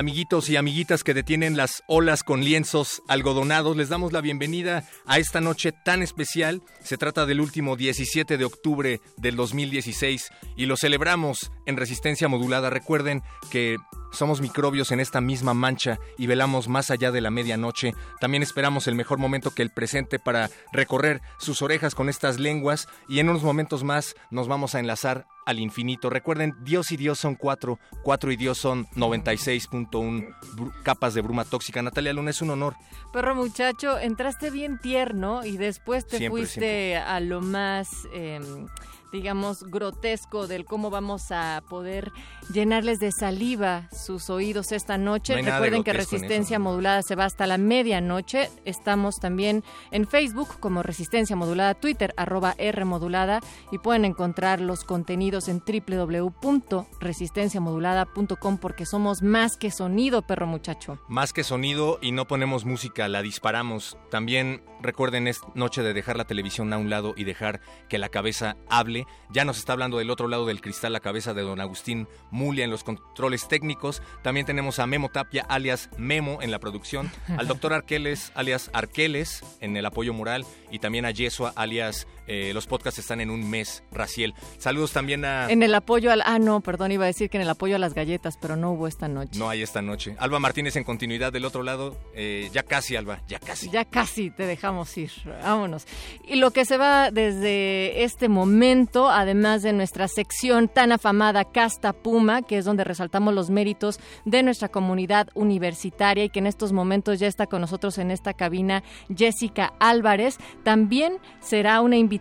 Amiguitos y amiguitas que detienen las olas con lienzos algodonados, les damos la bienvenida a esta noche tan especial. Se trata del último 17 de octubre del 2016 y lo celebramos en resistencia modulada. Recuerden que somos microbios en esta misma mancha y velamos más allá de la medianoche. También esperamos el mejor momento que el presente para recorrer sus orejas con estas lenguas y en unos momentos más nos vamos a enlazar al infinito. Recuerden, Dios y Dios son cuatro, cuatro y Dios son 96.1 capas de bruma tóxica. Natalia Luna, es un honor. Perro muchacho, entraste bien tierno y después te fuiste a lo más... Em, digamos, grotesco del cómo vamos a poder llenarles de saliva sus oídos esta noche. Recuerden que Resistencia Modulada se va hasta la medianoche. Estamos también en Facebook como Resistencia Modulada, Twitter arroba R Modulada y pueden encontrar los contenidos en www.resistenciamodulada.com porque somos más que sonido, perro muchacho. Más que sonido y no ponemos música, la disparamos. También recuerden es noche de dejar la televisión a un lado y dejar que la cabeza hable ya nos está hablando del otro lado del cristal la cabeza de don Agustín Mulia en los controles técnicos. También tenemos a Memo Tapia, alias Memo, en la producción. Al doctor Arqueles, alias Arqueles, en el apoyo moral. Y también a Yesua, alias eh, Los podcasts están en un mes, Raciel. Saludos también a... En el apoyo al... Ah, no, perdón, iba a decir que en el apoyo a las galletas, pero no hubo esta noche. No hay esta noche. Alba Martínez en continuidad del otro lado. Eh, ya casi, Alba, ya casi. Ya casi te dejamos ir. Vámonos. Y lo que se va desde este momento además de nuestra sección tan afamada Casta Puma, que es donde resaltamos los méritos de nuestra comunidad universitaria y que en estos momentos ya está con nosotros en esta cabina Jessica Álvarez. También será una invitación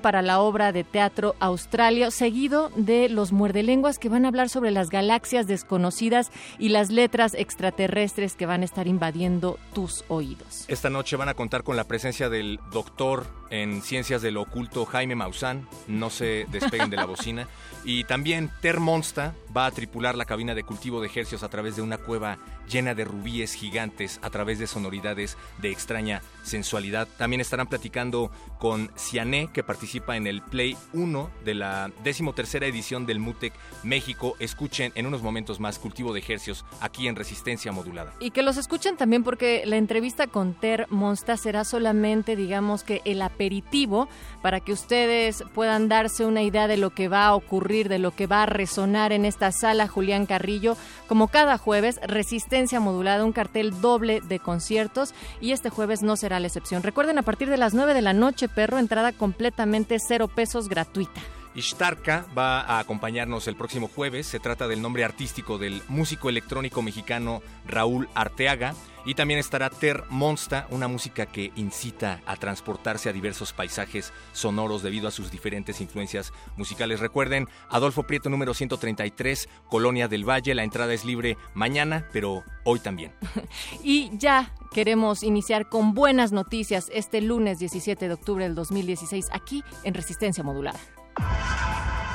para la obra de teatro Australia, seguido de los muerdelenguas que van a hablar sobre las galaxias desconocidas y las letras extraterrestres que van a estar invadiendo tus oídos. Esta noche van a contar con la presencia del doctor en ciencias del oculto Jaime Maussan. No se despeguen de la bocina. Y también Ter Monsta va a tripular la cabina de cultivo de ejercios a través de una cueva llena de rubíes gigantes, a través de sonoridades de extraña sensualidad. También estarán platicando con Ciané, que participa en el Play 1 de la decimotercera edición del MUTEC México. Escuchen en unos momentos más cultivo de ejercios aquí en Resistencia Modulada. Y que los escuchen también porque la entrevista con Ter Monsta será solamente, digamos que el aperitivo para que ustedes puedan darse una idea de lo que va a ocurrir, de lo que va a resonar en esta sala Julián Carrillo. Como cada jueves, Resistencia Modulada, un cartel doble de conciertos y este jueves no será la excepción. Recuerden, a partir de las 9 de la noche, perro, entrada completamente cero pesos gratuita. Ishtarka va a acompañarnos el próximo jueves. Se trata del nombre artístico del músico electrónico mexicano Raúl Arteaga. Y también estará Ter Monsta, una música que incita a transportarse a diversos paisajes sonoros debido a sus diferentes influencias musicales. Recuerden, Adolfo Prieto número 133, Colonia del Valle. La entrada es libre mañana, pero hoy también. y ya queremos iniciar con buenas noticias este lunes 17 de octubre del 2016 aquí en Resistencia Modulada.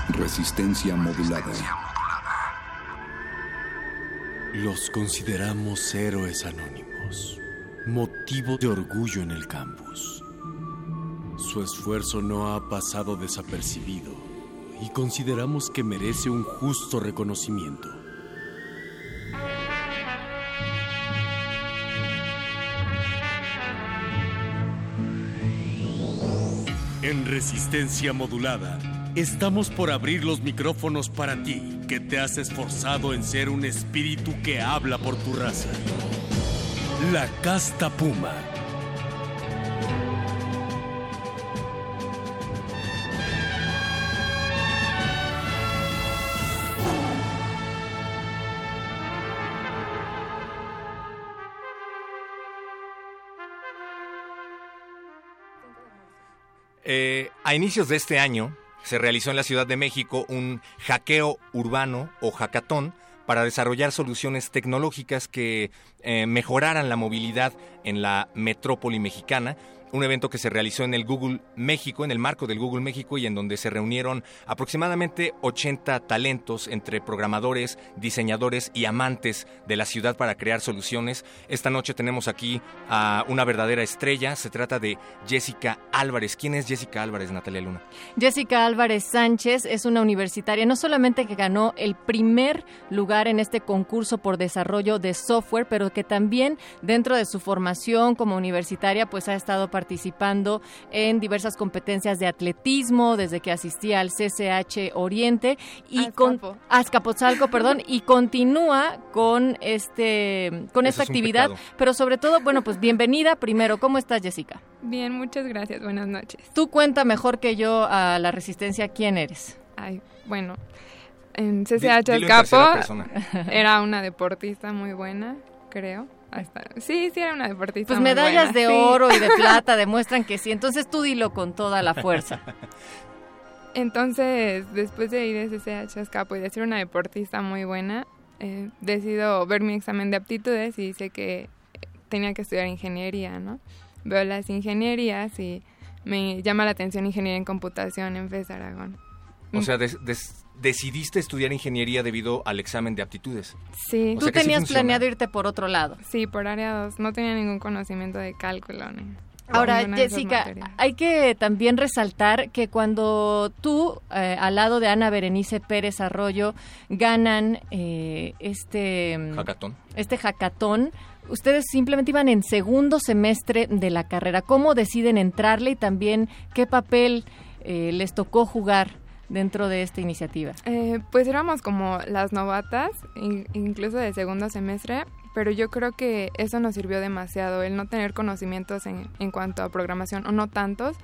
Resistencia modulada. Los consideramos héroes anónimos, motivo de orgullo en el campus. Su esfuerzo no ha pasado desapercibido y consideramos que merece un justo reconocimiento. En resistencia modulada Estamos por abrir los micrófonos para ti, que te has esforzado en ser un espíritu que habla por tu raza. La casta puma. Eh, a inicios de este año se realizó en la Ciudad de México un hackeo urbano o hackatón para desarrollar soluciones tecnológicas que eh, mejoraran la movilidad en la metrópoli mexicana un evento que se realizó en el Google México, en el marco del Google México y en donde se reunieron aproximadamente 80 talentos entre programadores, diseñadores y amantes de la ciudad para crear soluciones. Esta noche tenemos aquí a una verdadera estrella, se trata de Jessica Álvarez. ¿Quién es Jessica Álvarez, Natalia Luna? Jessica Álvarez Sánchez es una universitaria, no solamente que ganó el primer lugar en este concurso por desarrollo de software, pero que también dentro de su formación como universitaria pues ha estado participando en diversas competencias de atletismo desde que asistía al CCH Oriente y con Azcapotzalco, perdón, y continúa con este con esta actividad, pero sobre todo, bueno, pues bienvenida primero. ¿Cómo estás, Jessica? Bien, muchas gracias. Buenas noches. Tú cuenta mejor que yo a la Resistencia quién eres. Ay, bueno, en CCH El Capo era una deportista muy buena, creo. Sí, sí era una deportista. Pues medallas de oro y de plata demuestran que sí. Entonces tú dilo con toda la fuerza. Entonces, después de ir a SSH Escapo y de ser una deportista muy buena, eh, decido ver mi examen de aptitudes y dice que tenía que estudiar ingeniería, ¿no? Veo las ingenierías y me llama la atención ingeniería en computación en FES Aragón. O sea, des, decidiste estudiar ingeniería debido al examen de aptitudes. Sí. Tú tenías planeado irte por otro lado. Sí, por área 2. No tenía ningún conocimiento de cálculo. Ahora, Jessica, hay que también resaltar que cuando tú, eh, al lado de Ana Berenice Pérez Arroyo, ganan eh, este hackathon. este hackathon, ustedes simplemente iban en segundo semestre de la carrera. ¿Cómo deciden entrarle y también qué papel eh, les tocó jugar dentro de esta iniciativa? Eh, pues éramos como las novatas, incluso de segundo semestre, pero yo creo que eso nos sirvió demasiado, el no tener conocimientos en, en cuanto a programación, o no tantos,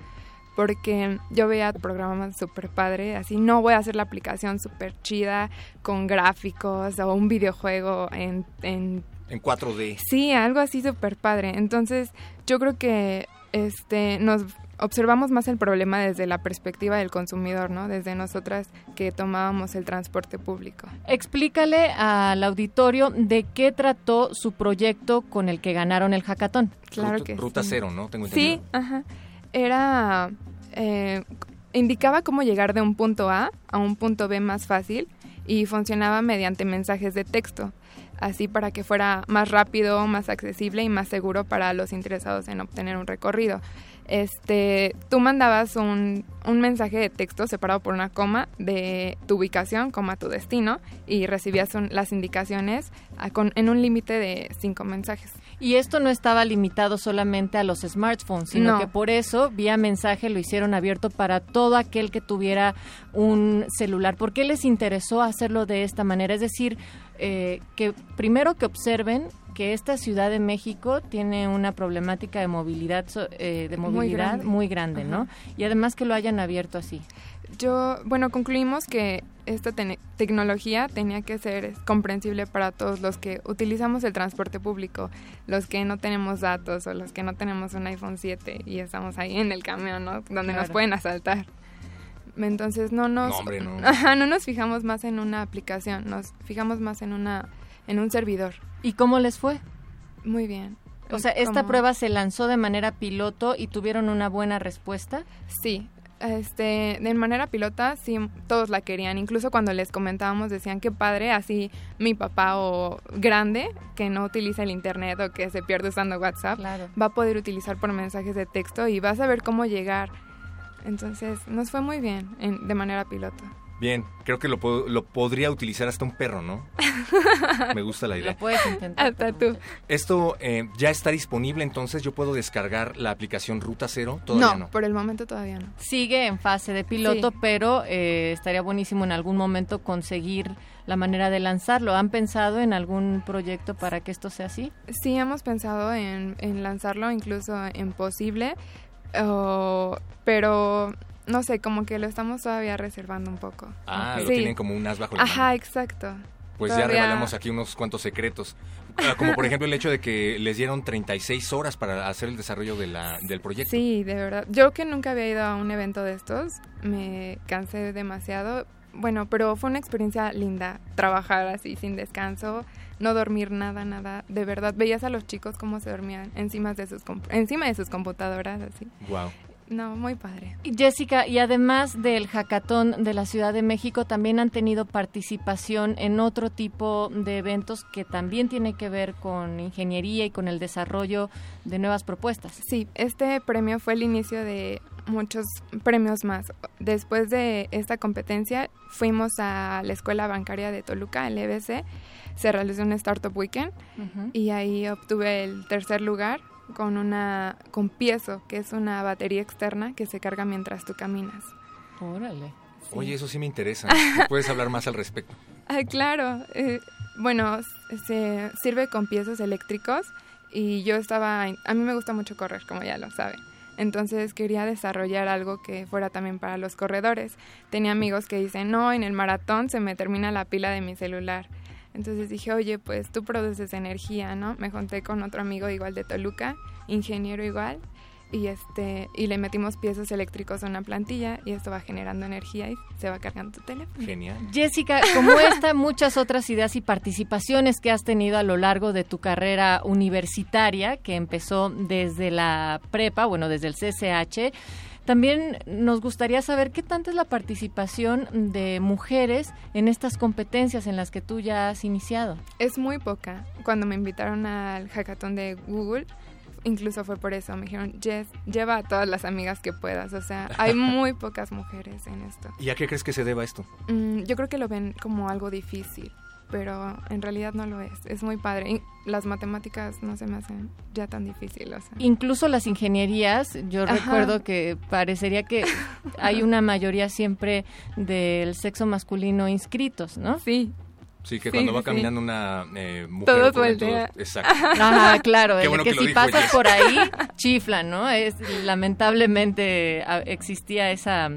porque yo veía programas súper padre, así no voy a hacer la aplicación súper chida con gráficos o un videojuego en, en... En 4D. Sí, algo así súper padre. Entonces, yo creo que este nos observamos más el problema desde la perspectiva del consumidor, ¿no? Desde nosotras que tomábamos el transporte público. Explícale al auditorio de qué trató su proyecto con el que ganaron el hackathon. Claro Ruta, que Ruta cero, ¿no? Tengo entendido. Sí, ajá. Era... Eh, indicaba cómo llegar de un punto A a un punto B más fácil y funcionaba mediante mensajes de texto así para que fuera más rápido, más accesible y más seguro para los interesados en obtener un recorrido este, tú mandabas un, un, mensaje de texto separado por una coma de tu ubicación, coma tu destino, y recibías las indicaciones con, en un límite de cinco mensajes. Y esto no estaba limitado solamente a los smartphones, sino que por eso vía mensaje lo hicieron abierto para todo aquel que tuviera un celular. ¿Por qué les interesó hacerlo de esta manera? Es decir, eh, que primero que observen que esta Ciudad de México tiene una problemática de movilidad, eh, de movilidad muy grande, ¿no? Y además que lo hayan abierto así. Yo, bueno, concluimos que esta tecnología tenía que ser comprensible para todos los que utilizamos el transporte público, los que no tenemos datos o los que no tenemos un iPhone 7 y estamos ahí en el camión, ¿no? Donde nos pueden asaltar. Entonces no nos no. no nos fijamos más en una aplicación, nos fijamos más en una en un servidor. ¿Y cómo les fue? Muy bien. O sea, ¿esta prueba se lanzó de manera piloto y tuvieron una buena respuesta? Sí, este, de manera pilota, sí, todos la querían. Incluso cuando les comentábamos decían que padre, así mi papá o grande, que no utiliza el internet o que se pierde usando WhatsApp, va a poder utilizar por mensajes de texto y vas a ver cómo llegar. Entonces, nos fue muy bien en, de manera pilota. Bien, creo que lo, puedo- lo podría utilizar hasta un perro, ¿no? Me gusta la idea. Lo puedes intentar. Hasta tú. Esto eh, ya está disponible, entonces yo puedo descargar la aplicación Ruta Cero. Todavía no. No, por el momento todavía no. Sigue en fase de piloto, Sí. pero eh, estaría buenísimo en algún momento conseguir la manera de lanzarlo. ¿Han pensado en algún proyecto para que esto sea así? Sí, hemos pensado en, en lanzarlo incluso en posible, pero no sé, como que lo estamos todavía reservando un poco. Ah, lo tienen como un as bajo la Ajá, exacto. Pues ya revelamos aquí unos cuantos secretos. Ah, Como por ejemplo el hecho de que les dieron 36 horas para hacer el desarrollo de la, del proyecto. Sí, de verdad. Yo que nunca había ido a un evento de estos, me cansé demasiado. Bueno, pero fue una experiencia linda, trabajar así sin descanso, no dormir nada, nada. De verdad, veías a los chicos cómo se dormían encima de sus, encima de sus computadoras, así. Wow. No, muy padre. Jessica, y además del hackathon de la Ciudad de México, también han tenido participación en otro tipo de eventos que también tiene que ver con ingeniería y con el desarrollo de nuevas propuestas. Sí, este premio fue el inicio de muchos premios más. Después de esta competencia, fuimos a la Escuela Bancaria de Toluca, el EBC. Se realizó un Startup Weekend y ahí obtuve el tercer lugar con una con piezo, que es una batería externa que se carga mientras tú caminas. Órale. Oye, eso sí me interesa. ¿Me ¿Puedes hablar más al respecto? Ah, claro. eh, bueno, se sirve con piezos eléctricos y yo estaba, a mí me gusta mucho correr, como ya lo saben. Entonces quería desarrollar algo que fuera también para los corredores. Tenía amigos que dicen, no, en el maratón se me termina la pila de mi celular. Entonces dije, oye, pues tú produces energía, ¿no? Me junté con otro amigo igual de Toluca, ingeniero igual, y este y le metimos piezos eléctricos a una plantilla y esto va generando energía y se va cargando tu teléfono. Genial. Jessica, como esta, muchas otras ideas y participaciones que has tenido a lo largo de tu carrera universitaria, que empezó desde la prepa, bueno, desde el CCH, también nos gustaría saber qué tanto es la participación de mujeres en estas competencias en las que tú ya has iniciado. Es muy poca. Cuando me invitaron al hackathon de Google, incluso fue por eso. Me dijeron, Jess, lleva a todas las amigas que puedas. O sea, hay muy pocas mujeres en esto. ¿Y a qué crees que se deba esto? Mm, yo creo que lo ven como algo difícil, pero en realidad no lo es. Es muy padre. Y las matemáticas no se me hacen ya tan difíciles. O sea. Incluso las ingenierías, yo Ajá. recuerdo que parecería que hay una mayoría siempre del sexo masculino inscritos, ¿no? Sí, Sí, que Sí, cuando va sí, caminando una eh, mujer... Todo o joven, voltea. todo- Exacto. Ajá, claro, Qué de bueno que, que lo si dijo pasas por ahí, chiflan, ¿no? Es, lamentablemente a- existía esa,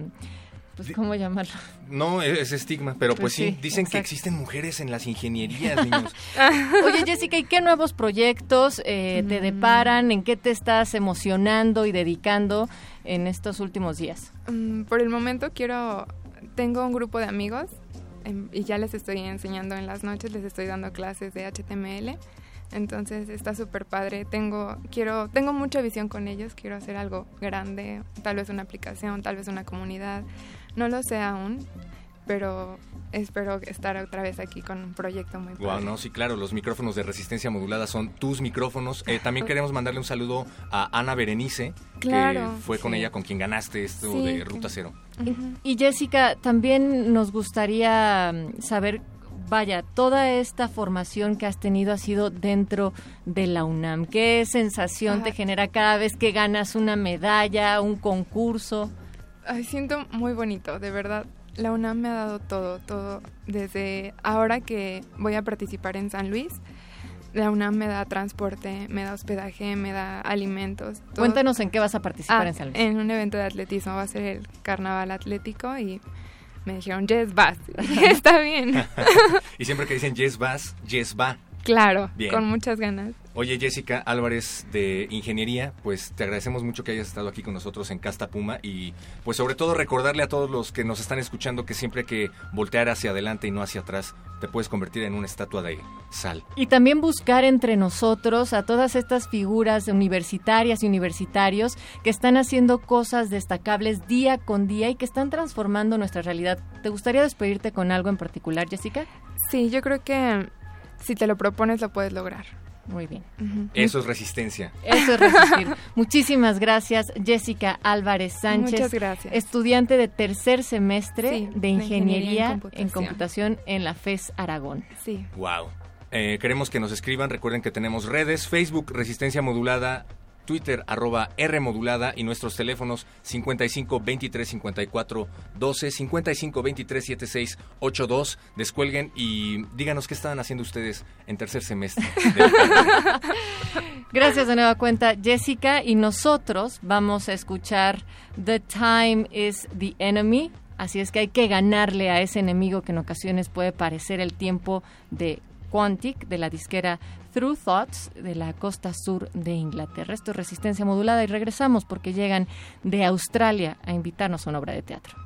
pues, ¿cómo llamarlo? No, es es estigma, pero pues, Pues sí, sí, dicen que exacto. existen mujeres en las ingenierías, niños. Oye, Jessica, ¿y qué nuevos proyectos eh, te deparan? ¿En qué te estás emocionando y dedicando en estos últimos días? Mm, por el momento quiero, tengo un grupo de amigos em, y ya les estoy enseñando en las noches, les estoy dando clases de HTML. Entonces está súper padre. Tengo, quiero, tengo mucha visión con ellos. Quiero hacer algo grande, tal vez una aplicación, tal vez una comunidad. No lo sé aún, pero espero estar otra vez aquí con un proyecto muy Wow, padre. no, sí, claro, los micrófonos de resistencia modulada son tus micrófonos. Eh, también queremos mandarle un saludo a Ana Berenice, Claro, que fue con sí. ella con quien ganaste esto Sí, de Ruta Cero. Y Jessica, también nos gustaría mm, saber, vaya, toda esta formación que has tenido ha sido dentro de la UNAM. ¿Qué sensación Ajá. te genera cada vez que ganas una medalla, un concurso? Ay, siento muy bonito, de verdad. La UNAM me ha dado todo, todo. Desde ahora que voy a participar en San Luis, la UNAM me da transporte, me da hospedaje, me da alimentos. todo. Cuéntanos en qué vas a participar Ah, en San Luis. en un evento de atletismo, va a ser el carnaval atlético y me dijeron, Jess, vas. Está bien. Y siempre que dicen yes vas, yes va. claro, Bien. con muchas ganas. Oye, Jessica Álvarez de Ingeniería, pues te agradecemos mucho que hayas estado aquí con nosotros en Casta Puma y pues sobre todo recordarle a todos los que nos están escuchando que siempre hay que voltear hacia adelante y no hacia atrás, te puedes convertir en una estatua de sal. Y también buscar entre nosotros a todas estas figuras universitarias y universitarios que están haciendo cosas destacables día con día y que están transformando nuestra realidad. ¿Te gustaría despedirte con algo en particular, Jessica? Sí, yo creo que si te lo propones lo puedes lograr. Muy bien. Eso es resistencia. Eso es resistir. Muchísimas gracias, Jessica Álvarez Sánchez. Muchas gracias. Estudiante de tercer semestre Sí, de de Ingeniería, en en, Computación. computación. en la FES Aragón. Sí. Wow. Eh, queremos que nos escriban. Recuerden que tenemos redes: Facebook, Resistencia Modulada. Twitter, arroba R y nuestros teléfonos 55 23 54 12, 55 23 76 82. Descuelguen y díganos qué estaban haciendo ustedes en tercer semestre. Gracias de nueva cuenta, Jessica. Y nosotros vamos a escuchar The Time is the Enemy. Así es que hay que ganarle a ese enemigo que en ocasiones puede parecer el tiempo de Quantic, de la disquera Through Thoughts, de la costa sur de Inglaterra. Esto es resistencia modulada y regresamos porque llegan de Australia a invitarnos a una obra de teatro.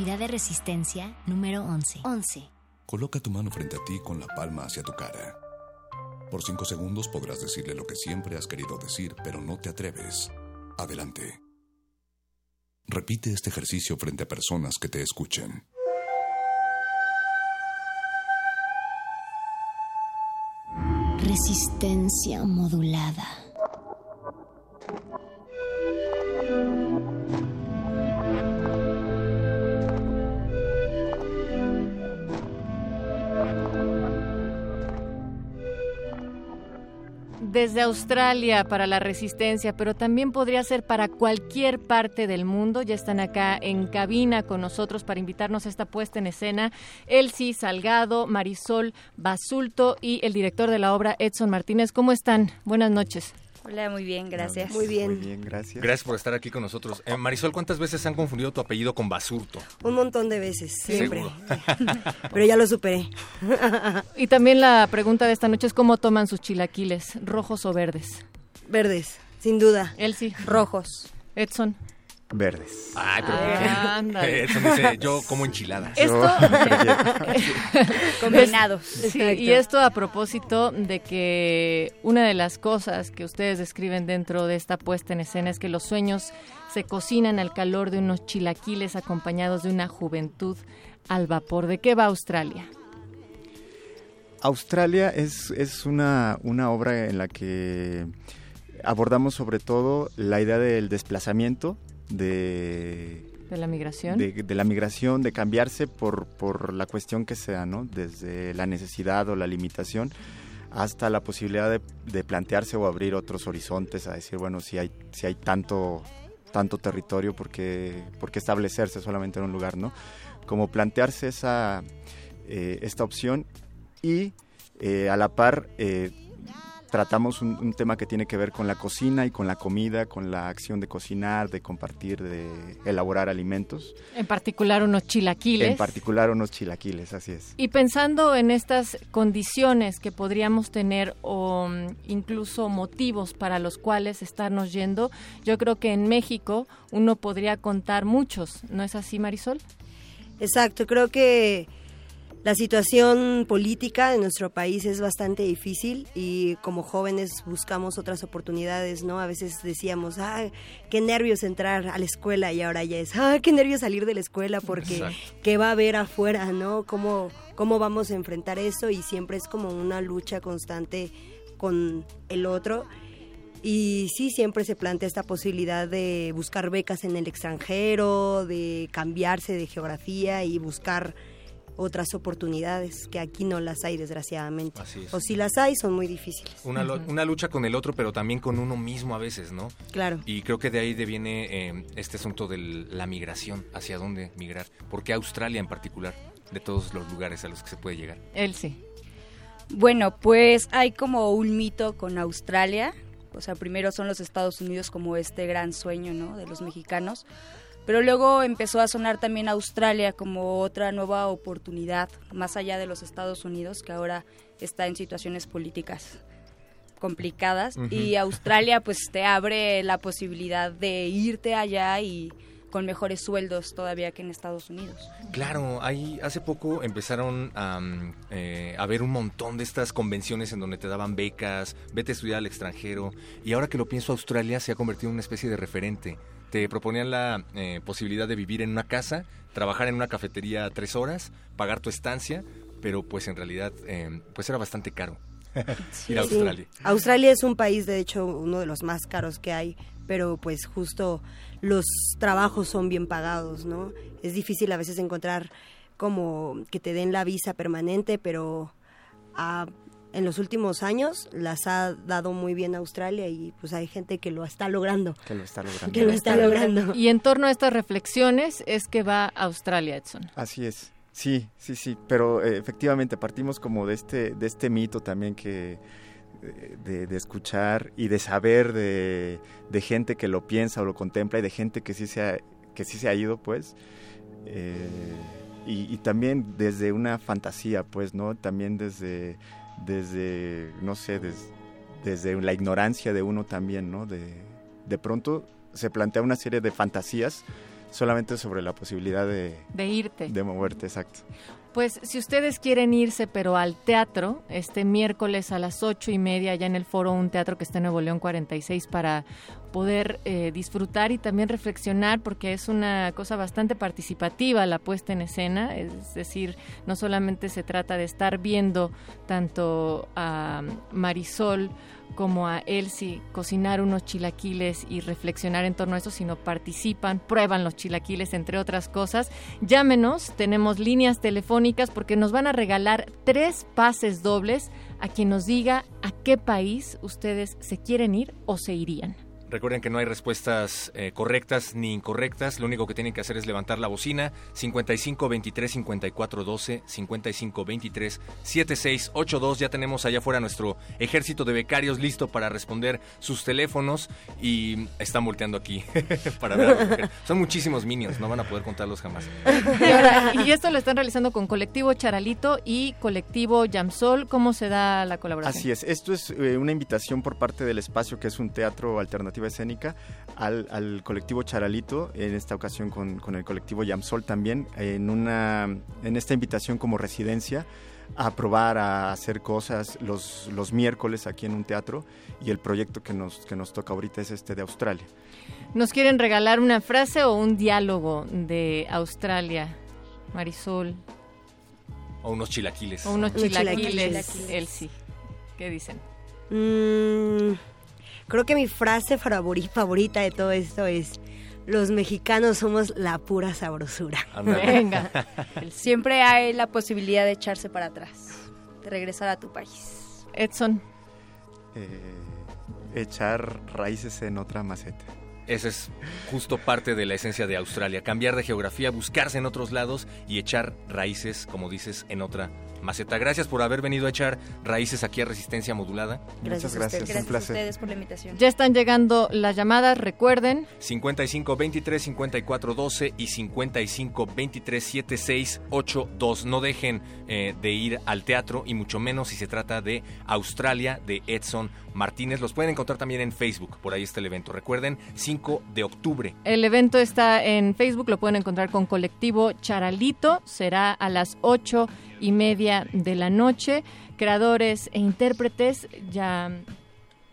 Actividad de resistencia número 11. 11. Coloca tu mano frente a ti con la palma hacia tu cara. Por cinco segundos podrás decirle lo que siempre has querido decir, pero no te atreves. Adelante. Repite este ejercicio frente a personas que te escuchen. Resistencia modulada. Desde Australia para la resistencia, pero también podría ser para cualquier parte del mundo. Ya están acá en cabina con nosotros para invitarnos a esta puesta en escena. Elsie Salgado, Marisol Basulto y el director de la obra, Edson Martínez. ¿Cómo están? Buenas noches. Hola, muy bien, gracias. Muy bien. Muy bien, gracias. Gracias por estar aquí con nosotros. Eh, Marisol, ¿cuántas veces han confundido tu apellido con Basurto? Un montón de veces, siempre. Pero ya lo superé. Y también la pregunta de esta noche es cómo toman sus chilaquiles, rojos o verdes. Verdes, sin duda. Elsie, Rojos. Edson. Verdes. Ay, pero Ah, ándale. Eh, Edson dice, yo como enchiladas. Esto, Combinados. Sí, y esto a propósito de que una de las cosas que ustedes describen dentro de esta puesta en escena es que los sueños se cocinan al calor de unos chilaquiles acompañados de una juventud al vapor. ¿De qué va Australia? Australia es, es una, una obra en la que abordamos sobre todo la idea del desplazamiento, de, ¿De la migración? de, de la migración, de cambiarse por, por la cuestión que sea, ¿no? Desde la necesidad o la limitación hasta la posibilidad de, de plantearse o abrir otros horizontes, a decir, bueno, si hay, si hay tanto, tanto territorio, ¿por qué, por qué establecerse solamente en un lugar, ¿no? Como plantearse esa, eh, esta opción y eh, a la par eh, tratamos un, un tema que tiene que ver con la cocina y con la comida, con la acción de cocinar, de compartir, de elaborar alimentos, En particular unos chilaquiles. en particular unos chilaquiles, así es. Y pensando en estas condiciones que podríamos tener o mm, incluso motivos para los cuales estarnos yendo, yo creo que en México uno podría contar muchos, ¿no es así, Marisol? Exacto, creo que la situación política de nuestro país es bastante difícil y como jóvenes buscamos otras oportunidades, ¿no? A veces decíamos, ah, qué nervios entrar a la escuela y ahora ya es, ah, qué nervios salir de la escuela porque Exacto. qué va a haber afuera, ¿no? ¿Cómo, cómo vamos a enfrentar eso? Y siempre es como una lucha constante con el otro. Y sí, siempre se plantea esta posibilidad de buscar becas en el extranjero, de cambiarse de geografía y buscar otras oportunidades que aquí no las hay desgraciadamente. Así es. O si las hay, son muy difíciles. Una, lo- una lucha con el otro, pero también con uno mismo a veces, ¿no? Claro. Y creo que de ahí deviene eh, este asunto de la migración, hacia dónde migrar. ¿Por qué Australia en particular? De todos los lugares a los que se puede llegar. Él sí. Bueno, pues hay como un mito con Australia. O sea, primero son los Estados Unidos como este gran sueño, ¿no? De los mexicanos. Pero luego empezó a sonar también Australia como otra nueva oportunidad, más allá de los Estados Unidos, que ahora está en situaciones políticas complicadas. Y Australia pues te abre la posibilidad de irte allá y con mejores sueldos todavía que en Estados Unidos. Claro, ahí hace poco empezaron a, eh, a ver un montón de estas convenciones en donde te daban becas, vete a estudiar al extranjero, y ahora que lo pienso, Australia se ha convertido en una especie de referente. Te proponían la eh, posibilidad de vivir en una casa, trabajar en una cafetería tres horas, pagar tu estancia, pero pues en realidad eh, pues era bastante caro ir a Sí. Australia. Australia es un país, de hecho, uno de los más caros que hay, pero pues justo los trabajos son bien pagados, ¿no? Es difícil a veces encontrar como que te den la visa permanente, pero ah, en los últimos años las ha dado muy bien Australia y pues hay gente que lo está logrando. Que lo está logrando. Que lo está logrando. Y en torno a estas reflexiones es que va Australia, Edson. Así es. Sí, sí, sí, pero eh, efectivamente partimos como de este, de este mito también que eh, de, de escuchar y de saber de, de gente que lo piensa o lo contempla y de gente que sí se ha, que sí se ha ido, pues. eh, y, y también desde una fantasía, pues, ¿no? También desde, desde no sé, des- desde la ignorancia de uno también, ¿no? De, de pronto se plantea una serie de fantasías solamente sobre la posibilidad de, De irte. de moverte, exacto. Pues si ustedes quieren irse, pero al teatro, este miércoles a las ocho y media, ya en el foro Un Teatro que está en Nuevo León 46 para poder eh, disfrutar y también reflexionar porque es una cosa bastante participativa la puesta en escena, es decir, no solamente se trata de estar viendo tanto a Marisol como a Elsie cocinar unos chilaquiles y reflexionar en torno a eso, sino participan, prueban los chilaquiles, entre otras cosas. Llámenos, tenemos líneas telefónicas porque nos van a regalar tres pases dobles a quien nos diga a qué país ustedes se quieren ir o se irían. Recuerden que no hay respuestas eh, correctas ni incorrectas. Lo único que tienen que hacer es levantar la bocina 55 23 54 12 55 23 76 82. Ya tenemos allá afuera nuestro ejército de becarios listo para responder sus teléfonos y están volteando aquí para ver. Son muchísimos minions, no van a poder contarlos jamás. Y, y, esto lo están realizando con Colectivo Charalito y Colectivo Yamsol. ¿Cómo se da la colaboración? Así es. Esto es eh, una invitación por parte del espacio que es un teatro alternativo escénica al, colectivo Charalito, en esta ocasión con, el colectivo Yamsol también, en, una, en esta invitación como residencia a probar, a hacer cosas los, los miércoles aquí en un teatro y el proyecto que nos, que nos toca ahorita es este de Australia. ¿Nos quieren regalar una frase o un diálogo de Australia, Marisol? O unos chilaquiles. O unos chilaquiles, Elsie. ¿Qué dicen? Mmm Creo que mi frase favorita de todo esto es los mexicanos somos la pura sabrosura. Venga. Siempre hay la posibilidad de echarse para atrás, de regresar a tu país. Edson. Eh, echar raíces en otra maceta. Esa es justo parte de la esencia de Australia, cambiar de geografía, buscarse en otros lados y echar raíces, como dices, en otra Maceta, gracias por haber venido a echar raíces aquí a Resistencia Modulada. Muchas gracias. Gracias a ustedes por la invitación. Ya están llegando las llamadas, recuerden. 55 23 54 12 y 55 23 76 82. No dejen eh, de ir al teatro y mucho menos si se trata de Australia de Edson Martínez. Los pueden encontrar también en Facebook, por ahí está el evento. Recuerden, 5 de octubre. El evento está en Facebook, lo pueden encontrar con colectivo Charalito, será a las 8 y media de la noche. Creadores e intérpretes, ya,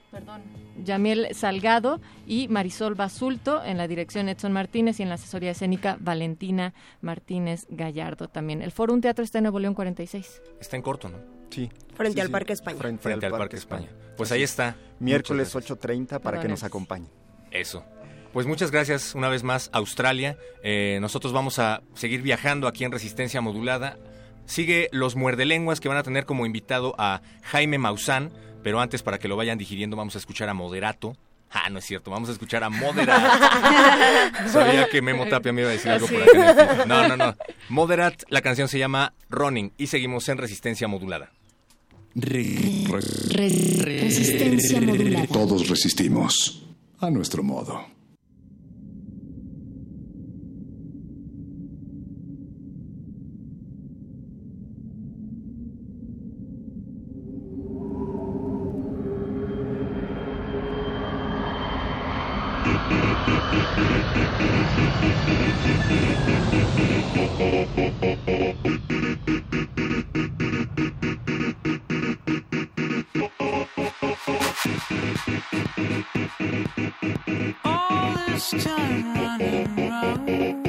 perdón, Yamiel Salgado y Marisol Basulto, en la dirección Edson Martínez y en la asesoría escénica Valentina Martínez Gallardo también. El Foro Un Teatro está en Nuevo León 46. Está en corto, ¿no? Sí. Frente al Parque España. Frente, al, Parque, España. Pues ahí está. Miércoles 8.30 para que nos acompañen. Eso. Pues muchas gracias una vez más, Australia. Eh, nosotros vamos a seguir viajando aquí en Resistencia Modulada Sigue Los Muerdelenguas que van a tener como invitado a Jaime Maussan, pero antes para que lo vayan digiriendo vamos a escuchar a Moderato. Ah, no es cierto, vamos a escuchar a Moderat. Sabía que Memo Tapia me iba a decir algo por acá. No, no, no. Moderat, la canción se llama Running y seguimos en Resistencia Modulada. resistencia modulada. Todos resistimos a nuestro modo. All this time running round.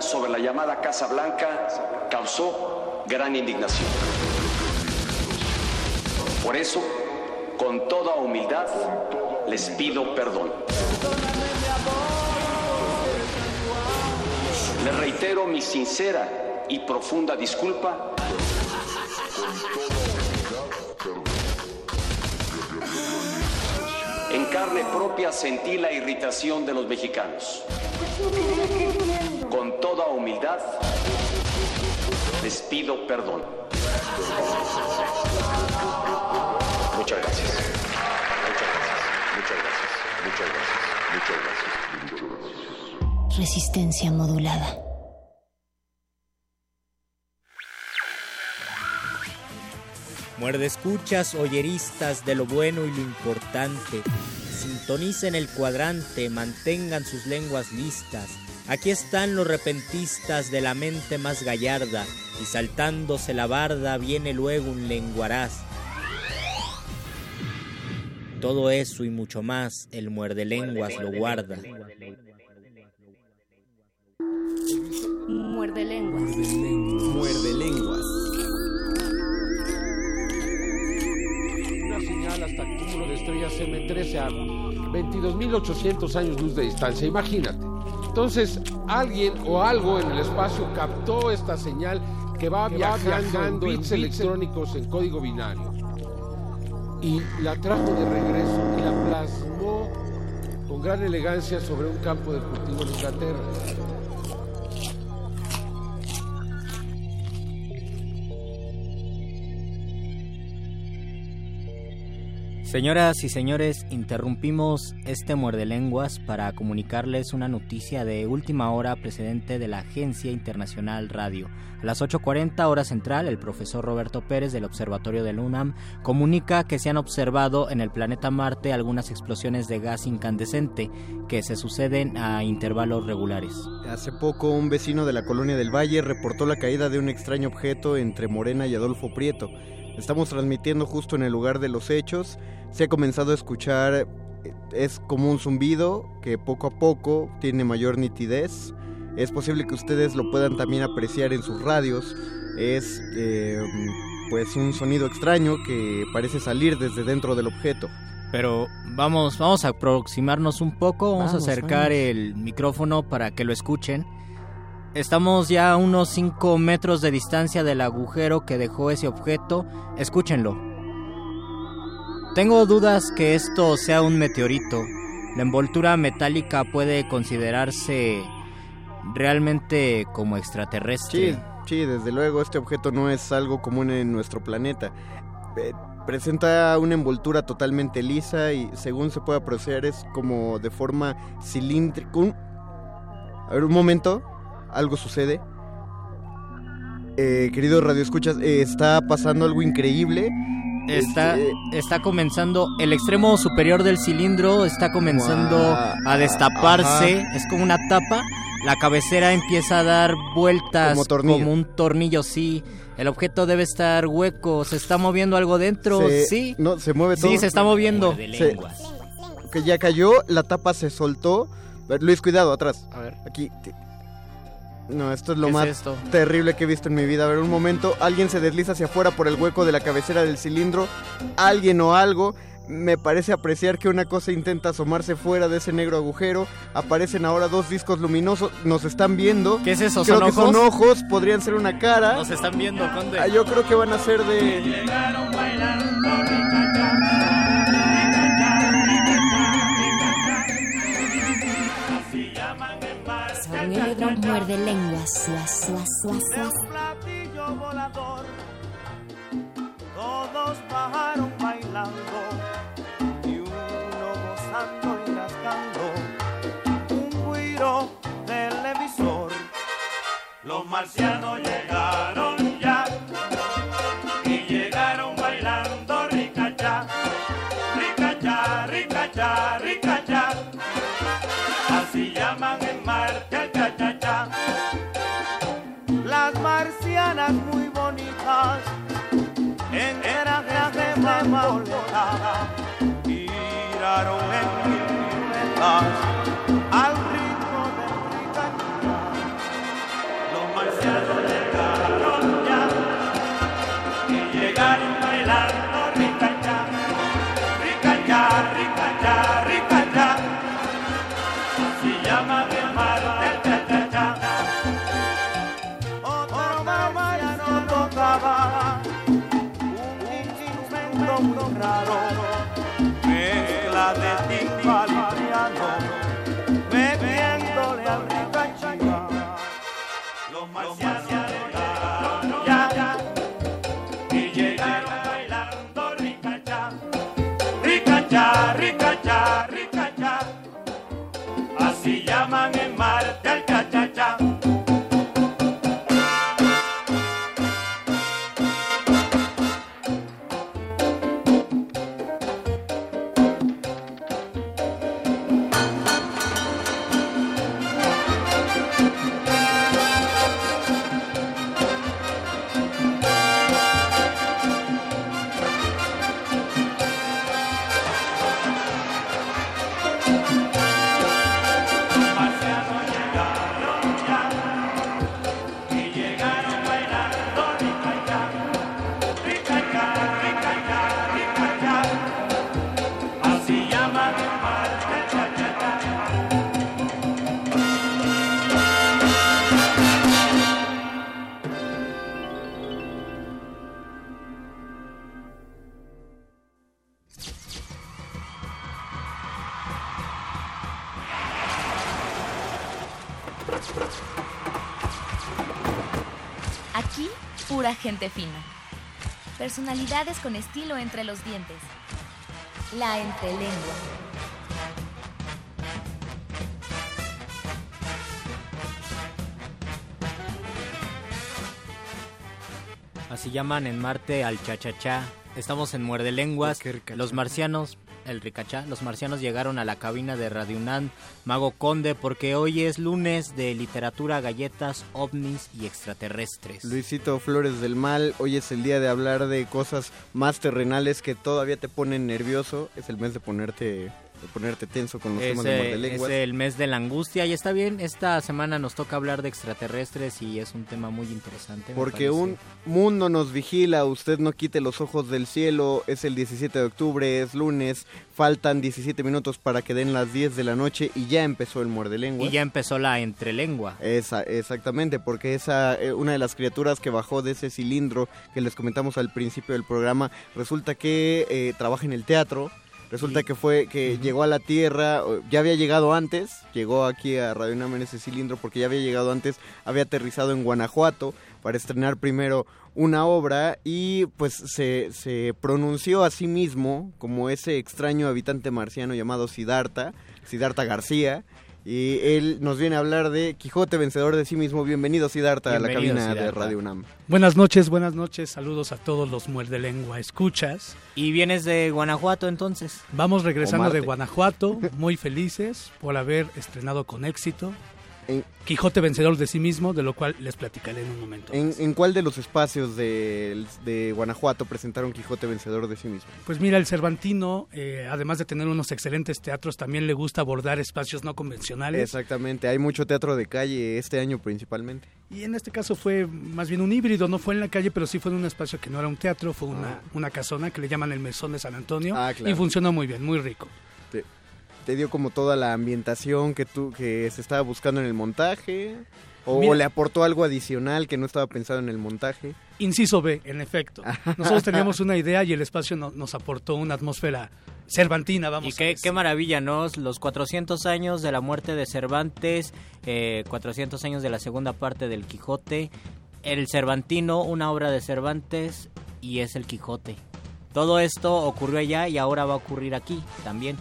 Sobre la llamada Casa Blanca causó gran indignación. Por eso, con toda humildad, les pido perdón. Les reitero mi sincera y profunda disculpa En carne propia sentí la irritación de los mexicanos. Les pido perdón. Muchas gracias. Muchas gracias. Muchas gracias. Muchas gracias. Muchas gracias. Muchas gracias. Resistencia modulada. Muerde escuchas, oyeristas de lo bueno y lo importante. Sintonicen el cuadrante, mantengan sus lenguas listas. Aquí están los repentistas de la mente más gallarda, y saltándose la barda viene luego un lenguaraz. Todo eso y mucho más, el muerde lenguas lo guarda. Muerde lenguas. Muerde lenguas. Una señal hasta el cúmulo de estrellas M13 a 22.800 años luz de distancia. Imagínate. Entonces, alguien o algo en el espacio captó esta señal que va, viajando, en bits electrónicos en código binario y la trajo de regreso y la plasmó con gran elegancia sobre un campo de cultivo en Inglaterra. Señoras y señores, interrumpimos este muerde lenguas para comunicarles una noticia de última hora precedente de la Agencia Internacional Radio. A las 8.40 hora central, el profesor Roberto Pérez del Observatorio del UNAM comunica que se han observado en el planeta Marte algunas explosiones de gas incandescente que se suceden a intervalos regulares. Hace poco un vecino de la colonia del Valle reportó la caída de un extraño objeto entre Morena y Adolfo Prieto. Estamos transmitiendo justo en el lugar de los hechos. Se ha comenzado a escuchar, es como un zumbido que poco a poco tiene mayor nitidez. Es posible que ustedes lo puedan también apreciar en sus radios. Es eh, pues un sonido extraño que parece salir desde dentro del objeto. Pero vamos, vamos a aproximarnos un poco, vamos, Vamos, a acercar vamos. el micrófono para que lo escuchen. Estamos ya a unos 5 metros de distancia del agujero que dejó ese objeto. Escúchenlo. Tengo dudas que esto sea un meteorito. La envoltura metálica puede considerarse realmente como extraterrestre. Sí, sí, desde luego este objeto no es algo común en nuestro planeta. Eh, presenta una envoltura totalmente lisa y según se puede apreciar es como de forma cilíndrica. A ver, un momento, algo sucede. Eh, queridos radioescuchas, eh, está pasando algo increíble. Está, Este, está comenzando, el extremo superior del cilindro está comenzando a destaparse, ajá. es como una tapa, la cabecera empieza a dar vueltas Como tornillo. un tornillo, sí. El objeto debe estar hueco, se está moviendo algo dentro, se- sí. No, se mueve todo. Sí, se está moviendo. Se- que ya cayó, la tapa se soltó. Luis, cuidado, atrás. A ver. Aquí. No, esto es lo ¿Qué es más esto? terrible que he visto en mi vida. A ver, un momento. Alguien se desliza hacia afuera por el hueco de la cabecera del cilindro. Alguien o algo. Me parece apreciar que una cosa intenta asomarse fuera de ese negro agujero. Aparecen ahora dos discos luminosos. Nos están viendo. ¿Qué es eso? Creo ¿Son que son ojos? ojos. Podrían ser una cara. Nos están viendo, Conde. Ah, yo creo que van a ser de. Sonido muerde lenguas. Suas, suas, suas, suas. platillo volador. Todos bajaron bailando y uno gozando y rascando un guiro televisor. Los marcianos llegaron raro, mezcla de timbal y piano, metiéndole al ricachiva. Los marcianos ricachá, ricachá, ricachá. Así llaman en gente fina. Personalidades con estilo entre los dientes. La entrelengua. Así llaman en Marte al cha-cha-cha. Estamos en Muerde Lenguas. Los marcianos, el ricachá, los marcianos llegaron a la cabina de Radio UNAM, Mago Conde, porque hoy es lunes de literatura, galletas, ovnis y extraterrestres. Luisito Flores del Mal, hoy es el día de hablar de cosas más terrenales que todavía te ponen nervioso. Es el mes de ponerte, ponerte tenso con los Es, temas de eh, muerde es lenguas. el mes de la angustia y está bien, esta semana nos toca hablar de extraterrestres y es un tema muy interesante. Porque un mundo nos vigila, usted no quite los ojos del cielo, es el 17 de octubre, es lunes, faltan 17 minutos para que den las 10 de la noche y ya empezó el muerde lenguas. Y ya empezó la entrelengua. Esa, exactamente, porque esa eh, una de las criaturas que bajó de ese cilindro que les comentamos al principio del programa, resulta que eh, trabaja en el teatro. Resulta que fue que llegó a la Tierra, ya había llegado antes, llegó aquí a Radio UNAM en ese cilindro porque ya había llegado antes, había aterrizado en Guanajuato para estrenar primero una obra y pues se, se pronunció a sí mismo como ese extraño habitante marciano llamado Siddhartha, Siddhartha García, y él nos viene a hablar de Quijote vencedor de sí mismo. Bienvenido Siddhartha a la cabina de. Radio UNAM. Buenas noches, buenas noches. Saludos a todos los muerde lengua escuchas. Y vienes de Guanajuato entonces. Vamos regresando de Guanajuato, muy felices por haber estrenado con éxito Quijote vencedor de sí mismo, de lo cual les platicaré en un momento. ¿En, en cuál de los espacios de, de Guanajuato presentaron Quijote vencedor de sí mismo? Pues mira, el Cervantino, eh, además de tener unos excelentes teatros, también le gusta abordar espacios no convencionales. Exactamente, hay mucho teatro de calle este año principalmente. Y en este caso fue más bien un híbrido, no fue en la calle, pero sí fue en un espacio que no era un teatro, fue una, una casona que le llaman el Mesón de San Antonio. Ah, claro. Y funcionó muy bien, muy rico. Te, dio como toda la ambientación que tú que se estaba buscando en el montaje o, Mira- le aportó algo adicional que no estaba pensado en el montaje. Inciso B, en efecto. Nosotros teníamos una idea y el espacio no- nos aportó una atmósfera cervantina, vamos Y qué, qué maravilla, ¿no? Los 400 años de la muerte de Cervantes, eh, 400 años de la segunda parte del Quijote, el Cervantino, una obra de Cervantes y es el Quijote. Todo esto ocurrió allá y ahora va a ocurrir aquí también.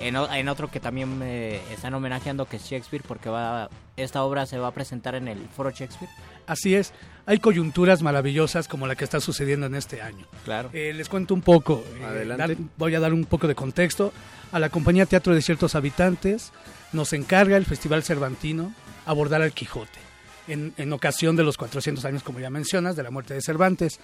En, otro que también eh, están homenajeando que es Shakespeare porque va esta obra se va a presentar en el Foro Shakespeare. Así es, hay coyunturas maravillosas como la que está sucediendo en este año. Claro. Eh, les cuento un poco, eh, Adelante. dar- voy a dar un poco de contexto. A la compañía Teatro de Ciertos Habitantes nos encarga el Festival Cervantino abordar al Quijote, en, en ocasión de los 400 años, como ya mencionas, de la muerte de Cervantes.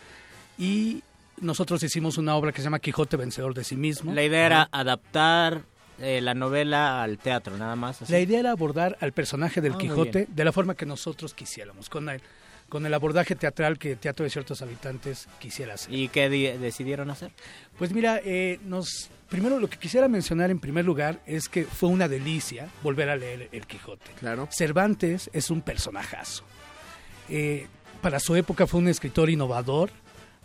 Y nosotros hicimos una obra que se llama Quijote Vencedor de sí mismo. La idea era adaptar eh, la novela al teatro, nada más. así. La idea era abordar al personaje del Ah, Quijote de la forma que nosotros quisiéramos, con el, con el abordaje teatral que Teatro de Ciertos Habitantes quisiera hacer. ¿Y qué di- decidieron hacer? Pues mira, eh, nos primero lo que quisiera mencionar en primer lugar es que fue una delicia volver a leer El Quijote. Claro. Cervantes es un personajazo. Eh, para su época fue un escritor innovador,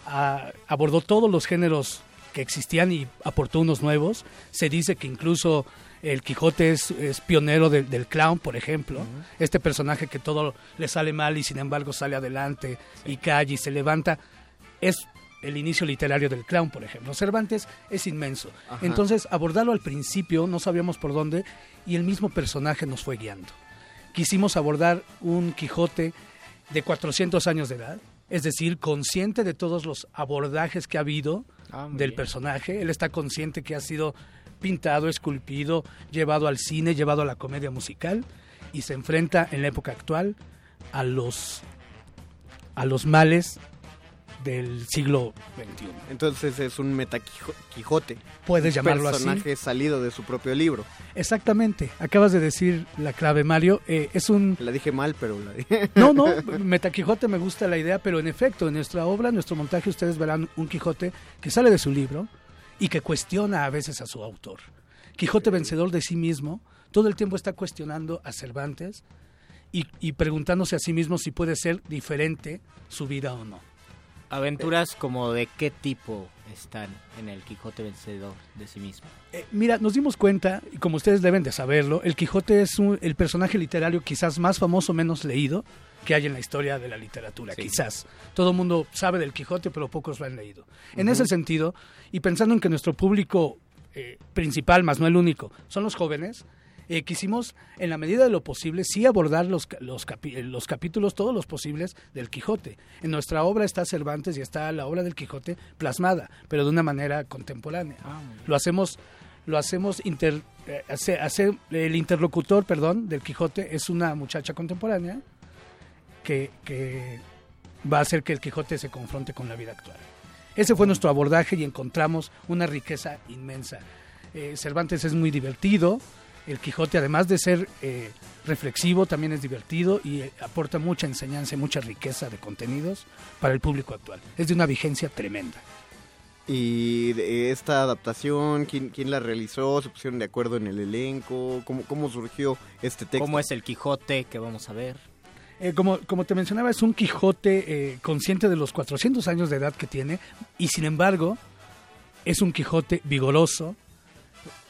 ah, abordó todos los géneros que existían y aportó unos nuevos. Se dice que incluso el Quijote es, es pionero del- del clown, por ejemplo. Este personaje que todo le sale mal y sin embargo sale adelante y cae y se levanta. Es el inicio literario del clown, por ejemplo. Cervantes es inmenso. Ajá. Entonces, abordarlo al principio, no sabíamos por dónde, y el mismo personaje nos fue guiando. Quisimos abordar un Quijote de 400 años de edad, es decir, consciente de todos los abordajes que ha habido Ah, del bien. personaje. Él está consciente que ha sido pintado, esculpido, llevado al cine, llevado a la comedia musical y se enfrenta en la época actual a los a los males del siglo XXI. Entonces es un metaquijote. Puedes un llamarlo así. personaje salido de su propio libro. Exactamente, acabas de decir la clave, Mario. Eh, es un La dije mal, pero la dije. No, no, Metaquijote me gusta la idea, pero en efecto, en nuestra obra, en nuestro montaje, ustedes verán un Quijote que sale de su libro y que cuestiona a veces a su autor. Quijote vencedor de sí mismo, todo el tiempo está cuestionando a Cervantes y, y preguntándose a sí mismo si puede ser diferente su vida o no. Aventuras como de qué tipo están en el Quijote vencedor de sí mismo. Eh, mira, nos dimos cuenta, y como ustedes deben de saberlo, el Quijote es un- el personaje literario quizás más famoso, menos leído que hay en la historia de la literatura, quizás. Todo el mundo sabe del Quijote, pero pocos lo han leído. En ese sentido, y pensando en que nuestro público eh, principal, más no el único, son los jóvenes, eh, quisimos, en la medida de lo posible, sí abordar los, los, capi- los capítulos, todos los posibles, del Quijote. En nuestra obra está Cervantes y está la obra del Quijote plasmada, pero de una manera contemporánea. lo hacemos, lo hacemos inter- eh, el interlocutor, perdón, del Quijote es una muchacha contemporánea que, que va a hacer que el Quijote se confronte con la vida actual. Ese fue nuestro abordaje y encontramos una riqueza inmensa. Eh, Cervantes es muy divertido, el Quijote además de ser eh, reflexivo también es divertido y eh, aporta mucha enseñanza y mucha riqueza de contenidos para el público actual. Es de una vigencia tremenda. Y de esta adaptación, ¿quién, quién la realizó? ¿Se pusieron de acuerdo en el elenco? ¿Cómo, cómo surgió este texto? ¿Cómo es el Quijote que vamos a ver? Eh, como, como te mencionaba, es un Quijote eh, consciente de los 400 años de edad que tiene y sin embargo es un Quijote vigoroso,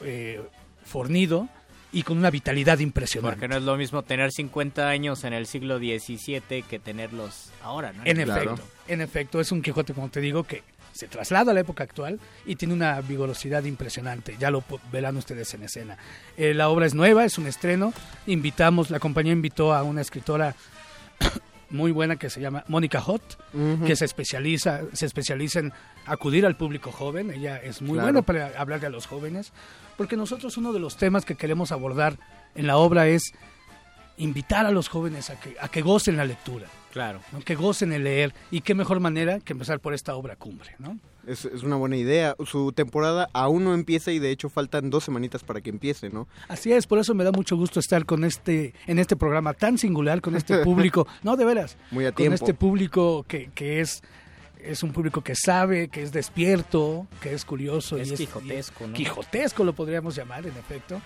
eh, fornido y con una vitalidad impresionante. Porque no es lo mismo tener 50 años en el siglo XVII que tenerlos ahora, ¿no? En efecto, en efecto, es un Quijote, como te digo, que se traslada a la época actual y tiene una vigorosidad impresionante. Ya lo verán ustedes en escena. Eh, la obra es nueva, es un estreno. Invitamos, la compañía invitó a una escritora muy buena que se llama Mónica Hot, que se especializa, se especializa en acudir al público joven. Ella es muy Claro. buena para hablarle a los jóvenes, porque nosotros uno de los temas que queremos abordar en la obra es invitar a los jóvenes a que, a que gocen la lectura. Claro. ¿no? que gocen el leer y qué mejor manera que empezar por esta obra cumbre, ¿no? Es, es una buena idea. Su temporada aún no empieza y de hecho faltan dos semanitas para que empiece, ¿no? Así es, por eso me da mucho gusto estar con este en este programa tan singular con este público, no de veras, Muy a con tiempo. este público que, que es es un público que sabe, que es despierto, que es curioso Es y quijotesco, y- ¿no? Quijotesco lo podríamos llamar, en efecto.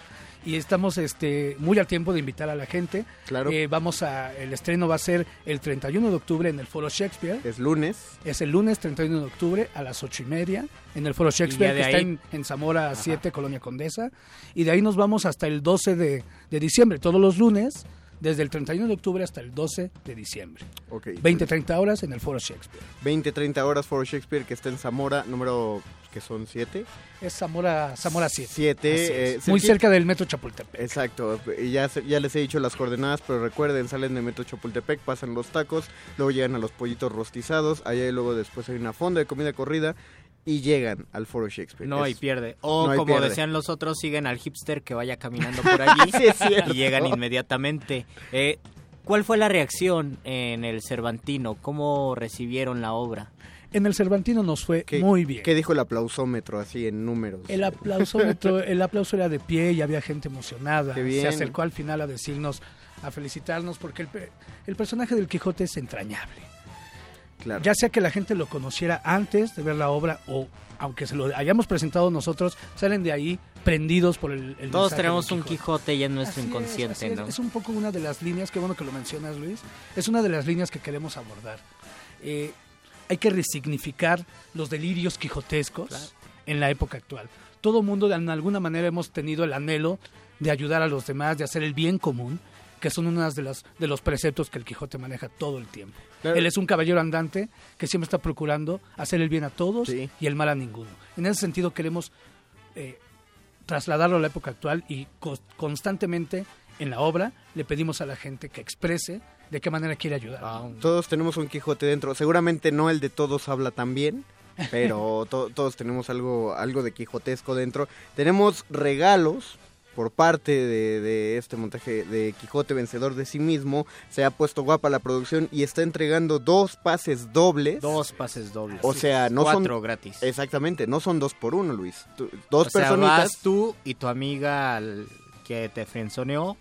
Y estamos este muy a tiempo de invitar a la gente. Claro. Eh, vamos a el estreno va a ser el 31 de octubre en el Foro Shakespeare. Es lunes. Es el lunes 31 de octubre a las ocho y media en el Foro Shakespeare, que está en, en Zamora 7, Colonia Condesa. Y de ahí nos vamos hasta el 12 de, de diciembre, todos los lunes, desde el 31 de octubre hasta el 12 de diciembre. Ok. 20, 30 horas en el Foro Shakespeare. 20, 30 horas for Shakespeare que está en Zamora, número que son 7. Es Zamora, Zamora 7. 7. Así es. Muy cerca del Metro Chapultepec. Exacto, y ya, se- ya les he dicho las coordenadas, pero recuerden, salen de Metro Chapultepec, pasan los tacos, luego llegan a los pollitos rostizados, allá y luego después hay una fonda de comida corrida y llegan al Foro Shakespeare. No Es- pierde. O no como pierde. decían los otros, siguen al hipster que vaya caminando por allí Sí, es cierto. y llegan inmediatamente. Eh, ¿Cuál fue la reacción en el Cervantino? ¿Cómo recibieron la obra? En el Cervantino nos fue ¿Qué- muy bien. ¿Qué dijo el aplausómetro así en números? El aplausómetro, el aplauso era de pie y había gente emocionada. Qué bien. Se acercó al final a decirnos, a felicitarnos, porque el, pe- el personaje del Quijote es entrañable. Claro. Ya sea que la gente lo conociera antes de ver la obra o aunque se lo hayamos presentado nosotros, salen de ahí prendidos por el, el Todos tenemos un Quijote ya en nuestro Así inconsciente, es. ¿no? Es un poco una de las líneas, qué bueno que lo mencionas Luis, es una de las líneas que queremos abordar. Eh, hay que resignificar los delirios quijotescos en la época actual. Todo mundo de alguna manera hemos tenido el anhelo de ayudar a los demás, de hacer el bien común, que son unos de los, de los preceptos que el Quijote maneja todo el tiempo. Claro. Él es un caballero andante que siempre está procurando hacer el bien a todos y el mal a ninguno. En ese sentido queremos eh, trasladarlo a la época actual y co- constantemente en la obra le pedimos a la gente que exprese de qué manera quiere ayudar. Todos tenemos un Quijote dentro. Seguramente no el de todos habla tan bien, pero to- todos tenemos algo, algo de quijotesco dentro. Tenemos regalos por parte de, de este montaje de Quijote vencedor de sí mismo. Se ha puesto guapa la producción y está entregando dos pases dobles. Dos pases dobles. O sea, no Cuatro son gratis. Exactamente, no son dos por uno, Luis. Tú- dos o sea, personitas. vas tú y tu amiga al- que te frenzoneó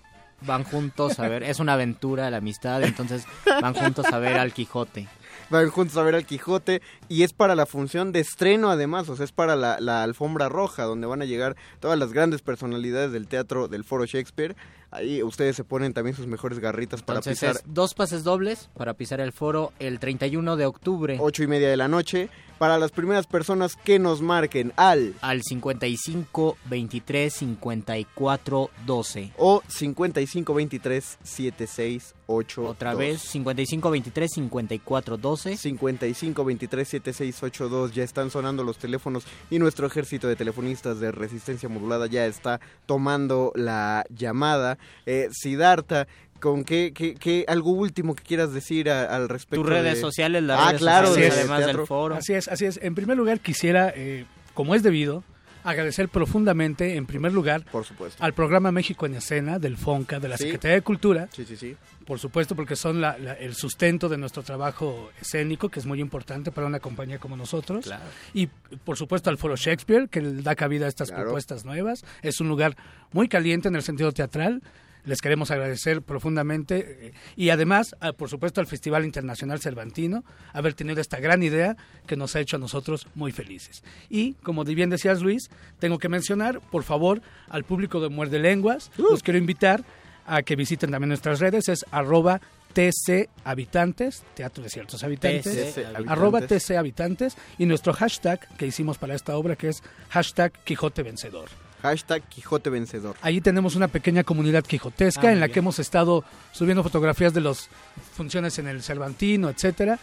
van juntos a ver, es una aventura la amistad, entonces van juntos a ver al Quijote. Van juntos a ver al Quijote y es para la función de estreno además, o sea, es para la, la alfombra roja donde van a llegar todas las grandes personalidades del teatro del Foro Shakespeare. Ahí ustedes se ponen también sus mejores garritas para pisar es dos pases dobles para pisar el foro el 31 de octubre. ocho y media de la noche. Para las primeras personas que nos marquen al Al 55 23 54 12. o 55 23 76 8 Otra vez 55 23 54 12. 55 23 7682 ya están sonando los teléfonos y nuestro ejército de telefonistas de resistencia modulada ya está tomando la llamada. Eh, Siddhartha, ¿con qué, qué, qué- algo último que quieras decir a- al respecto? Tus redes de- sociales, las ah, redes claro, sociales, de además del foro. Así es, así es. En primer lugar, quisiera, eh, como es debido, agradecer profundamente, en primer lugar, Por supuesto. al programa México en Escena del FONCA, de la Sí. Secretaría de Cultura. Sí, sí, sí. Por supuesto, porque son la- la- el sustento de nuestro trabajo escénico, que es muy importante para una compañía como nosotros. Y, por supuesto, al Foro Shakespeare, que da cabida a estas Claro. propuestas nuevas. Es un lugar muy caliente en el sentido teatral. Les queremos agradecer profundamente. eh, Y además, a- por supuesto, al Festival Internacional Cervantino, haber tenido esta gran idea que nos ha hecho a nosotros muy felices. Y, como bien decías, Luis, tengo que mencionar, por favor, al público de Muerde Lenguas, los quiero invitar a que visiten también nuestras redes, es arroba TC Habitantes, Teatro de Ciertos Habitantes, TC arroba Habitantes. TC Habitantes, y nuestro hashtag que hicimos para esta obra, que es hashtag Quijote Vencedor. Hashtag Quijote Vencedor. Ahí tenemos una pequeña comunidad quijotesca Ah, en la bien. que hemos estado subiendo fotografías de las funciones en el Cervantino, etcétera,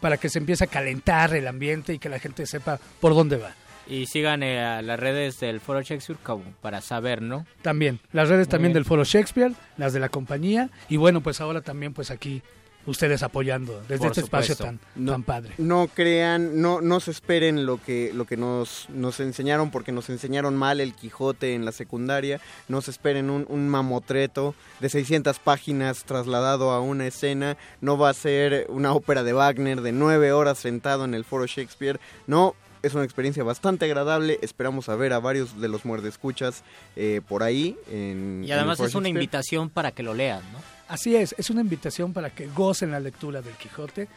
para que se empiece a calentar el ambiente y que la gente sepa por dónde va. Y sigan eh, a las redes del foro Shakespeare como para saber, ¿no? También, las redes Muy también bien. del Foro Shakespeare, las de la compañía, y bueno, pues ahora también pues aquí ustedes apoyando desde Por este espacio tan, tan padre. No crean, no, no se esperen lo que, lo que nos, nos enseñaron, porque nos enseñaron mal el Quijote en la secundaria. No se esperen un, un mamotreto de 600 páginas trasladado a una escena. No va a ser una ópera de Wagner de nueve horas sentado en el foro Shakespeare. No, es una experiencia bastante agradable. Esperamos a ver a varios de los muerdescuchas eh, por ahí. En, Y además es una invitación para que lo lean, ¿no? Así es, es una invitación para que gocen la lectura del Quijote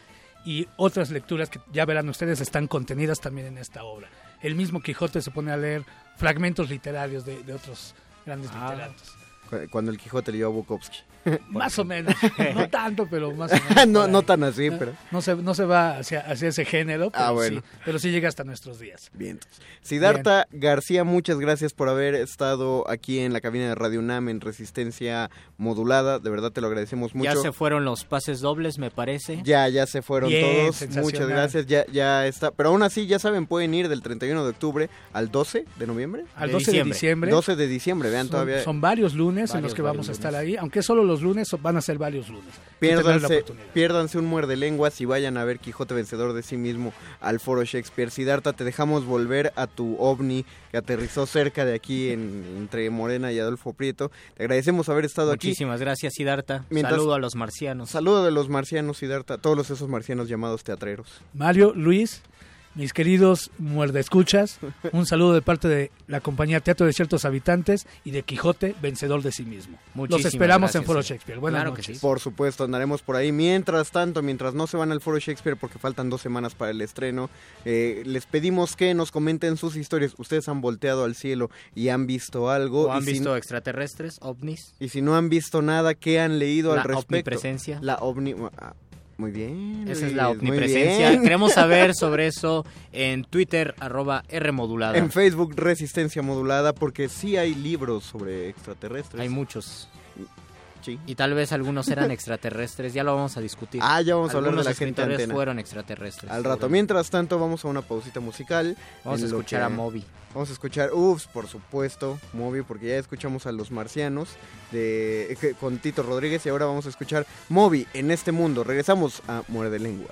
y otras lecturas que ya verán ustedes están contenidas también en esta obra. El mismo Quijote se pone a leer fragmentos literarios de, de otros grandes Ah. literatos. Cu- Cuando el Quijote leyó a Bukowski. Más o menos, no tanto, pero más o menos. no, por no ahí. tan así, pero... No se, no se va hacia, hacia ese género, pero, Ah, bueno. sí, pero sí llega hasta nuestros días. Bien. Siddhartha García, muchas gracias por haber estado aquí en la cabina de Radio UNAM en Resistencia Modulada. De verdad te lo agradecemos mucho. Ya se fueron los pases dobles, me parece. Ya, ya se fueron Bien, todos. Muchas gracias. Ya, ya está. Pero aún así, ya saben, pueden ir del 31 de octubre al 12 de noviembre. Al 12 de diciembre. 12 de diciembre, vean Son, todavía. son varios lunes en los que vamos a estar lunes. ahí, aunque solo los lunes van a ser varios lunes. Piérdanse, piérdanse un muerde lenguas y vayan a ver Quijote vencedor de sí mismo al foro Shakespeare. Siddhartha, te dejamos volver a tu ovni que aterrizó cerca de aquí en- entre Morena y Adolfo Prieto. Te agradecemos haber estado aquí. Muchísimas gracias, Siddhartha. Mientras- Saludo a los marcianos. Saludo de los marcianos, Siddhartha, todos los esos marcianos llamados teatreros. Mario, Luis, mis queridos muerdescuchas, un saludo de parte de la compañía Teatro de Ciertos Habitantes y de Quijote, vencedor de sí mismo. Muchísimas Los esperamos gracias, en Foro sí. Shakespeare. Buenas noches. Por supuesto, andaremos por ahí. Mientras tanto, mientras no se van al Foro Shakespeare porque faltan dos semanas para el estreno, eh, les pedimos que nos comenten sus historias. Ustedes han volteado al cielo y han visto algo. ¿O han y si- visto extraterrestres, ovnis? y si no han visto nada, ¿qué han leído La al respecto? omnipresencia. La ovni... Muy bien. Esa es la omnipresencia. Queremos saber sobre eso en Twitter, arroba Rmodulada. En Facebook, Resistencia Modulada, porque sí hay libros sobre extraterrestres. Hay muchos. Sí. Y tal vez algunos eran extraterrestres, ya lo vamos a discutir. Ah, ya vamos a hablar de la gente antena. fueron extraterrestres. Al rato. Mientras tanto, vamos a una pausita musical. Vamos a escuchar que- a Moby. Vamos a escuchar, ups, por supuesto, Moby, porque ya escuchamos a los marcianos de, con Tito Rodríguez y ahora vamos a escuchar Moby en este mundo. Regresamos a Muerde Lenguas.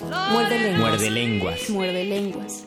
Muerde lenguas. Muerde lenguas. Muerde lenguas.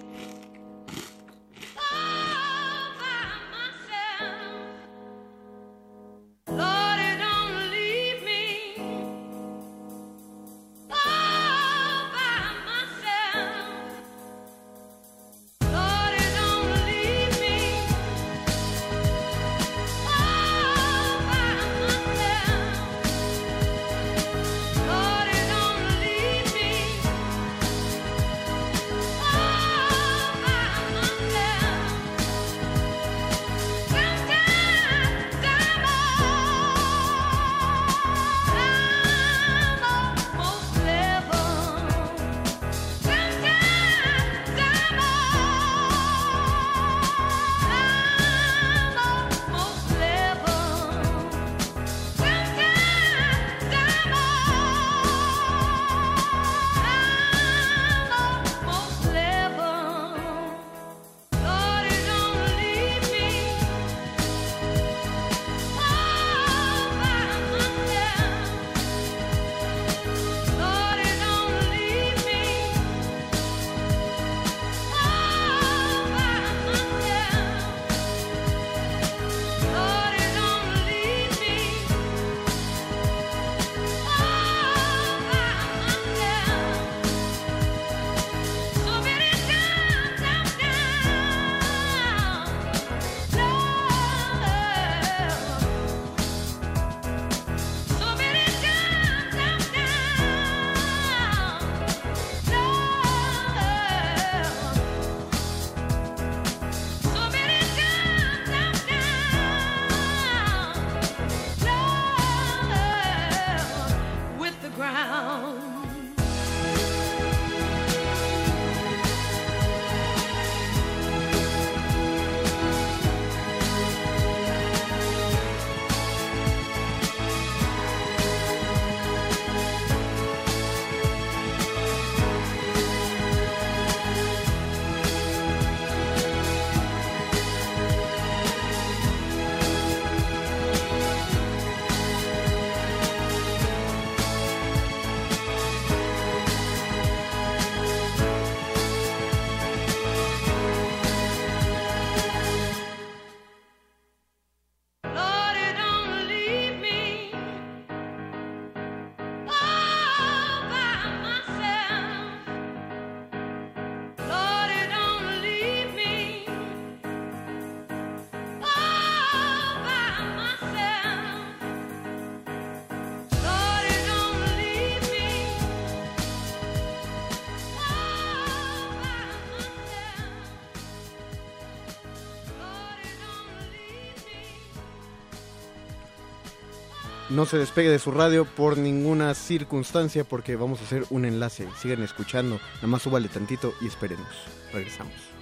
No se despegue de su radio por ninguna circunstancia porque vamos a hacer un enlace. Sigan escuchando, nada más súbale tantito y esperemos. Regresamos.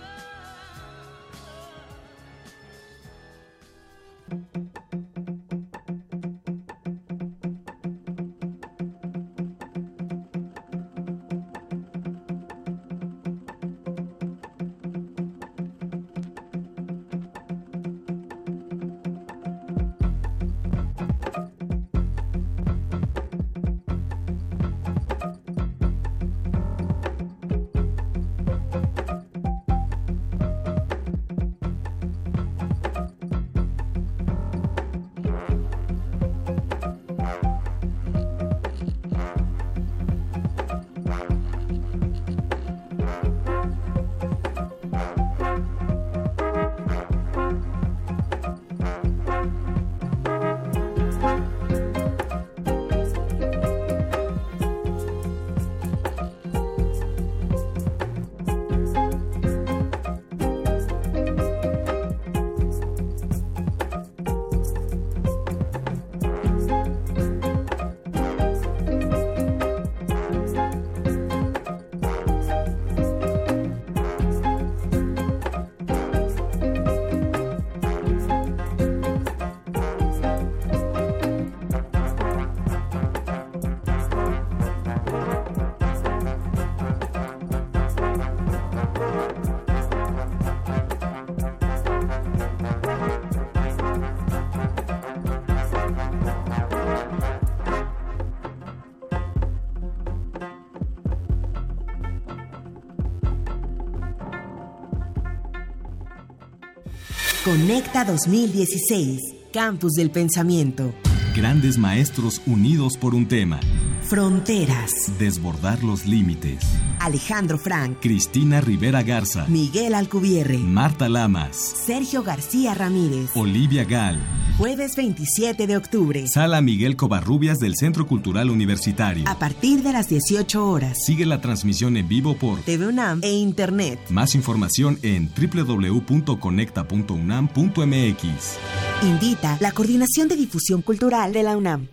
Conecta 2016, Campus del Pensamiento. Grandes maestros unidos por un tema. Fronteras. Desbordar los límites. Alejandro Frank. Cristina Rivera Garza. Miguel Alcubierre. Marta Lamas. Sergio García Ramírez. Olivia Gal. Jueves 27 de octubre. Sala Miguel Covarrubias del Centro Cultural Universitario. A partir de las 18 horas. Sigue la transmisión en vivo por TV UNAM e Internet. Más información en www.conecta.unam.mx. Invita la Coordinación de Difusión Cultural de la UNAM.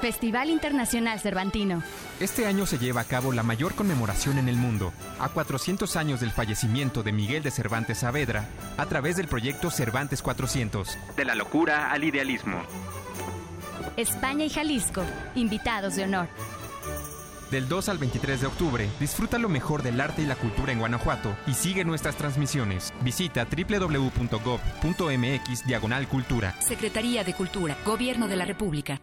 Festival Internacional Cervantino. Este año se lleva a cabo la mayor conmemoración en el mundo, a 400 años del fallecimiento de Miguel de Cervantes Saavedra, a través del proyecto Cervantes 400. De la locura al idealismo. España y Jalisco, invitados de honor. Del 2 al 23 de octubre, disfruta lo mejor del arte y la cultura en Guanajuato y sigue nuestras transmisiones. Visita www.gov.mx Diagonal Cultura. Secretaría de Cultura, Gobierno de la República.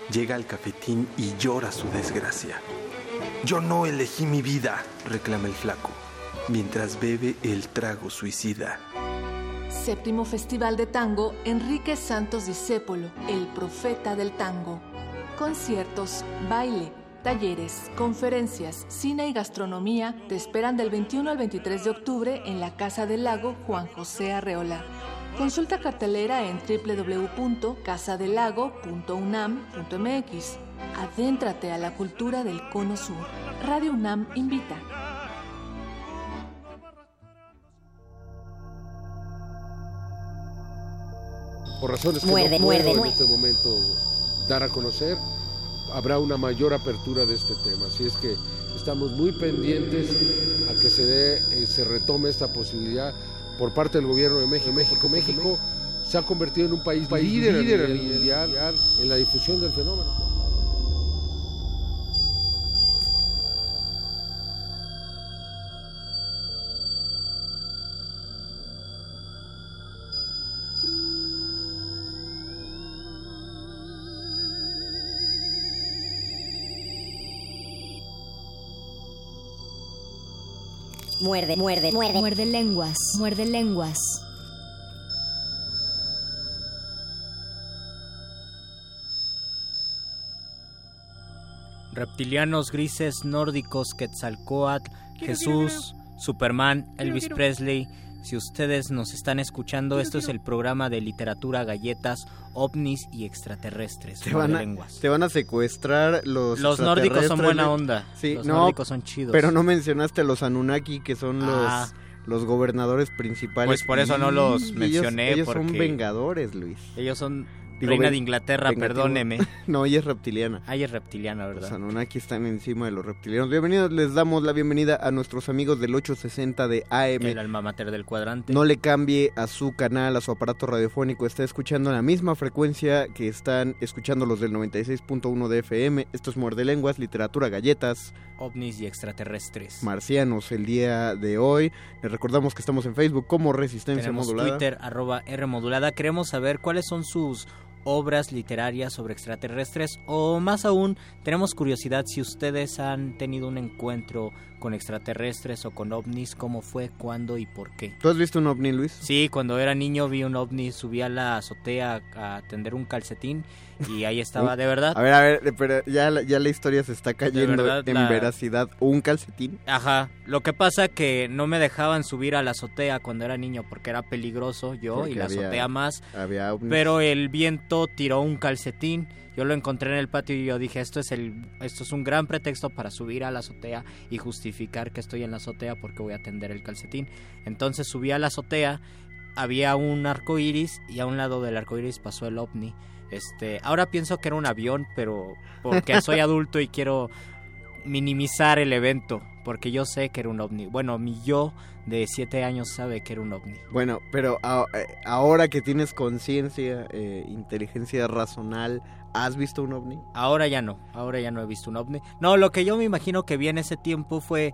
llega al cafetín y llora su desgracia. Yo no elegí mi vida, reclama el flaco, mientras bebe el trago suicida. Séptimo Festival de Tango Enrique Santos Discépolo, el profeta del tango. Conciertos, baile, talleres, conferencias, cine y gastronomía te esperan del 21 al 23 de octubre en la Casa del Lago Juan José Arreola. Consulta cartelera en www.casadelago.unam.mx. Adéntrate a la cultura del Cono Sur. Radio UNAM invita. Por razones que Muerde, no puedo muerde, en este momento dar a conocer, habrá una mayor apertura de este tema. Así es que estamos muy pendientes a que se dé, eh, se retome esta posibilidad por parte del gobierno de México. México, México se ha convertido en un país, líder, mundial en la difusión del fenómeno. Muerde, muerde, muerde. Muerde lenguas. Muerde lenguas. Reptilianos grises nórdicos, Quetzalcoatl, Jesús, Superman, Elvis Presley. Si ustedes nos están escuchando, esto es el programa de literatura, galletas, ovnis y extraterrestres. Te van, a, lenguas. te van a secuestrar los Los nórdicos son buena onda. Sí, Los no, nórdicos son chidos. Pero no mencionaste a los Anunnaki, que son los, Ah. los gobernadores principales. Pues por eso no los mencioné, Ellos, ellos son porque- vengadores, Luis. Ellos son Digo, reina de Inglaterra, vengativo. perdóneme. no, ella es reptiliana. Ah, ella es reptiliana, Los ¿verdad? Anunnaki están encima de los reptilianos. Bienvenidos, les damos la bienvenida a nuestros amigos del 860 de AM. El alma mater del cuadrante. No le cambie a su canal, a su aparato radiofónico. Está escuchando la misma frecuencia que están escuchando los del 96.1 de FM. Esto es Muerde Lenguas, Literatura, Galletas, ovnis y extraterrestres. Marcianos. El día de hoy les recordamos que estamos en Facebook como Resistencia Tenemos Modulada. Twitter, arroba R modulada. Queremos saber cuáles son sus obras literarias sobre extraterrestres o más aún, tenemos curiosidad si ustedes han tenido un encuentro con extraterrestres o con ovnis, cómo fue, cuándo y por qué. ¿Tú has visto un ovni, Luis? Sí, cuando era niño vi un ovni, subí a la azotea a tender un calcetín y ahí estaba, de verdad. A ver, a ver, pero ya, la- ya la historia se está cayendo verdad, en la- veracidad. ¿Un calcetín? Ajá, lo que pasa que no me dejaban subir a la azotea cuando era niño porque era peligroso yo Porque y la había- azotea más. Había ovnis. Pero el viento tiró un calcetín. Yo lo encontré en el patio y yo dije, esto es el esto es un gran pretexto para subir a la azotea y justificar que estoy en la azotea porque voy a tender el calcetín. Entonces subí a la azotea, había un arco iris y a un lado del arco iris pasó el ovni. Este, ahora pienso que era un avión, pero porque soy adulto y quiero minimizar el evento, porque yo sé que era un ovni. Bueno, mi yo de siete años sabe que era un ovni. Bueno, pero a- eh, ahora que tienes conciencia, eh, inteligencia razonal, ¿has visto un ovni? Ahora ya no, ahora ya no he visto un ovni. No, lo que yo me imagino que vi en ese tiempo fue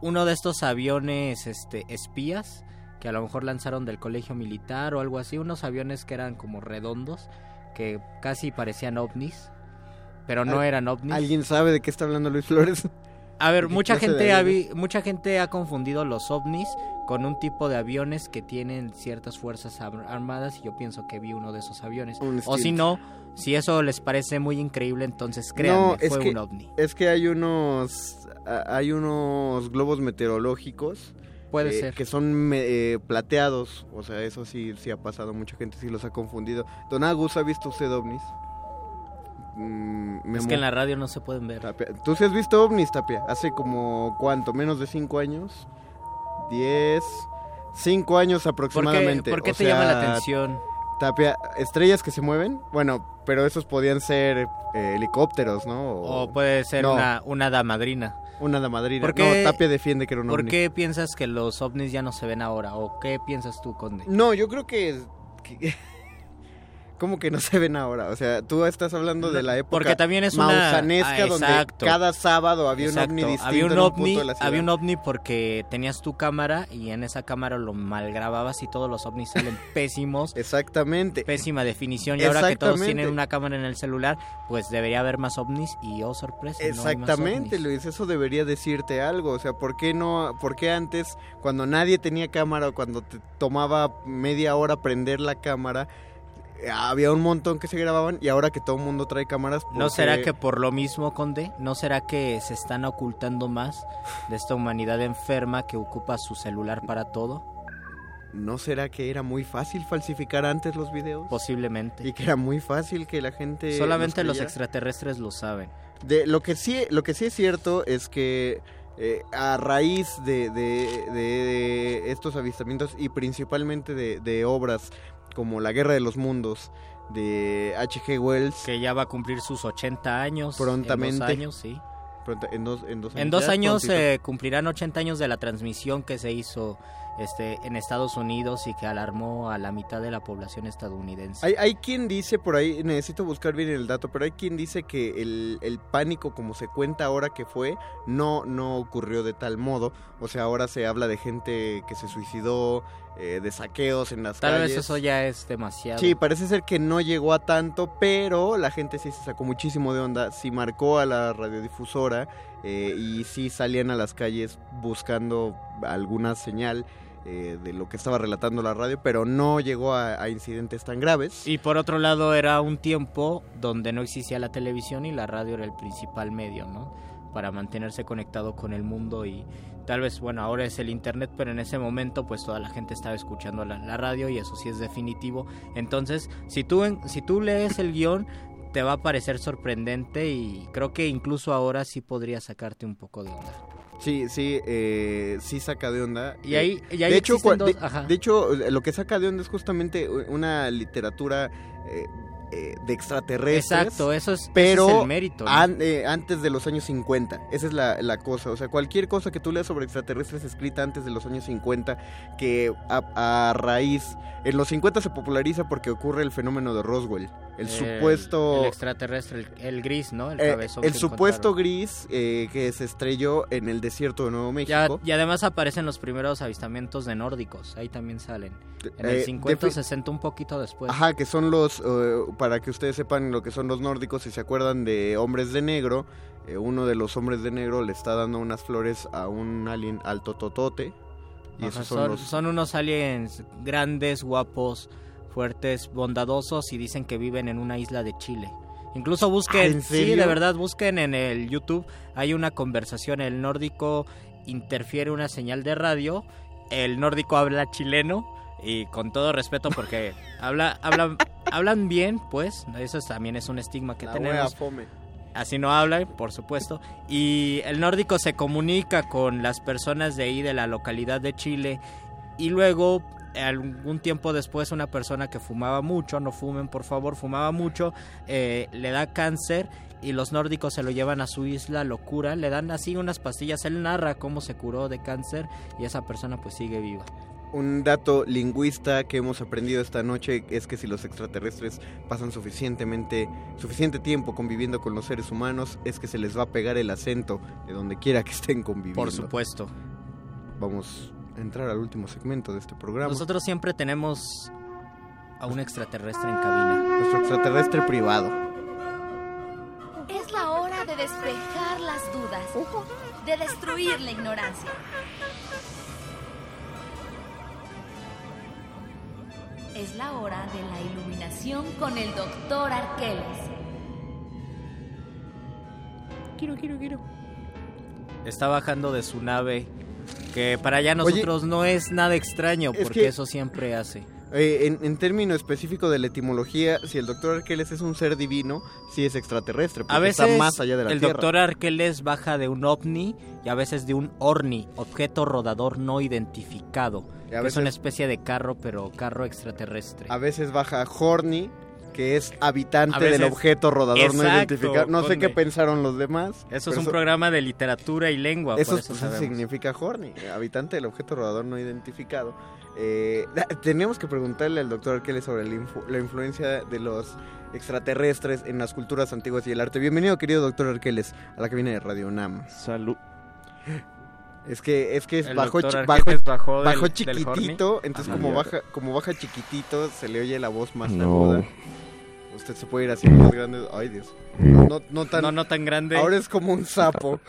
uno de estos aviones este, espías que a lo mejor lanzaron del colegio militar o algo así, unos aviones que eran como redondos, que casi parecían ovnis, pero no Al- eran ovnis. ¿Alguien sabe de qué está hablando Luis Flores? A ver, ¿De qué mucha gente, ha vi- mucha gente ha confundido los ovnis con un tipo de aviones que tienen ciertas fuerzas ar- armadas y yo pienso que vi uno de esos aviones. Un O si no, si eso les parece muy increíble, entonces créanme, no, es fue que, un ovni. Es que hay unos, hay unos globos meteorológicos. Puede eh, ser. Que son eh, plateados. O sea, eso sí, sí ha pasado. Mucha gente sí los ha confundido. Don Agus, ¿ha visto usted ovnis? Mm, Es que en la radio no se pueden ver. Tapia. ¿Tú sí has visto ovnis, Tapia? Hace como, ¿cuánto? ¿Menos de cinco años? ¿Diez? Cinco años aproximadamente. por qué te llama la atención? Tapia, estrellas que se mueven. Bueno, pero esos podían ser eh, helicópteros, ¿no? O puede ser No, una, una damadrina. Una damadrina. ¿Por qué- No, Tapia defiende que era un ¿Por ovni. qué piensas que los ovnis ya no se ven ahora? ¿O qué piensas tú, Conde? No, yo creo que... que- ¿Cómo que no se ven ahora? O sea, tú estás hablando de la época Porque también es una- mausanesca Ah, donde cada sábado había Exacto. un ovni distinto había un en un ovni, punto de la ciudad. había un ovni porque tenías tu cámara y en esa cámara lo malgrababas y todos los ovnis salen pésimos. Exactamente. Pésima definición y ahora que todos tienen una cámara en el celular, pues debería haber más ovnis y oh sorpresa, no Exactamente, ovnis. Luis, eso debería decirte algo, o sea, ¿por qué no, por qué antes cuando nadie tenía cámara o cuando te tomaba media hora prender la cámara, había un montón que se grababan y ahora que todo el mundo trae cámaras, ¿No ¿por será que por lo mismo, Conde? ¿No será que se están ocultando más de esta humanidad enferma que ocupa su celular para todo? ¿No será que era muy fácil falsificar antes los videos? Posiblemente. Y que era muy fácil que la gente Solamente los extraterrestres lo saben. De, lo, que sí, lo que sí es cierto es que eh, a raíz de, de- de- de estos avistamientos y principalmente de, de obras como La Guerra de los Mundos de H.G. Wells, Que ya va a cumplir sus 80 años. Prontamente. En dos años, sí. pronto- en, dos, en dos años, En dos años eh, cumplirán 80 años de la transmisión que se hizo este, en Estados Unidos y que alarmó a la mitad de la población estadounidense. Hay, hay quien dice por ahí, necesito buscar bien el dato, pero hay quien dice que el, el pánico como se cuenta ahora que fue, no, no ocurrió de tal modo. O sea, ahora se habla de gente que se suicidó, eh, de saqueos en las Tal calles. vez eso ya es demasiado. Sí, parece ser que no llegó a tanto, pero la gente sí se sacó muchísimo de onda, sí marcó a la radiodifusora eh, y sí salían a las calles buscando alguna señal eh, de lo que estaba relatando la radio, pero no llegó a, incidentes tan graves. Y por otro lado era un tiempo donde no existía la televisión y la radio era el principal medio, ¿no? Para mantenerse conectado con el mundo y tal vez, bueno, ahora es el internet, pero en ese momento pues toda la gente estaba escuchando la, radio y eso sí es definitivo. Entonces, si tú, si tú lees el guion, te va a parecer sorprendente y creo que incluso ahora sí podría sacarte un poco de onda. Sí, sí, eh, sí saca de onda. Y ahí- y ahí de, hecho, dos- de- ajá. de hecho, lo que saca de onda es justamente una literatura eh, eh, de extraterrestres. Exacto, eso es- ese pero es el mérito, ¿no? an- eh, antes de los años 50. Esa es la, la cosa. O sea, cualquier cosa que tú leas sobre extraterrestres escrita antes de los años 50, que a, a raíz. En los 50 se populariza porque ocurre el fenómeno de Roswell. El, supuesto. El extraterrestre, el, el gris, ¿no? El eh, el supuesto gris eh, que se estrelló en el desierto de Nuevo Ya- México. y además aparecen los primeros avistamientos de nórdicos, ahí también salen. En el Eh, 50 o defi- 60 un poquito después. Ajá, que son los, eh, para que ustedes sepan lo que son los nórdicos, si se acuerdan de Hombres de Negro, eh, uno de los hombres de negro le está dando unas flores a un alien alto totote. Y Ajá, esos son, son, los... son unos aliens grandes, guapos, fuertes, bondadosos y dicen que viven en una isla de Chile. Incluso busquen, Ah, ¿en sí, de verdad, busquen en el YouTube, hay una conversación, el nórdico interfiere una señal de radio, el nórdico habla chileno y con todo respeto porque habla, hablan, hablan bien, pues, eso es- también es un estigma que La tenemos. fome. Así no hablan, por supuesto. Y el nórdico se comunica con las personas de ahí, de la localidad de Chile. Y luego algún tiempo después una persona que fumaba mucho, no fumen por favor, fumaba mucho, eh, le da cáncer y los nórdicos se lo llevan a su isla, locura, le dan así unas pastillas, él narra cómo se curó de cáncer y esa persona pues sigue viva. Un dato lingüista que hemos aprendido esta noche es que si los extraterrestres pasan suficientemente suficiente tiempo conviviendo con los seres humanos es que se les va a pegar el acento de donde quiera que estén conviviendo. Por supuesto. Vamos entrar al último segmento de este programa. Nosotros siempre tenemos a un extraterrestre en cabina. Nuestro extraterrestre privado. Es la hora de despejar las dudas, de destruir la ignorancia. Es la hora de la iluminación con el doctor Arqueles. Quiero, quiero, quiero. Está bajando de su nave, que para allá nosotros no es nada extraño, es porque que- eso siempre hace. Eh, en, en término específico de la etimología, si el doctor Arqueles es un ser divino, sí es extraterrestre, porque A veces está más allá de la el Tierra. doctor Arqueles baja de un ovni y a veces de un orni, objeto rodador no identificado. Que es una especie de carro, pero carro extraterrestre. A veces baja Horny, que es habitante veces- del objeto rodador no identificado. No sé conde. qué pensaron los demás. Eso es un programa de literatura y lengua, Eso, por eso pues, sabemos. significa Horny, habitante del objeto rodador no identificado. Eh, tenemos que preguntarle al doctor Arqueles sobre la, influ- la influencia de los extraterrestres en las culturas antiguas y el arte. Bienvenido, querido doctor Arqueles, a la cabina de Radio UNAM. Salud. Es que es que es bajo, chi- bajó del- bajo del chiquitito, entonces como baja como baja chiquitito se le oye la voz más No. aguda. Usted se puede ir haciendo más grande. Ay, Dios. No, no tan No, no tan grande. Ahora es como un sapo.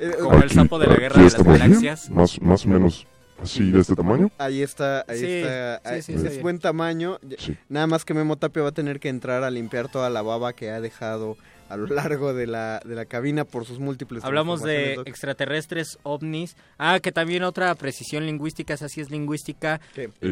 Eh, Como el sapo de la guerra de las galaxias. Más, más o menos así, de este tamaño. Ahí está, ahí Sí, está. sí, ahí- sí, es sí. buen tamaño. Sí. Nada más que Memo Tapia va a tener que entrar a limpiar toda la baba que ha dejado a lo largo de la, de la cabina por sus múltiples Hablamos de Doc. extraterrestres, ovnis. Ah, que también otra precisión lingüística, esa sí es lingüística.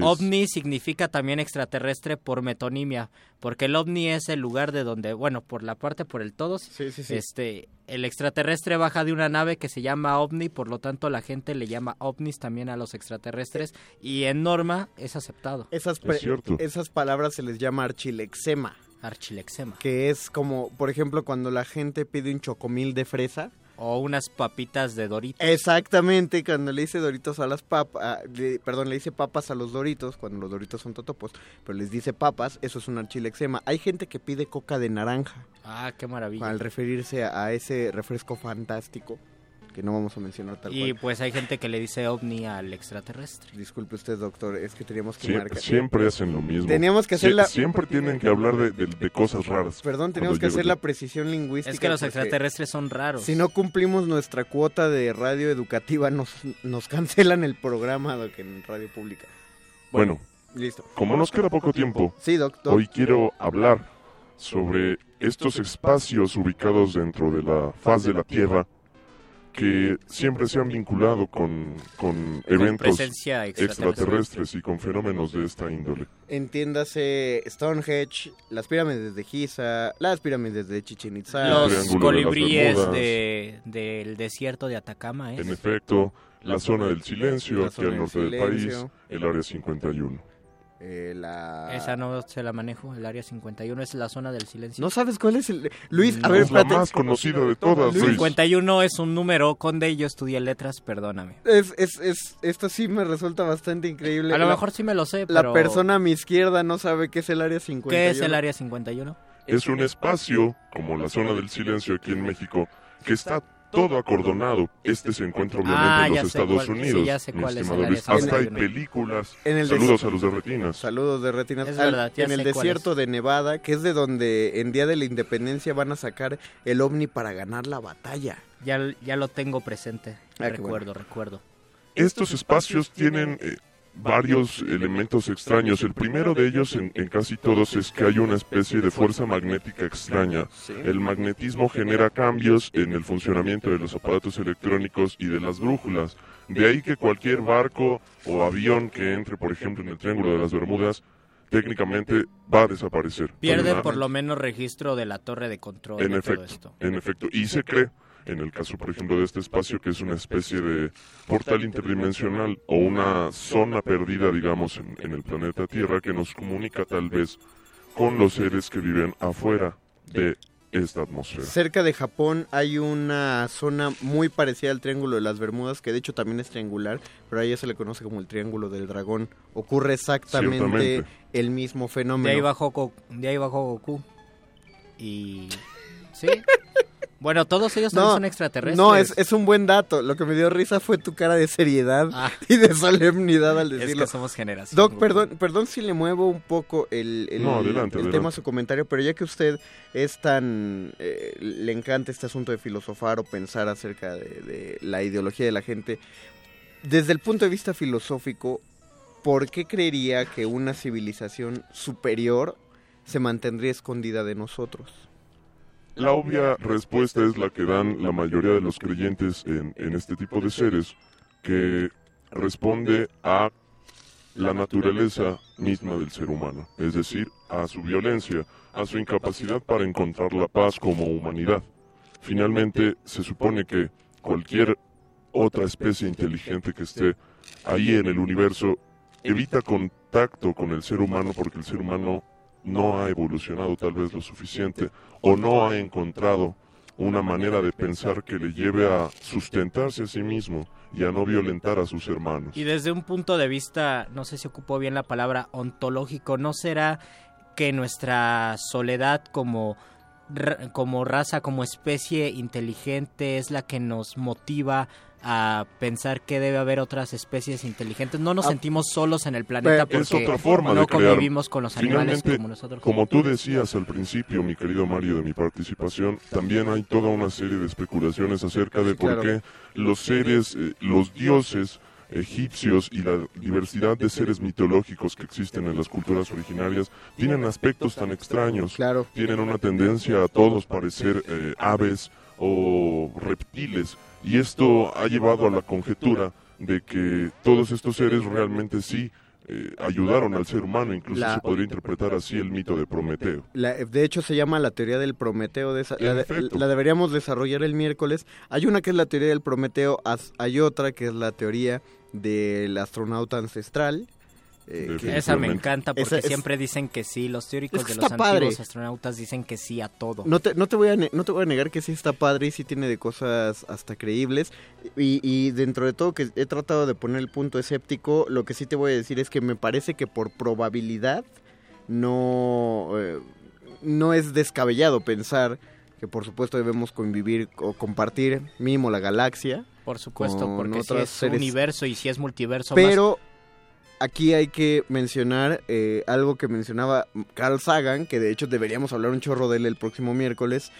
OVNI significa también extraterrestre por metonimia, porque el ovni es el lugar de donde, bueno, por la parte, por el todos, Sí, sí, sí. este, el extraterrestre baja de una nave que se llama ovni, por lo tanto la gente le llama ovnis también a los extraterrestres y en norma es aceptado. Esas, Es esas palabras se les llama archilexema, Archilexema. que es como, por ejemplo, cuando la gente pide un chocomil de fresa. O unas papitas de Doritos. Exactamente, cuando le dice doritos a las papas, perdón, le dice papas a los doritos, cuando los doritos son totopos, pero les dice papas, eso es un archilexema. Hay gente que pide coca de naranja Ah, qué maravilla. al referirse a, a ese refresco fantástico que no vamos a mencionar tal Y cual. pues hay gente que le dice ovni al extraterrestre. Disculpe usted, doctor, es que teníamos que Sie- marcar. siempre hacen lo mismo. Teníamos que hacer Sie- la- Siempre tienen que hablar de, de- de cosas raras. Perdón, teníamos que hacer la precisión lingüística. Es que los extraterrestres son raros. Si no cumplimos nuestra cuota de radio educativa, nos, nos cancelan el programa Doc, en radio pública. Bueno, Listo. como nos queda poco tiempo, Sí, doctor. hoy quiero hablar sobre estos espacios ubicados dentro de la faz de la Tierra que siempre se han vinculado con, con eventos presencia extraterrestre. extraterrestres y con fenómenos de esta índole. Entiéndase Stonehenge, las pirámides de Giza, las pirámides de Chichen Itza. Los de colibríes de, del desierto de Atacama, ¿eh? En efecto, la zona del silencio La aquí al del norte del país, silencio. el área 51. Eh, la... Esa no se la manejo, el área 51 es la zona del silencio. ¿No sabes cuál es el...? Luis, a No. ver, es la más conocida de todas, Luis. 51 es un número, Conde, yo estudié letras, perdóname. Es, es, es, esto sí me resulta bastante increíble. A lo La- mejor sí me lo sé, La pero... persona a mi izquierda no sabe qué es el área 51. ¿Qué es el área 51? Es un espacio, como la zona del silencio aquí en México, que está todo acordonado. Este se encuentra obviamente Ah, en ya los sé Estados cuál- sí, Unidos. ya sé cuál es el área Hasta hay 51. películas. En el Saludos a los de Retinas. Saludos de Retinas. Es verdad, ya en el sé cuál desierto de Nevada, que es de donde en Día de la Independencia van a sacar el ovni para ganar la batalla. Ya, ya lo tengo presente, Ah, recuerdo, recuerdo. Estos espacios tienen eh, varios elementos extraños. El primero de ellos en, en casi todos es que hay una especie de fuerza magnética extraña. El magnetismo genera cambios en el funcionamiento de los aparatos electrónicos y de las brújulas. De ahí que cualquier barco o avión que entre, por ejemplo, en el Triángulo de las Bermudas, técnicamente va a desaparecer. Pierde por lo menos registro de la torre de control en de todo efecto, esto. en efecto. Y se cree en el caso, por ejemplo, de este espacio, que es una especie de portal interdimensional o una zona perdida, digamos, en, en el planeta Tierra que nos comunica tal vez con los seres que viven afuera de esta atmósfera. Cerca de Japón hay una zona muy parecida al Triángulo de las Bermudas, que de hecho también es triangular, pero a ella se le conoce como el Triángulo del Dragón. Ocurre exactamente Ciertamente. el mismo De fenómeno. ahí bajó, de ahí bajó Goku. Y... ¿Sí? Bueno, todos ellos también son extraterrestres. No, es, es un buen dato. Lo que me dio risa fue tu cara de seriedad y de solemnidad al Ah. Es decirlo. que somos generación. Doc, perdón, perdón si le muevo un poco el, el, No, adelante, el adelante. tema a su comentario, pero ya que usted es tan... eh, le encanta este asunto de filosofar o pensar acerca de, de la ideología de la gente, desde el punto de vista filosófico, ¿por qué creería que una civilización superior se mantendría escondida de nosotros? La obvia respuesta es la que dan la mayoría de los creyentes en, este tipo de seres, que responde a la naturaleza misma del ser humano, es decir, a su violencia, a su incapacidad para encontrar la paz como humanidad. Finalmente, se supone que cualquier otra especie inteligente que esté ahí en el universo evita contacto con el ser humano porque el ser humano no ha evolucionado tal vez lo suficiente o no ha encontrado una manera de pensar que le lleve a sustentarse a sí mismo y a no violentar a sus hermanos. Y desde un punto de vista, no sé si ocupó bien la palabra ontológico, ¿no será que nuestra soledad como, como raza, como especie inteligente es la que nos motiva a pensar que debe haber otras especies inteligentes? No nos Ah, sentimos solos en el planeta es porque otra forma no convivimos con los animales Finalmente, como nosotros. Como tú decías al principio, mi querido Mario, de mi participación, también hay toda una serie de especulaciones acerca de por claro. qué los seres, eh, los dioses egipcios y la diversidad de seres mitológicos que existen en las culturas originarias tienen aspectos tan extraños. Claro. Tienen una tendencia a todos parecer eh, aves o reptiles. Y esto ha llevado a la conjetura de que todos estos seres realmente sí eh, ayudaron al ser humano, incluso La- se podría interpretar así el mito de Prometeo. La- de hecho, se llama la teoría del Prometeo. De esa- la, de- efecto. la deberíamos desarrollar el miércoles. Hay una que es la teoría del Prometeo, hay otra que es la teoría del astronauta ancestral. Eh, Esa me encanta porque Esa es- siempre dicen que sí, los teóricos Es que de los padre. antiguos astronautas dicen que sí a todo. No te, no, te voy a no te voy a negar que sí está padre y sí tiene de cosas hasta creíbles. Y, y dentro de todo que he tratado de poner el punto escéptico, lo que sí te voy a decir es que me parece que por probabilidad no, eh, no es descabellado pensar que por supuesto debemos convivir o compartir mínimo la galaxia. Por supuesto, con porque si es seres- universo y si es multiverso más- Pero aquí hay que mencionar eh, algo que mencionaba Carl Sagan, que de hecho deberíamos hablar un chorro de él el próximo miércoles,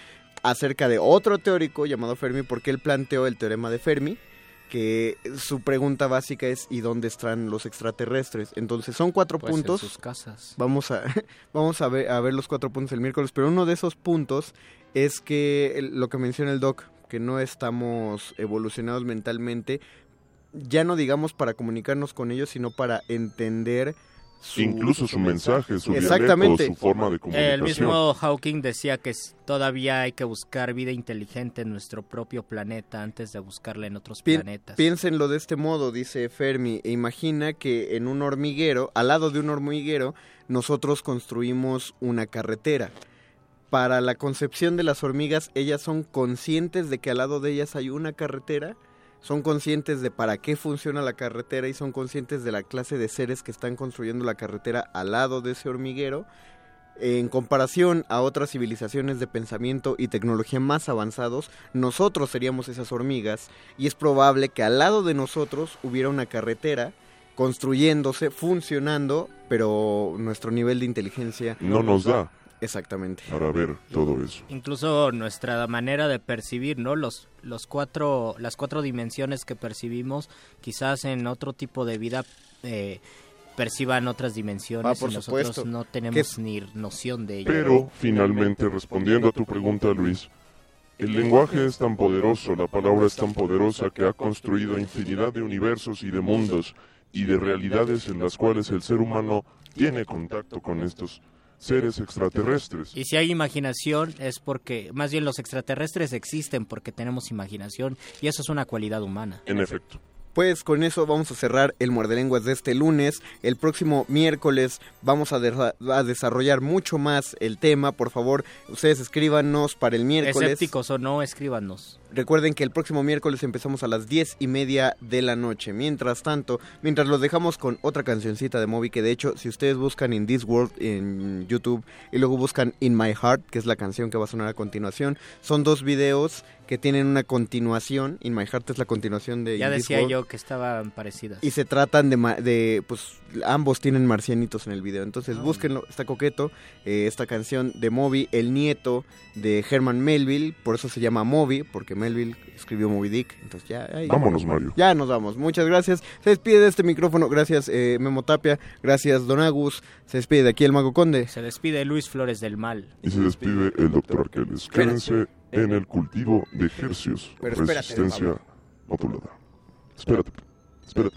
acerca de otro teórico llamado Fermi, porque él planteó el teorema de Fermi, que su pregunta básica es ¿y dónde están los extraterrestres? Entonces son cuatro Pues en puntos. sus casas. Vamos a, vamos a ver, a ver los cuatro puntos el miércoles, pero uno de esos puntos es que lo que menciona el doc, que no estamos evolucionados mentalmente, ya no digamos para comunicarnos con ellos, sino para entender su... Incluso su mensaje, su Exactamente. dialecto, su forma de comunicación. El mismo Hawking decía que todavía hay que buscar vida inteligente en nuestro propio planeta antes de buscarla en otros Pi- planetas. Piénsenlo de este modo, dice Fermi, e imagina que en un hormiguero, al lado de un hormiguero, nosotros construimos una carretera. Para la concepción de las hormigas, ellas son conscientes de que al lado de ellas hay una carretera, son conscientes de para qué funciona la carretera y son conscientes de la clase de seres que están construyendo la carretera al lado de ese hormiguero. En comparación a otras civilizaciones de pensamiento y tecnología más avanzados, nosotros seríamos esas hormigas y es probable que al lado de nosotros hubiera una carretera construyéndose, funcionando, pero nuestro nivel de inteligencia No nos da exactamente. para ver todo eso. Incluso nuestra manera de percibir, ¿no? Los, los cuatro, las cuatro dimensiones que percibimos, quizás en otro tipo de vida eh, perciban otras dimensiones Ah, por y nosotros supuesto. no tenemos ni noción de ello. Pero, finalmente, respondiendo a tu pregunta, Luis, el lenguaje es tan poderoso, la palabra es tan poderosa que ha construido infinidad de universos y de mundos y de realidades en las cuales el ser humano tiene contacto con estos seres extraterrestres. Y si hay imaginación es porque, más bien los extraterrestres existen porque tenemos imaginación y eso es una cualidad humana. En efecto. Pues con eso vamos a cerrar el Muerde Lenguas de este lunes. El próximo miércoles vamos a, a, desarrollar mucho más el tema. Por favor, ustedes escríbanos para el miércoles. Escépticos o no, escríbanos. Recuerden que el próximo miércoles empezamos a las diez y media de la noche. Mientras tanto, mientras los dejamos con otra cancioncita de Moby, que de hecho, si ustedes buscan In This World en YouTube y luego buscan In My Heart, que es la canción que va a sonar a continuación, son dos videos que tienen una continuación. In My Heart es la continuación de Ya In decía yo que estaban parecidas. Y se tratan de, de, pues, ambos tienen marcianitos en el video. Entonces, Ah. búsquenlo, está coqueto. Eh, esta canción de Moby, el nieto de Herman Melville, por eso se llama Moby, porque Melville escribió Moby Dick. Entonces, ya. ahí- Vámonos, Mario. Ya nos vamos. Muchas gracias. Se despide de este micrófono. Gracias, eh, Memo Tapia. Gracias, Don Agus. Se despide de aquí el Mago Conde. Se despide Luis Flores del Mal. Y se despide el doctor Arqueles. Quédense en el cultivo de ejercios. Pero espérate, Resistencia Pablo. modulada. Espérate, espérate.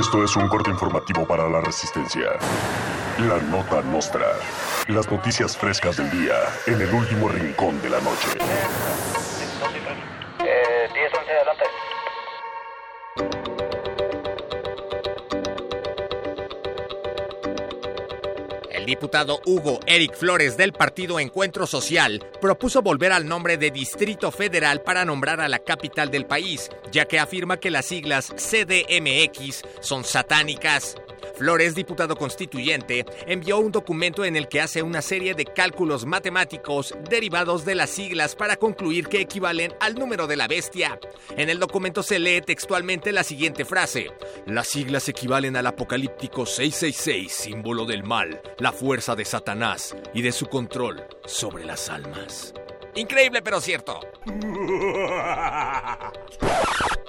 Esto es un corte informativo para la resistencia. La nota nostra. Las noticias frescas del día en el último rincón de la noche. Diputado Hugo Eric Flores del partido Encuentro Social propuso volver al nombre de Distrito Federal para nombrar a la capital del país, ya que afirma que las siglas CDMX son satánicas. Flores, diputado constituyente, envió un documento en el que hace una serie de cálculos matemáticos derivados de las siglas para concluir que equivalen al número de la bestia. En el documento se lee textualmente la siguiente frase. Las siglas equivalen al apocalíptico 666, símbolo del mal, la fuerza de Satanás y de su control sobre las almas. Increíble pero cierto.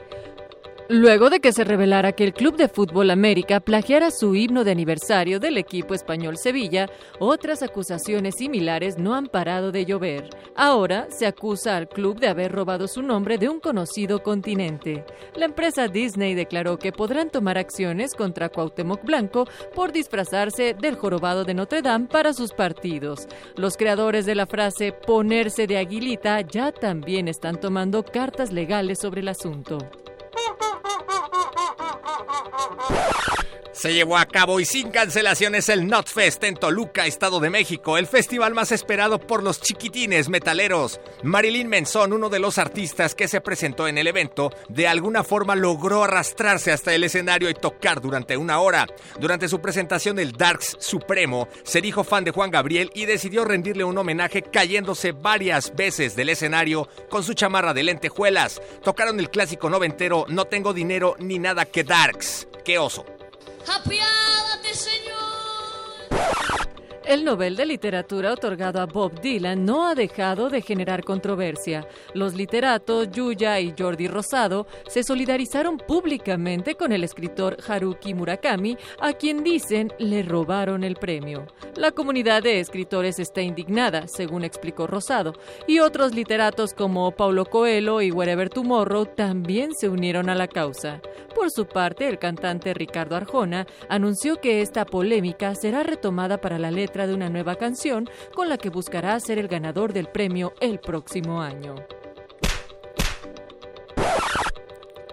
Luego de que se revelara que el Club de Fútbol América plagiara su himno de aniversario del equipo español Sevilla, otras acusaciones similares no han parado de llover. Ahora se acusa al club de haber robado su nombre de un conocido continente. La empresa Disney declaró que podrán tomar acciones contra Cuauhtémoc Blanco por disfrazarse del jorobado de Notre Dame para sus partidos. Los creadores de la frase ponerse de aguilita ya también están tomando cartas legales sobre el asunto. Se llevó a cabo y sin cancelaciones el NotFest en Toluca, Estado de México, el festival más esperado por los chiquitines metaleros. Marilyn Manson, uno de los artistas que se presentó en el evento, de alguna forma logró arrastrarse hasta el escenario y tocar durante una hora. Durante su presentación el Darks Supremo, se dijo fan de Juan Gabriel y decidió rendirle un homenaje cayéndose varias veces del escenario con su chamarra de lentejuelas. Tocaron el clásico noventero No tengo dinero ni nada que Darks. ¡Qué oso! Apiádate, Señor. El Nobel de Literatura otorgado a Bob Dylan no ha dejado de generar controversia. Los literatos Yuya y Jordi Rosado se solidarizaron públicamente con el escritor Haruki Murakami, a quien dicen le robaron el premio. La comunidad de escritores está indignada, según explicó Rosado, y otros literatos como Paulo Coelho y Wherever Tomorrow también se unieron a la causa. Por su parte, el cantante Ricardo Arjona anunció que esta polémica será retomada para la letra de una nueva canción con la que buscará ser el ganador del premio el próximo año.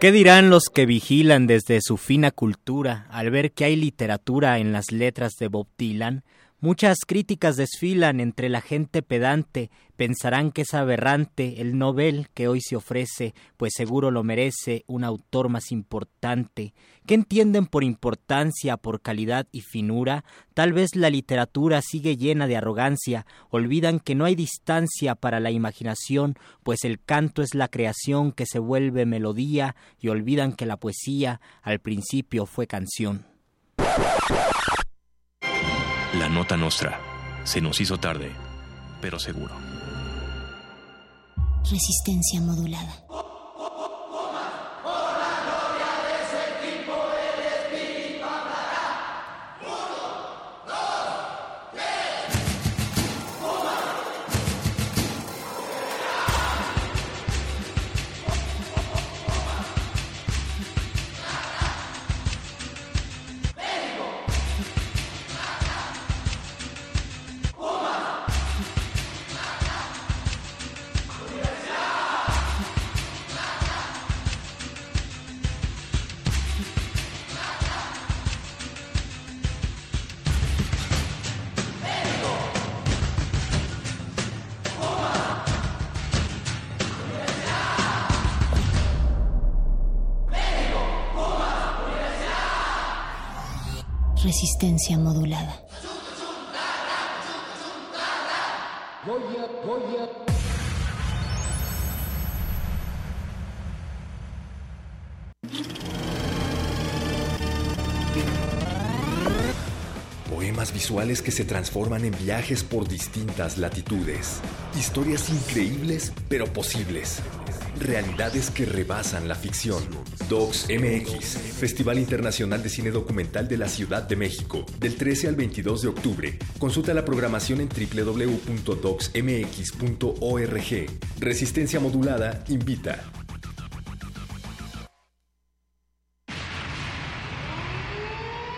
¿Qué dirán los que vigilan desde su fina cultura al ver que hay literatura en las letras de Bob Dylan? Muchas críticas desfilan entre la gente pedante, pensarán que es aberrante el Nobel que hoy se ofrece, pues seguro lo merece un autor más importante. ¿Qué entienden por importancia, por calidad y finura? Tal vez la literatura sigue llena de arrogancia, olvidan que no hay distancia para la imaginación, pues el canto es la creación que se vuelve melodía, y olvidan que la poesía al principio fue canción. La nota nostra. Se nos hizo tarde, pero seguro. Resistencia modulada. Resistencia modulada. Poemas visuales que se transforman en viajes por distintas latitudes. Historias increíbles pero posibles. Realidades que rebasan la ficción. Docs MX, Festival Internacional de Cine Documental de la Ciudad de México, del 13 al 22 de octubre. Consulta la programación en www.docsmx.org. Resistencia Modulada invita.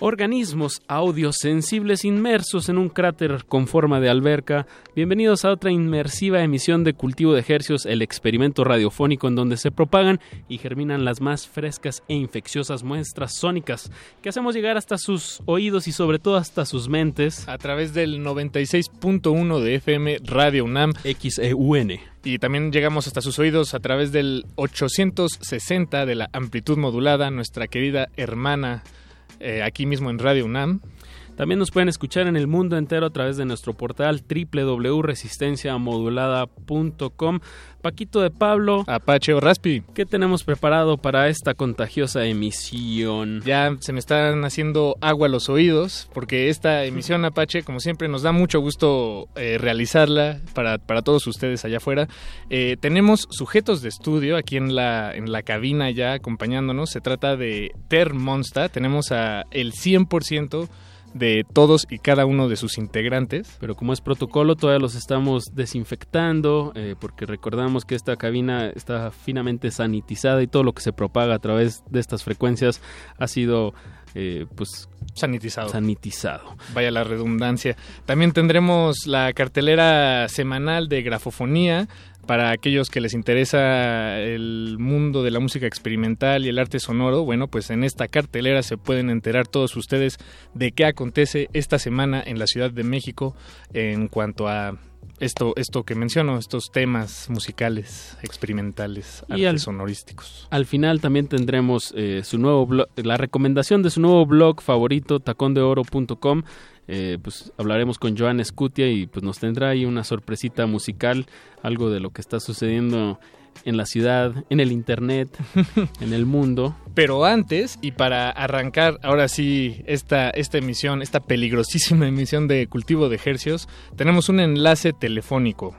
Organismos audiosensibles inmersos en un cráter con forma de alberca. Bienvenidos a otra inmersiva emisión de Cultivo de Hercios, el experimento radiofónico en donde se propagan y germinan las más frescas e infecciosas muestras sónicas que hacemos llegar hasta sus oídos y sobre todo hasta sus mentes. A través del 96.1 de FM Radio UNAM. XEUN. Y también llegamos hasta sus oídos a través del 860 de la amplitud modulada, nuestra querida hermana eh, aquí mismo en Radio UNAM. También nos pueden escuchar en el mundo entero a través de nuestro portal www.resistenciamodulada.com. Paquito de Pablo. Apache o Raspi. ¿Qué tenemos preparado para esta contagiosa emisión? Ya se me están haciendo agua los oídos porque esta emisión Apache, como siempre, nos da mucho gusto eh, realizarla para, para, todos ustedes allá afuera. Eh, tenemos sujetos de estudio aquí en la, en la cabina ya acompañándonos. Se trata de Ter Monsta. Tenemos a el 100% de todos y cada uno de sus integrantes. Pero como es protocolo, todavía los estamos desinfectando, eh, porque recordamos que esta cabina está finamente sanitizada y todo lo que se propaga a través de estas frecuencias ha sido eh, pues sanitizado. sanitizado. Vaya la redundancia. También tendremos la cartelera semanal de grafofonía para aquellos que les interesa el mundo de la música experimental y el arte sonoro, bueno, pues en esta cartelera se pueden enterar todos ustedes de qué acontece esta semana en la Ciudad de México en cuanto a esto, esto que menciono, estos temas musicales, experimentales, y sonorísticos. Al final también tendremos eh, su nuevo blog, la recomendación de su nuevo blog favorito, tacondeoro.com eh, pues hablaremos con Joan Scutia y pues nos tendrá ahí una sorpresita musical, algo de lo que está sucediendo en la ciudad, en el internet, en el mundo. Pero antes, y para arrancar ahora sí esta, esta emisión, esta peligrosísima emisión de Cultivo de Ejercios, tenemos un enlace telefónico.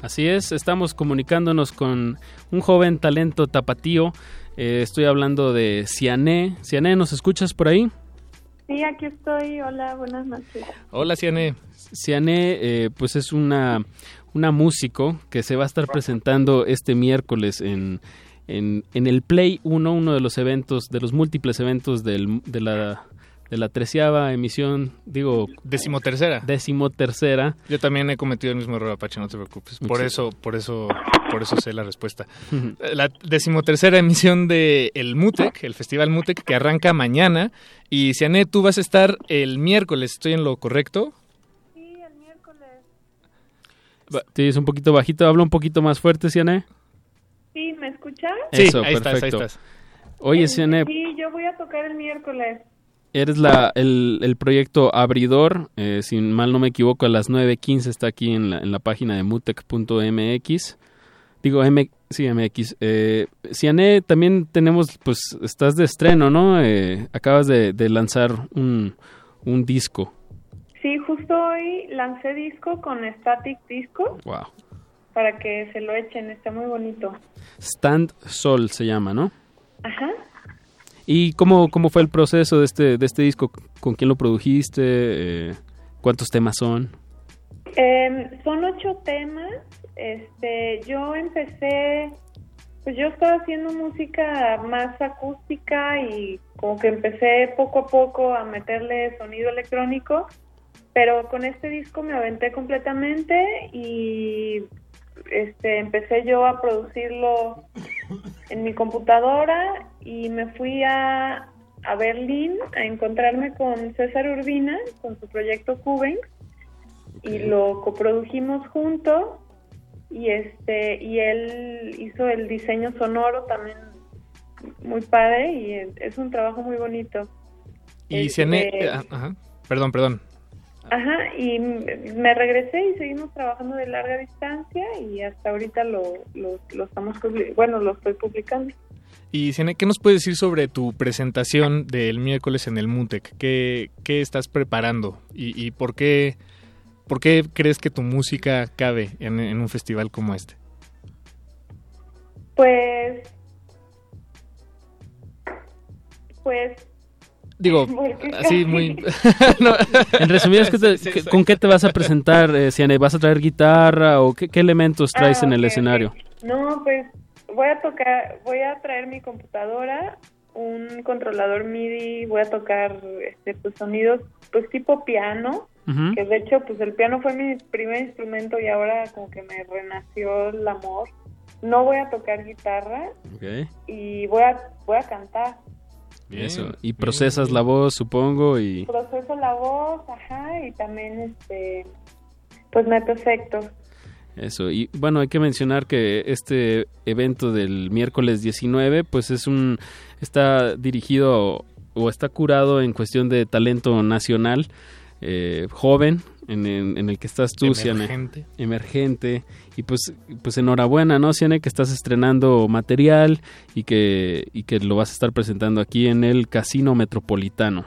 Así es, estamos comunicándonos con un joven talento tapatío. Eh, estoy hablando de Ciané. Ciané, ¿nos escuchas por ahí? Sí, aquí estoy. Hola, buenas noches. Hola, Ciane. Ciane, eh, pues es una, una músico que se va a estar presentando este miércoles en, en, en el Play 1, uno de los eventos, de los múltiples eventos del, de la de la treceava emisión, digo... Decimotercera. Decimotercera. Yo también he cometido el mismo error, Apache, no te preocupes. Por eso, por eso, por eso sé la respuesta. la decimotercera emisión de el MUTEC, el Festival MUTEC, que arranca mañana. Y, Siané, tú vas a estar el miércoles, ¿estoy en lo correcto? Sí, el miércoles. Sí, es un poquito bajito. Habla un poquito más fuerte, Siané. Sí, ¿me escuchas? Sí, Eso, ahí perfecto. Estás, ahí estás. Oye, Siané... Sí, yo voy a tocar el miércoles. Eres la, el, el proyecto abridor, eh, si mal no me equivoco, a las 9.15 está aquí en la, en la página de mutec.mx. Digo, M, sí, MX. Eh, Ciané, también tenemos, pues, estás de estreno, ¿no? Eh, acabas de, de lanzar un, un disco. Sí, justo hoy lancé disco con Static Disco. Wow. Para que se lo echen, está muy bonito. Stand Sol se llama, ¿no? Ajá. ¿Y cómo, cómo fue el proceso de este, de este disco? ¿Con quién lo produjiste? Eh, ¿Cuántos temas son? Eh, son ocho temas. Este, yo empecé, pues yo estaba haciendo música más acústica y como que empecé poco a poco a meterle sonido electrónico, pero con este disco me aventé completamente y este, empecé yo a producirlo en mi computadora y me fui a, a Berlín a encontrarme con César Urbina, con su proyecto Cuben, y lo coprodujimos juntos y este y él hizo el diseño sonoro también muy padre y es un trabajo muy bonito. Y este, eh, ajá, perdón, perdón. Ajá, y me regresé y seguimos trabajando de larga distancia y hasta ahorita lo, lo, lo estamos, bueno, lo estoy publicando. Y ¿qué nos puedes decir sobre tu presentación del miércoles en el MUTEC? ¿Qué, qué estás preparando y, y por, qué, por qué crees que tu música cabe en, en un festival como este? Pues, pues Digo, así muy... En resumidas, ¿con qué te vas a presentar, eh, Ciane? ¿Vas a traer guitarra o qué, elementos traes ah, en el escenario? No, pues voy a tocar, voy a traer mi computadora, un controlador MIDI, voy a tocar este, pues, sonidos pues tipo piano, que de hecho pues el piano fue mi primer instrumento y ahora como que me renació el amor. No voy a tocar guitarra y voy a, voy a cantar. Eso. Y procesas la voz, supongo, y... Proceso la voz, ajá, y también este pues meto efectos. Eso, y bueno, hay que mencionar que este evento del miércoles 19, pues es un, está dirigido o está curado en cuestión de talento nacional, eh, joven, en, en- en el que estás tú, Ciane. Emergente. Emergente. Y pues, pues enhorabuena, ¿no, Ciane? Que estás estrenando material y que, y que lo vas a estar presentando aquí en el Casino Metropolitano.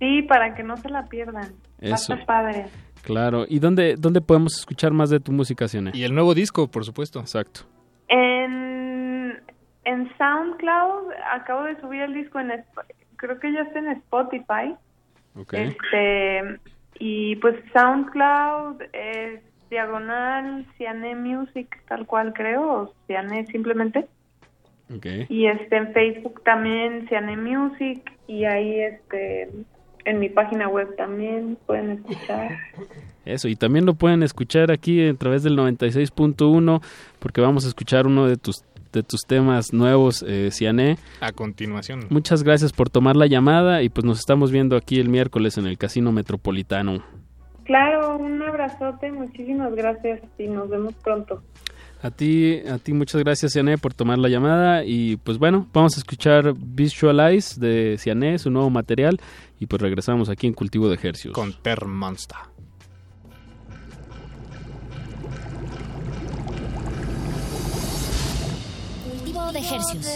Sí, para que no se la pierdan. Eso. padre. Claro. ¿Y dónde, dónde podemos escuchar más de tu música, Ciane? Y el nuevo disco, por supuesto. Exacto. En, en SoundCloud acabo de subir el disco en creo que ya está en Spotify. Ok. Este y pues SoundCloud es diagonal Ciane Music tal cual creo o Ciane simplemente Ok. y este en Facebook también Ciane Music y ahí este en mi página web también pueden escuchar. Eso, y también lo pueden escuchar aquí a través del 96.1 porque vamos a escuchar uno de tus de tus temas nuevos, eh, Ciané. A continuación. Muchas gracias por tomar la llamada y pues nos estamos viendo aquí el miércoles en el Casino Metropolitano. Claro, un abrazote, muchísimas gracias y nos vemos pronto. A ti, a ti muchas gracias Ciané por tomar la llamada y pues bueno, vamos a escuchar Visualize de Ciané, su nuevo material y pues regresamos aquí en Cultivo de Ejercios. Con Per Monster. De ejercios.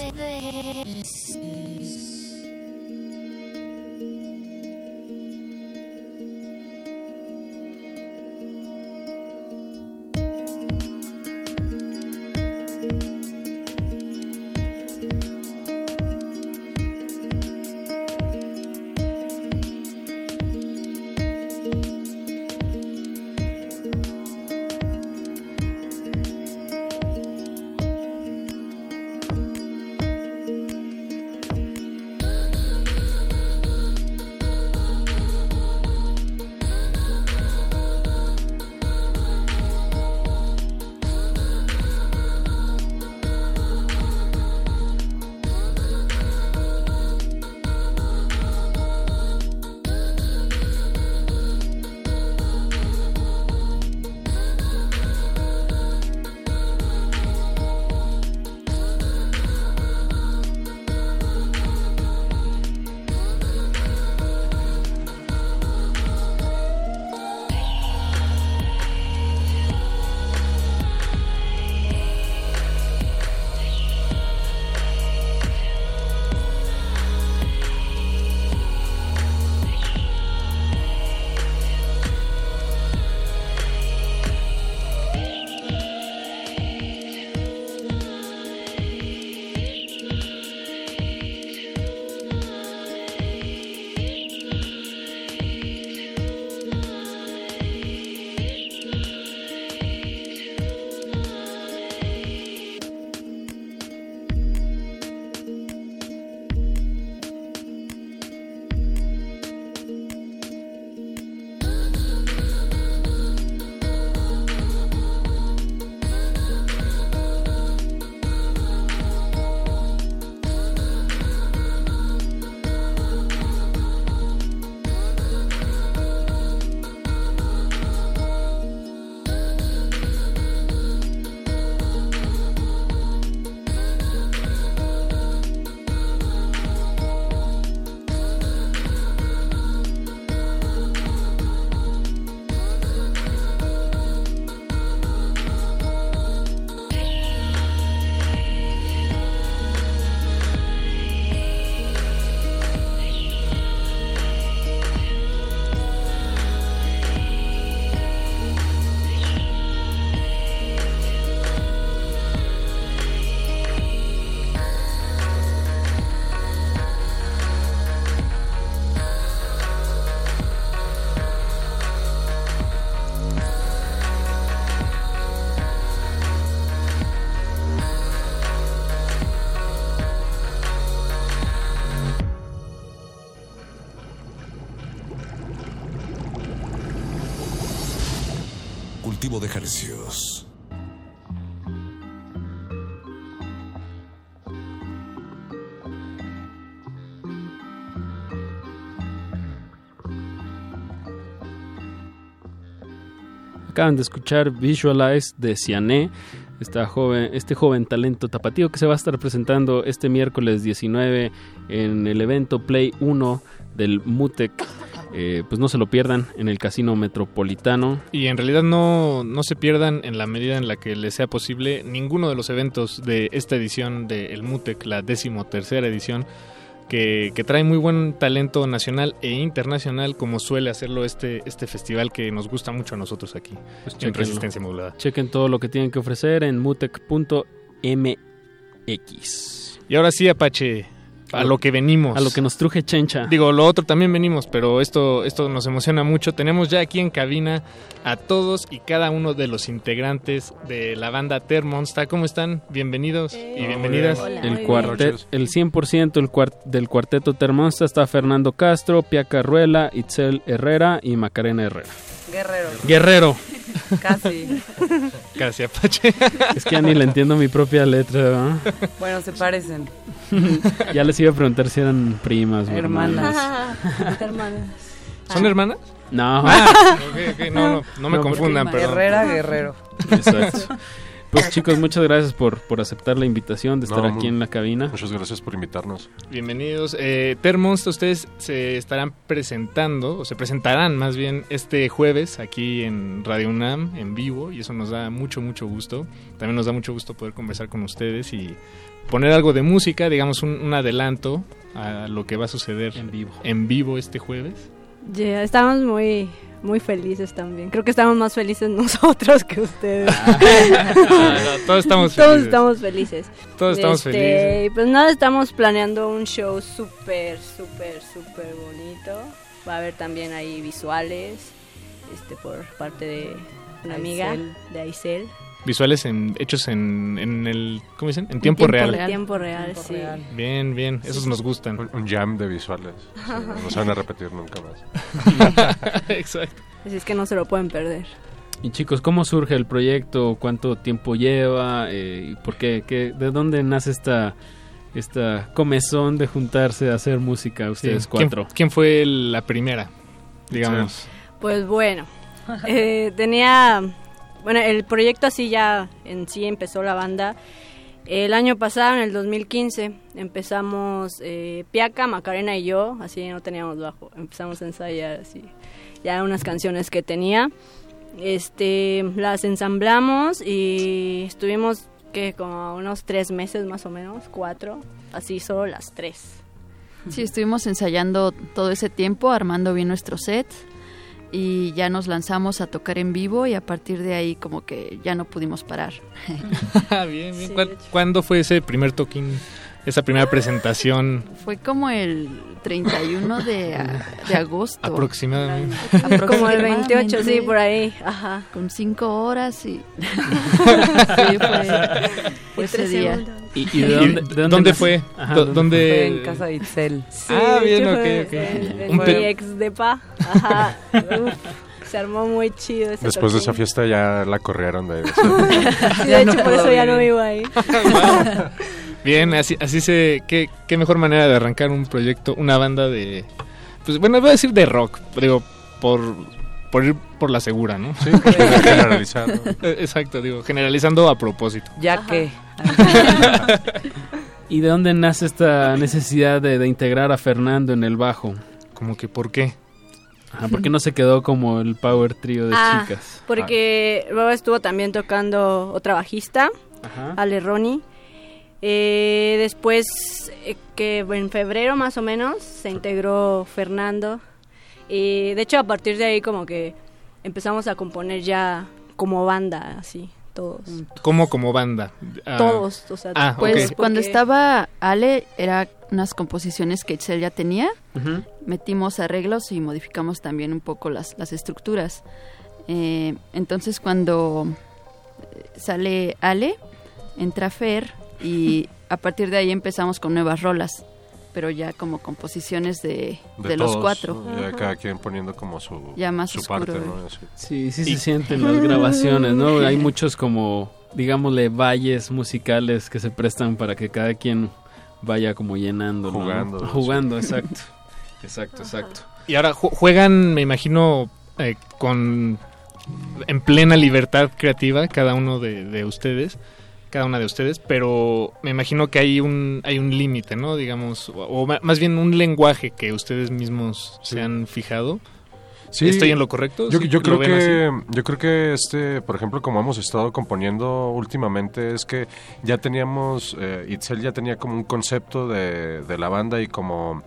De ejercicios. Acaban de escuchar Visualize de Ciané, esta joven, este joven talento tapatío que se va a estar presentando este miércoles 19 en el evento Play 1 del MUTEC. Eh, pues no se lo pierdan en el Casino Metropolitano. Y en realidad no, no se pierdan en la medida en la que les sea posible ninguno de los eventos de esta edición del MUTEC, la décimo tercera edición, que, que, trae muy buen talento nacional e internacional como suele hacerlo este, este festival que nos gusta mucho a nosotros aquí Pues en. Resistencia Modulada. Chequen todo lo que tienen que ofrecer en mutec.mx. Y ahora sí, Apache, a lo que venimos. A lo que nos truje Chencha. Digo, lo otro también venimos, pero esto, esto nos emociona mucho. Tenemos ya aquí en cabina a todos y cada uno de los integrantes de la banda Termonsta. ¿Cómo están? Bienvenidos y bienvenidas. El, cuartet, el 100% el cuart del cuarteto Termonsta está Fernando Castro, Pia Carruela, Itzel Herrera y Macarena Herrera. Guerrero. Guerrero. Casi. Casi, Apache. Es que ya ni le entiendo mi propia letra. Bueno, se parecen. ya les iba a preguntar si eran primas o Hermanas. Hermanas. ¿Son hermanas? No. Ah, ok, no, no, no me confundan, perdón. Herrera, Guerrero. Exacto. Pues chicos, muchas gracias por, por aceptar la invitación de estar No, aquí en la cabina. Muchas gracias por invitarnos. Bienvenidos. Eh, Termonsta, ustedes se estarán presentando, o se presentarán más bien este jueves aquí en Radio UNAM, en vivo, y eso nos da mucho, mucho gusto. También nos da mucho gusto poder conversar con ustedes y poner algo de música, digamos un, un adelanto a lo que va a suceder en vivo, en vivo este jueves. Ya, estamos muy, muy felices también. Creo que estamos más felices nosotros que ustedes. todos estamos Todos felices. estamos felices. Todos estamos Este, felices. Pues nada, estamos planeando un show súper, súper, súper bonito. Va a haber también ahí visuales este, por parte de una amiga Aisel. de Aisel. Visuales en, hechos en, en el, ¿cómo dicen? En tiempo, real. En tiempo real, sí. Bien, bien, esos nos gustan. Un, un jam de visuales. Sí, no se van a repetir nunca más. Exacto. Así es que no se lo pueden perder. Y chicos, ¿cómo surge el proyecto? ¿Cuánto tiempo lleva? Eh, ¿y ¿Por qué? ¿Qué- ¿De dónde nace esta, esta comezón de juntarse a hacer música ustedes Sí. ¿Quién- cuatro? ¿Quién, fue la primera? Digamos. Pues bueno, eh, tenía, bueno, el proyecto así ya en sí empezó la banda. El año pasado, en el 2015, empezamos eh, Piaca, Macarena y yo, así no teníamos bajo, empezamos a ensayar así, ya unas canciones que tenía. Este, las ensamblamos y estuvimos que como unos tres meses más o menos, cuatro, así solo las tres. Sí, estuvimos ensayando todo ese tiempo, armando bien nuestro set y ya nos lanzamos a tocar en vivo y a partir de ahí como que ya no pudimos parar. Ah, bien, bien. ¿Cuán- ¿Cuándo fue ese primer toquín, esa primera presentación Fue como el 31 de, a- de agosto. aproximadamente? Como el 28, sí, por ahí. Ajá. Con cinco horas y... sí, fue, fue ese tres día. ¿Y, y de dónde, de dónde nace? fue? Ajá, ¿dónde ¿Dónde? Fue en casa de Itzel. Ah, de bien, ok, ok. Un mi pe- ex depa. Ajá. Uf, se armó muy chido ese Después de esa fiesta ya la corrieron de... Sí, de hecho, por eso ya no vivo ahí. Bien, así, así se... Qué, qué mejor manera de arrancar un proyecto, una banda de... Pues bueno, voy a decir de rock, digo, por, por ir por la segura, ¿no? Sí, generalizando. Eh, Exacto, digo, generalizando a propósito. Ya que. ¿Y de dónde nace esta necesidad de, de integrar a Fernando en el bajo? Como que, ¿por qué? Ajá, ¿Por qué no se quedó como el power trío de Ah, chicas? Porque luego estuvo también tocando otra bajista, Ajá. Ale Ronnie. Eh, después, eh, que en febrero más o menos, se integró Fernando. Y de hecho, a partir de ahí, como que empezamos a componer ya como banda, así, todos. ¿Cómo como banda? Ah, Todos, o sea, ah, Pues cuando estaba Ale, eran unas composiciones que Itzel ya tenía. Metimos arreglos y modificamos también un poco las, las estructuras. Eh, entonces cuando eh, sale Ale, entra Fer y a partir de ahí empezamos con nuevas rolas. pero ya como composiciones de, De, de los cuatro. ¿no? Ya cada quien poniendo como su, Ya más su oscuro, parte, ¿eh? ¿no? Así. Sí, sí se sienten las grabaciones, ¿no? Hay muchos como, digámosle, valles musicales que se prestan para que cada quien vaya como llenando. Jugando. Jugando, exacto. Exacto, exacto. Y ahora ju- juegan, me imagino, eh, con en plena libertad creativa cada uno de, de ustedes, cada una de ustedes, pero me imagino que hay un hay un límite, ¿no? Digamos, o, más bien un lenguaje que ustedes mismos se han fijado. Sí, ¿Estoy en lo correcto? Yo, ¿Sí yo lo creo que así? yo creo que este, por ejemplo, como hemos estado componiendo últimamente es que ya teníamos eh, Itzel ya tenía como un concepto de, de la banda y como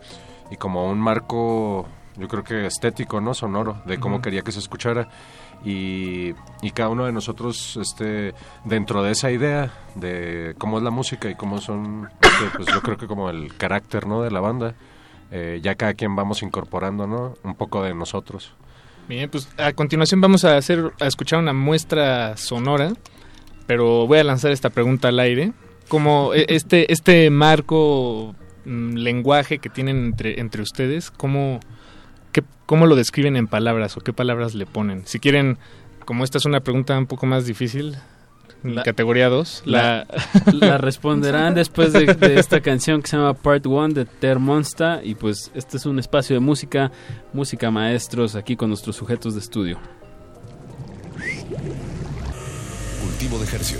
y como un marco yo creo que estético, ¿no? Sonoro de cómo quería que se escuchara y, cada uno de nosotros este dentro de esa idea de cómo es la música y cómo son este, pues yo creo que como el carácter, ¿no? de la banda. eh, ya cada quien vamos incorporando, ¿no? Un poco de nosotros. Bien, pues a continuación vamos a hacer a escuchar una muestra sonora, pero voy a lanzar esta pregunta al aire. Como e- este este marco mm, lenguaje que tienen entre entre ustedes, ¿cómo cómo lo describen en palabras o qué palabras le ponen? Si quieren, como esta es una pregunta un poco más difícil, La- categoría 2, la, La responderán después de, de esta canción que se llama Part 1 de Ter Monsta y pues este es un espacio de música, música maestros aquí con nuestros sujetos de estudio. Cultivo de Hercio.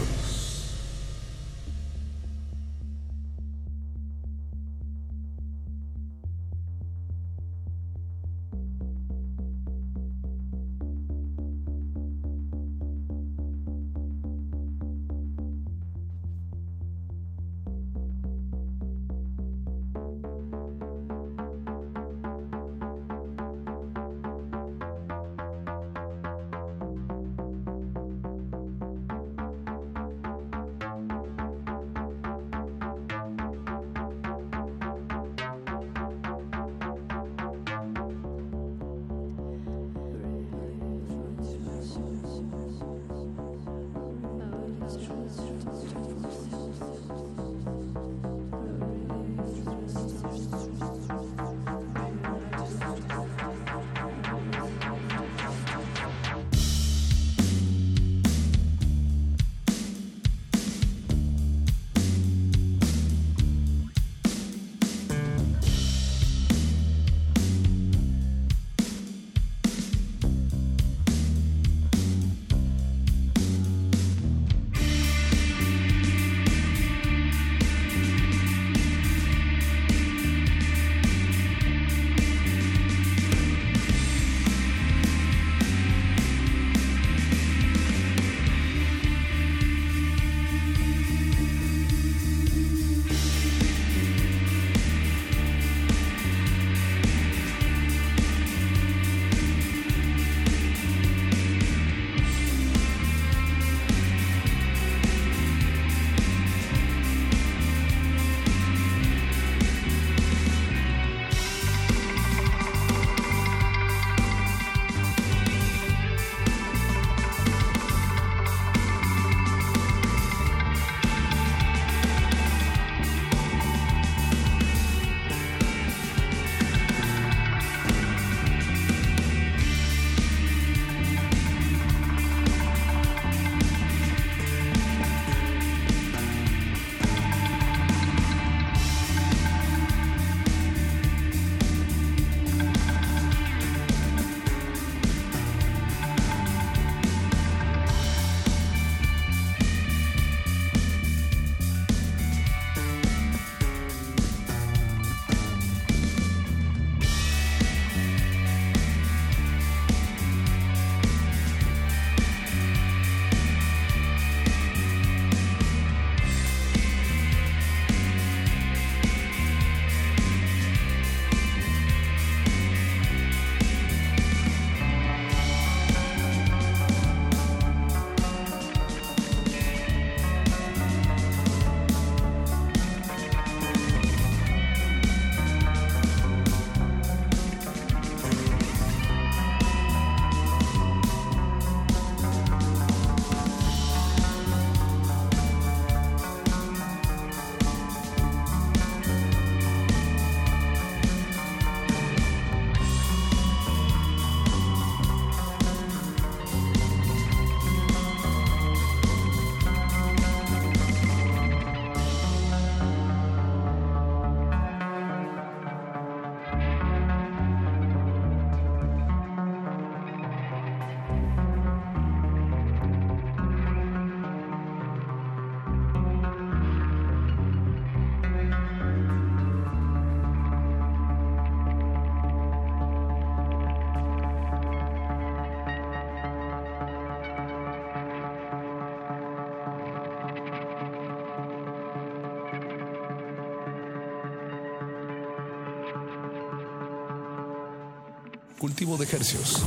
Cultivo de ejercios.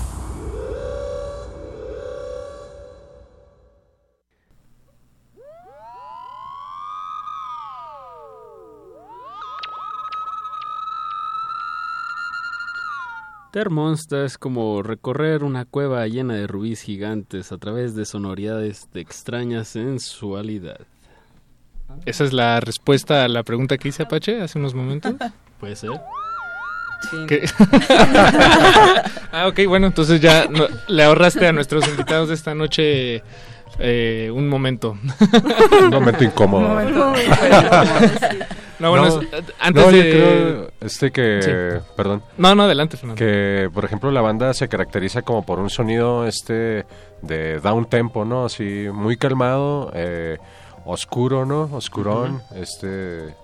Termonsta es como recorrer una cueva llena de rubíes gigantes a través de sonoridades de extraña sensualidad. Esa es la respuesta a la pregunta que hice Apache hace unos momentos. Puede ser. Ah, ok, bueno, entonces ya no- le ahorraste a nuestros invitados de esta noche eh, un momento. Un momento incómodo. Un momento No, bueno, No, es- antes no, yo de... creo, este que, Sí. perdón. No, no, adelante, Fernando. Que, por ejemplo, la banda se caracteriza como por un sonido este de down tempo, ¿no? Así, muy calmado, eh, oscuro, ¿no? Oscurón, este...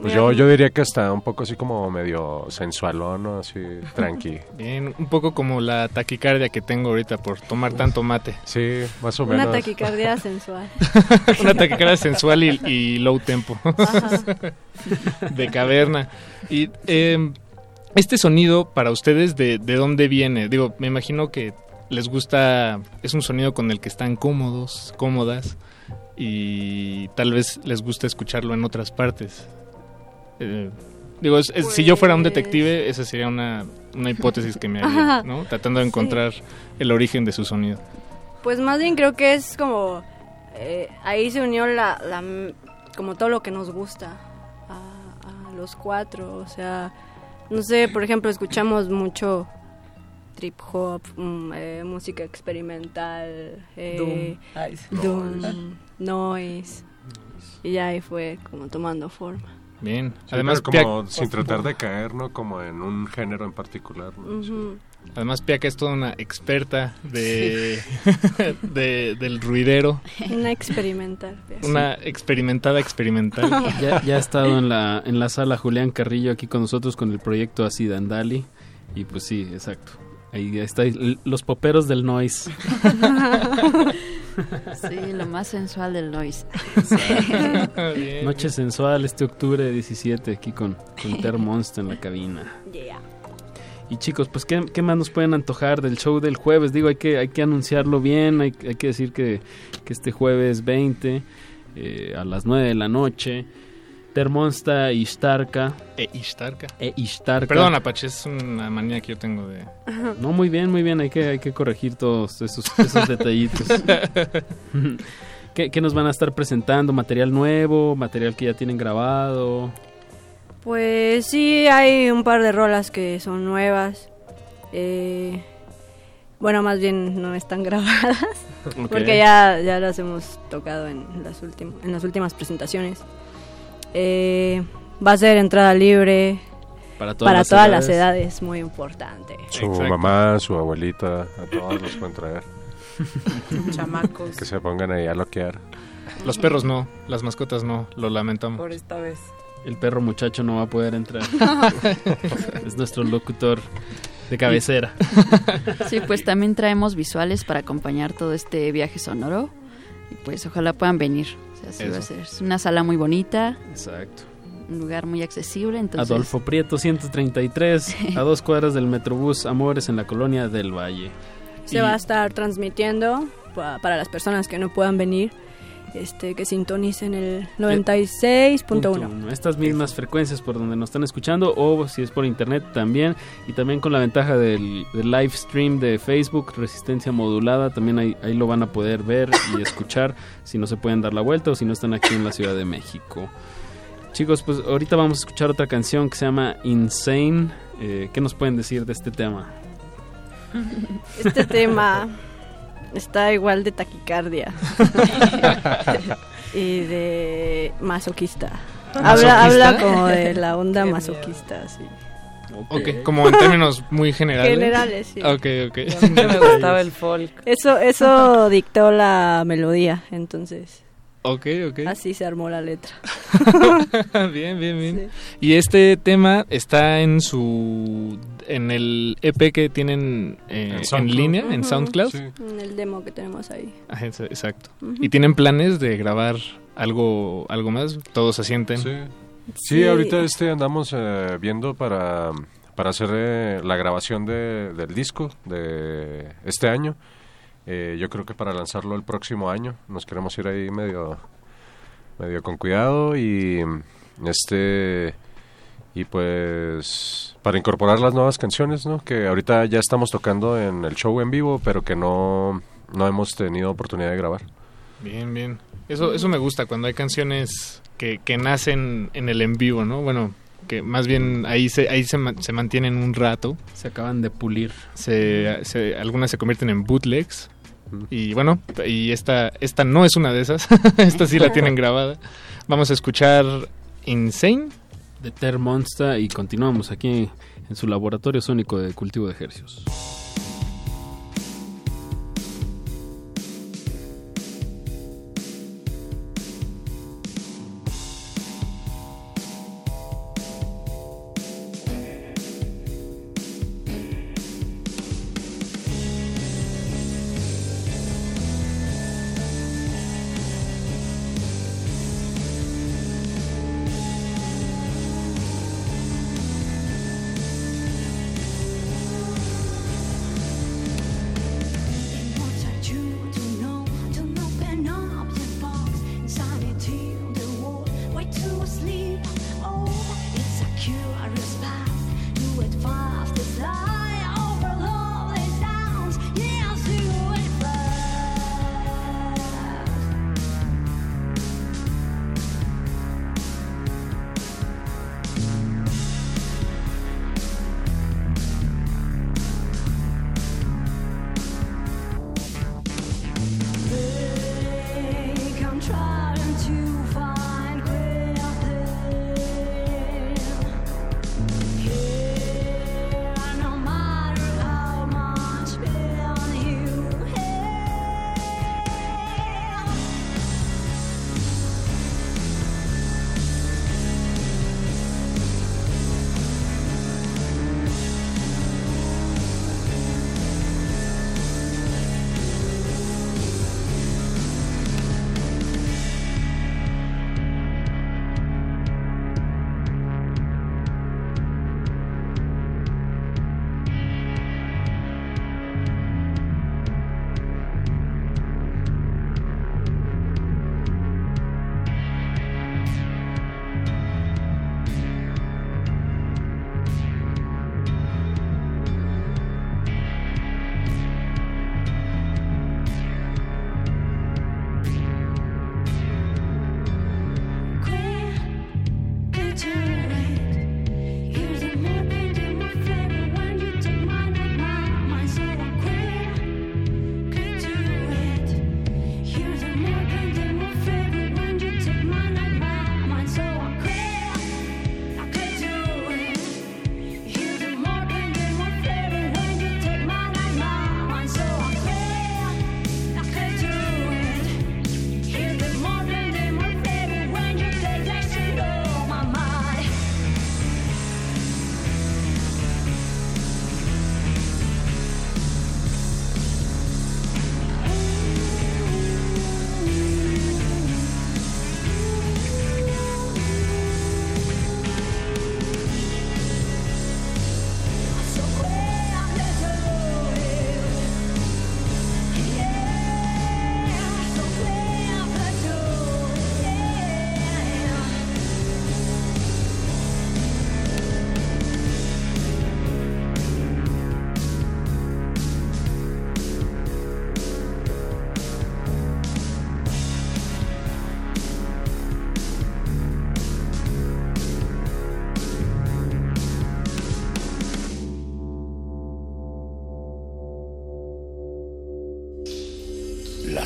Pues yo, yo diría que hasta un poco así como medio sensualón, ¿no? Así, tranqui. Bien, un poco como la taquicardia que tengo ahorita por tomar tanto mate. Sí, más o Una taquicardia sensual. Una taquicardia sensual y, y low tempo. Ajá. de caverna. Y eh, este sonido para ustedes, de, ¿de dónde viene? Digo, me imagino que les gusta, es un sonido con el que están cómodos, cómodas, y tal vez les gusta escucharlo en otras partes. Eh, digo, es- es- si yo fuera un Pues detective, esa sería una, una hipótesis que me haría. Tratando de Sí. encontrar el origen de su sonido. Pues más bien creo que es como eh, ahí se unió la, la como todo lo que nos gusta a, a los cuatro, o sea, no sé, por ejemplo, escuchamos mucho trip hop, mm, eh, música experimental, eh, Doom. Doom, noise, y ya ahí fue como tomando forma. Bien. Sí, Además, como Piak- sin tratar de caer, ¿no? Como en un género en particular. ¿no? Ujú. Además, Piaca es toda una experta de, de- del ruidero. Una experimental. Una experimentada experimental. Ya, ya ha estado en la, en la sala Julián Carrillo aquí con nosotros con el proyecto Así Dandali. Y pues sí, exacto. Ahí está los poperos del noise. Sí, lo más sensual del noise. Bien. Noche sensual este octubre 17 aquí con, con Ter Monster en la cabina. Yeah. Y chicos, pues ¿qué, qué más nos pueden antojar del show del jueves? Digo, hay que, hay que anunciarlo bien, hay, hay que decir que, que este jueves 20 eh, a las 9 de la noche, Termonsta Ishtarka. E Ishtarka. E Ishtarka. Perdón, Apache, es una manía que yo tengo de... No, muy bien, muy bien, hay que, hay que corregir todos esos, esos detallitos. ¿Qué, qué nos van a estar presentando? ¿Material nuevo? ¿Material que ya tienen grabado? Pues sí, hay un par de rolas que son nuevas. Eh, bueno, más bien no están grabadas. Porque ya, ya las hemos tocado en las, últim- en las últimas presentaciones. Eh, va a ser entrada libre Para todas las todas las edades. edades, muy importante. Su mamá, su abuelita, a todos los pueden traer. Chamacos. Que se pongan ahí a loquear. Los perros no, las mascotas no, lo lamentamos. Por esta vez. El perro muchacho no va a poder entrar. es nuestro locutor de cabecera. Sí, pues también traemos visuales para acompañar todo este viaje sonoro. Y pues ojalá puedan venir. O sea, sí va a ser. Es una sala muy bonita, Exacto. un lugar muy accesible. Entonces, Adolfo Prieto 133, a dos cuadras del Metrobús Amores en la colonia del Valle. Se Y- va a estar transmitiendo pa- para las personas que no puedan venir, este que sintonicen el 96.1. Punto uno. Estas mismas frecuencias por donde nos están escuchando o si es por internet también y también con la ventaja del, del live stream de Facebook Resistencia Modulada también ahí, ahí lo van a poder ver y escuchar si no se pueden dar la vuelta o si no están aquí en la Ciudad de México. Chicos, pues ahorita vamos a escuchar otra canción que se llama Insane. Eh, ¿Qué nos pueden decir de este tema? Este tema está igual de taquicardia y de masoquista. Habla, ¿Masoquista? habla como de la onda Qué masoquista, sí. Ok, como en términos muy generales. Generales, sí. Ok, ok. Siempre me gustaba el folk. Eso, eso dictó la melodía, entonces Ok, ok. así se armó la letra. bien, bien, bien. Y este tema está en su en el EP que tienen eh, En línea, en. SoundCloud. Sí. En el demo que tenemos ahí. Ex- exacto. ¿Y tienen planes de grabar algo algo más? Todos asienten. Sí. Sí. Sí, ahorita este andamos eh, viendo para, para hacer eh, la grabación de, del disco de este año. Eh, yo creo que para lanzarlo el próximo año nos queremos ir ahí medio medio con cuidado y este y pues para incorporar las nuevas canciones, ¿no? Que ahorita ya estamos tocando en el show en vivo, pero que no no hemos tenido oportunidad de grabar. Bien, bien. Eso eso me gusta cuando hay canciones que, que nacen en el en vivo, ¿no? Bueno, que más bien ahí se ahí se, se mantienen un rato. Se acaban de pulir. Se, se, algunas se convierten en bootlegs. Y bueno, y esta, esta no es una de esas. esta sí la tienen grabada. Vamos a escuchar Insane. De Ter Monster y continuamos aquí en su laboratorio sónico de cultivo de ejercicios.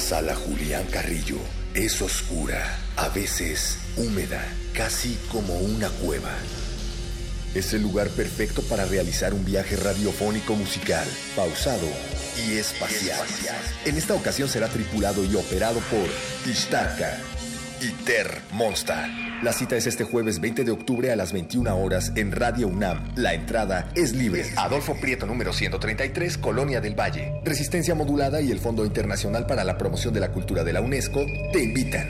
Sala Julián Carrillo es oscura, a veces húmeda, casi como una cueva. Es el lugar perfecto para realizar un viaje radiofónico musical, pausado y espacial. En esta ocasión será tripulado y operado por Tishtarka y Ter Monster. La cita es este jueves 20 de octubre a las 21 horas en Radio UNAM. La entrada es libre. Adolfo Prieto número 133, Colonia del Valle. Resistencia Modulada y el Fondo Internacional para la Promoción de la Cultura de la UNESCO te invitan.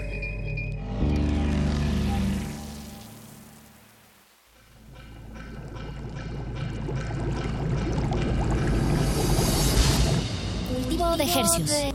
Cultivo de ejercicios.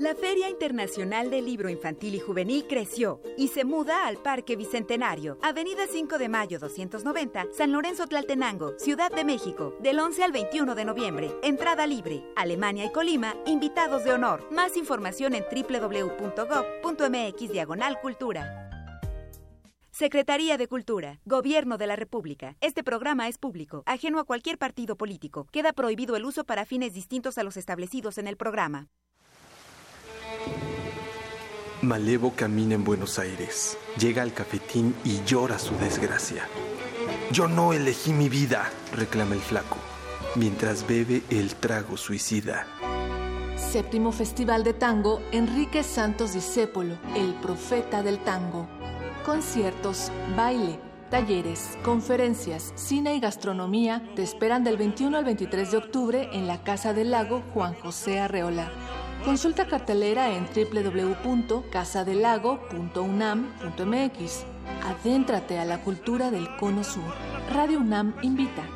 La Feria Internacional del Libro Infantil y Juvenil creció y se muda al Parque Bicentenario, Avenida 5 de Mayo 290, San Lorenzo Tlaltenango, Ciudad de México, del 11 al 21 de noviembre. Entrada libre. Alemania y Colima, invitados de honor. Más información en www.gov.mx diagonal cultura. Secretaría de Cultura, Gobierno de la República. Este programa es público, ajeno a cualquier partido político. Queda prohibido el uso para fines distintos a los establecidos en el programa. Malevo camina en Buenos Aires, llega al cafetín y llora su desgracia. Yo no elegí mi vida, reclama el flaco, mientras bebe el trago suicida. Séptimo Festival de Tango Enrique Santos Discépolo, el profeta del tango. Conciertos, baile, talleres, conferencias, cine y gastronomía te esperan del 21 al 23 de octubre en la Casa del Lago Juan José Arreola. Consulta cartelera en www.casadelago.unam.mx. Adéntrate a la cultura del Cono Sur. Radio UNAM invita.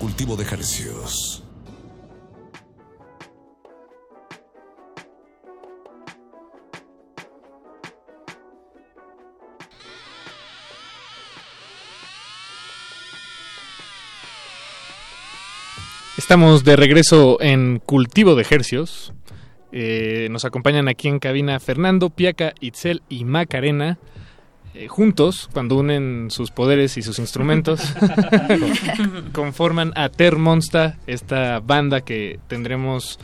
Cultivo de ejercicios. Estamos de regreso en Cultivo de Ejercios. Eh, nos acompañan aquí en cabina Fernando, Piaca, Itzel y Macarena. Eh, juntos, cuando unen sus poderes y sus instrumentos, conforman a Ter Monsta, esta banda que tendremos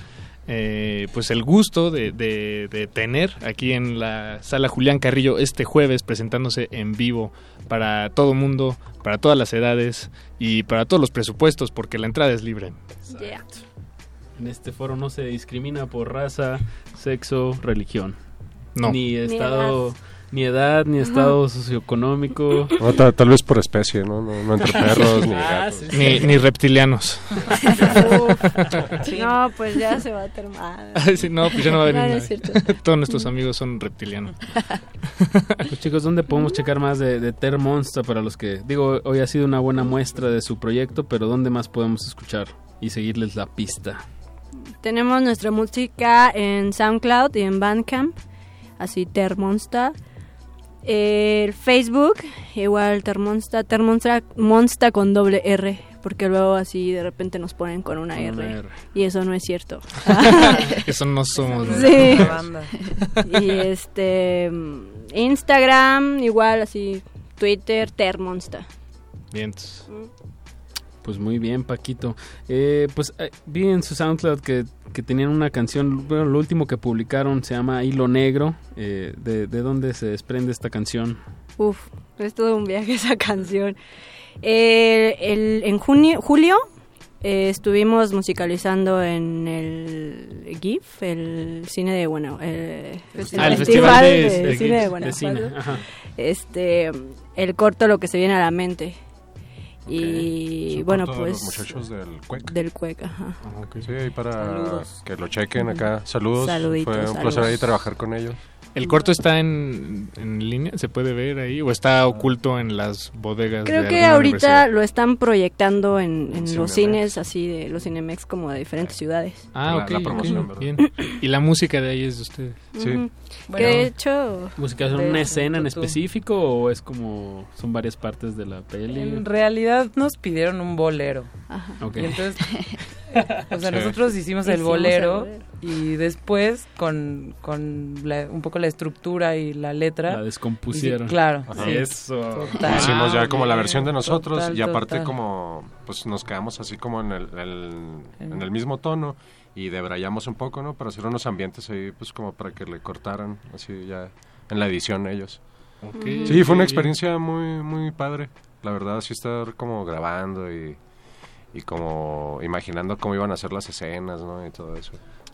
eh, pues el gusto de, de- de tener aquí en la sala Julián Carrillo este jueves presentándose en vivo para todo mundo, para todas las edades y para todos los presupuestos porque la entrada es libre. En este foro no se discrimina por raza, sexo, religión. No. Ni estado. Ni edad, ni estado socioeconómico. No, tal vez por especie, ¿no? No, no entre perros ni Ah, gatos. Ni, ni reptilianos. No, pues ya se va a terminar. Sí, no, pues ya no va a venir No, nadie. Todos nuestros amigos son reptilianos. Pues chicos, ¿dónde podemos checar más de, de Ter Monster para los que, digo, hoy ha sido una buena muestra de su proyecto, pero ¿dónde más podemos escuchar y seguirles la pista? Tenemos nuestra música en SoundCloud y en Bandcamp, así Termonsta. El Facebook, igual Termonsta, Termonsta Monsta con doble R, porque luego así de repente nos ponen con una, Con R, una R. y eso no es cierto. Eso no somos. ¿no? Sí. y este Instagram, igual así Twitter, Termonsta. Bien. Pues muy bien, Paquito. Eh, pues eh, vi en su SoundCloud que, que tenían una canción, bueno, lo último que publicaron se llama Hilo Negro. Eh, de, ¿De dónde se desprende esta canción? Uf, es todo un viaje esa canción. Eh, el- en junio, julio eh, estuvimos musicalizando en el GIF, el cine de bueno, Ah, el Festival de- de cine GIF, de de Guanajuato. cine, ajá. Este, el corto lo que se viene a la mente. Y Es un bueno, de pues los muchachos del CUEC. del CUEC, ajá. Sí, ahí para Saludos. que lo chequen acá. Saludos. Saluditos, Fue un saludos. placer ahí trabajar con ellos. ¿El corto está en, en línea? ¿Se puede ver ahí? ¿O está oculto en las bodegas? Creo de que ahorita lo están proyectando en, en Cinemex. los cines así de los Cinemex como de diferentes ciudades. Ah, La- ok. la promoción, ¿verdad? bien. Y la música de ahí es de ustedes. Ujú. que de hecho... ¿Música es una escena en específico o es como son varias partes de la peli? En realidad nos pidieron un bolero. Ok. Y entonces, o sea, Sí. nosotros hicimos el Hicimos bolero, el bolero. y después con, con la- un poco la estructura y la letra. La descompusieron. y- claro. Sí, Eso. total. Hicimos ya como la versión de nosotros total, y aparte total. como pues nos quedamos así como en el, el- en el mismo tono y debrayamos un poco, ¿no? Para hacer unos ambientes ahí pues como para que le cortaran así ya en la edición ellos. Sí, fue una experiencia muy muy padre. La verdad, así estar como grabando y, y como imaginando cómo iban a ser las escenas, ¿no? Y todo eso.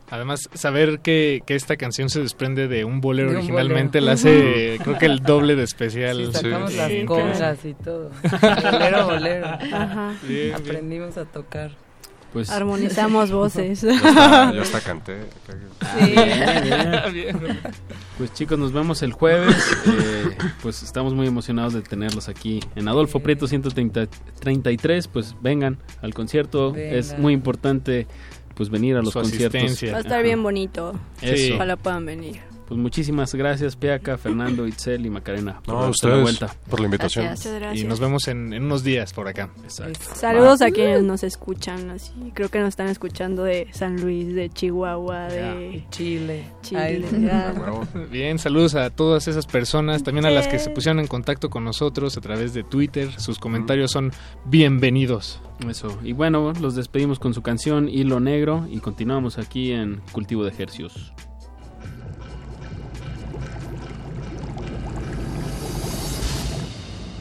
Además, saber que, que esta canción se desprende de un bolero De un originalmente bolero. la hace, creo que el doble de especial. Sí, sacamos las Sí, y todo. Bolero, bolero. Ajá. Bien, bien. Aprendimos a tocar. Pues Armonizamos voces. Yo hasta, yo hasta canté. Sí. Bien, bien. Pues chicos, nos vemos el jueves. Eh, pues estamos muy emocionados de tenerlos aquí en Adolfo Prieto 133. Pues vengan al concierto. Es muy importante pues venir a los Su conciertos. asistencia. Va a estar bien bonito. Eso. Ojalá puedan venir. Pues muchísimas gracias, Piaca, Fernando, Itzel y Macarena. por No, darte la ustedes vuelta. por la invitación. Gracias. Muchas gracias. Y nos vemos en, en unos días por acá. Saludos a quienes nos escuchan, así creo que nos están escuchando de San Luis, de Chihuahua, de Chile. Chile. Ay, ya. Bien, saludos a todas esas personas, también a las que se pusieron en contacto con nosotros a través de Twitter. Sus comentarios son bienvenidos. Eso. Y bueno, los despedimos con su canción Hilo Negro y continuamos aquí en Cultivo de Ejercios.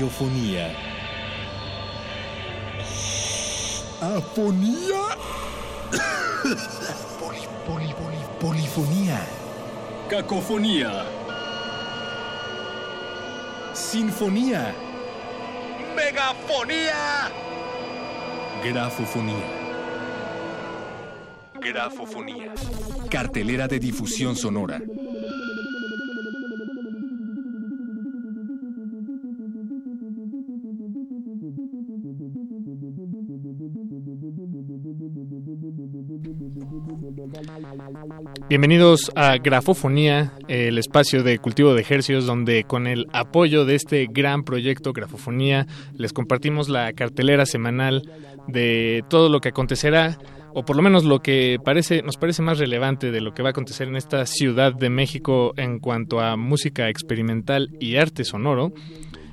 Radiofonía. Afonía. Poli, poli, poli, polifonía. Cacofonía. Sinfonía. ¡Megafonía! Grafofonía. Grafofonía. Cartelera de difusión sonora. Bienvenidos a Grafofonía, el espacio de cultivo de ejercicios donde con el apoyo de este gran proyecto Grafofonía les compartimos la cartelera semanal de todo lo que acontecerá o por lo menos lo que parece nos parece más relevante de lo que va a acontecer en esta ciudad de México en cuanto a música experimental y arte sonoro.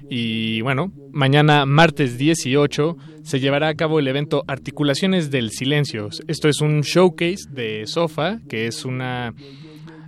Y bueno, mañana martes 18 se llevará a cabo el evento Articulaciones del Silencio. Esto es un showcase de Sofa, que es una,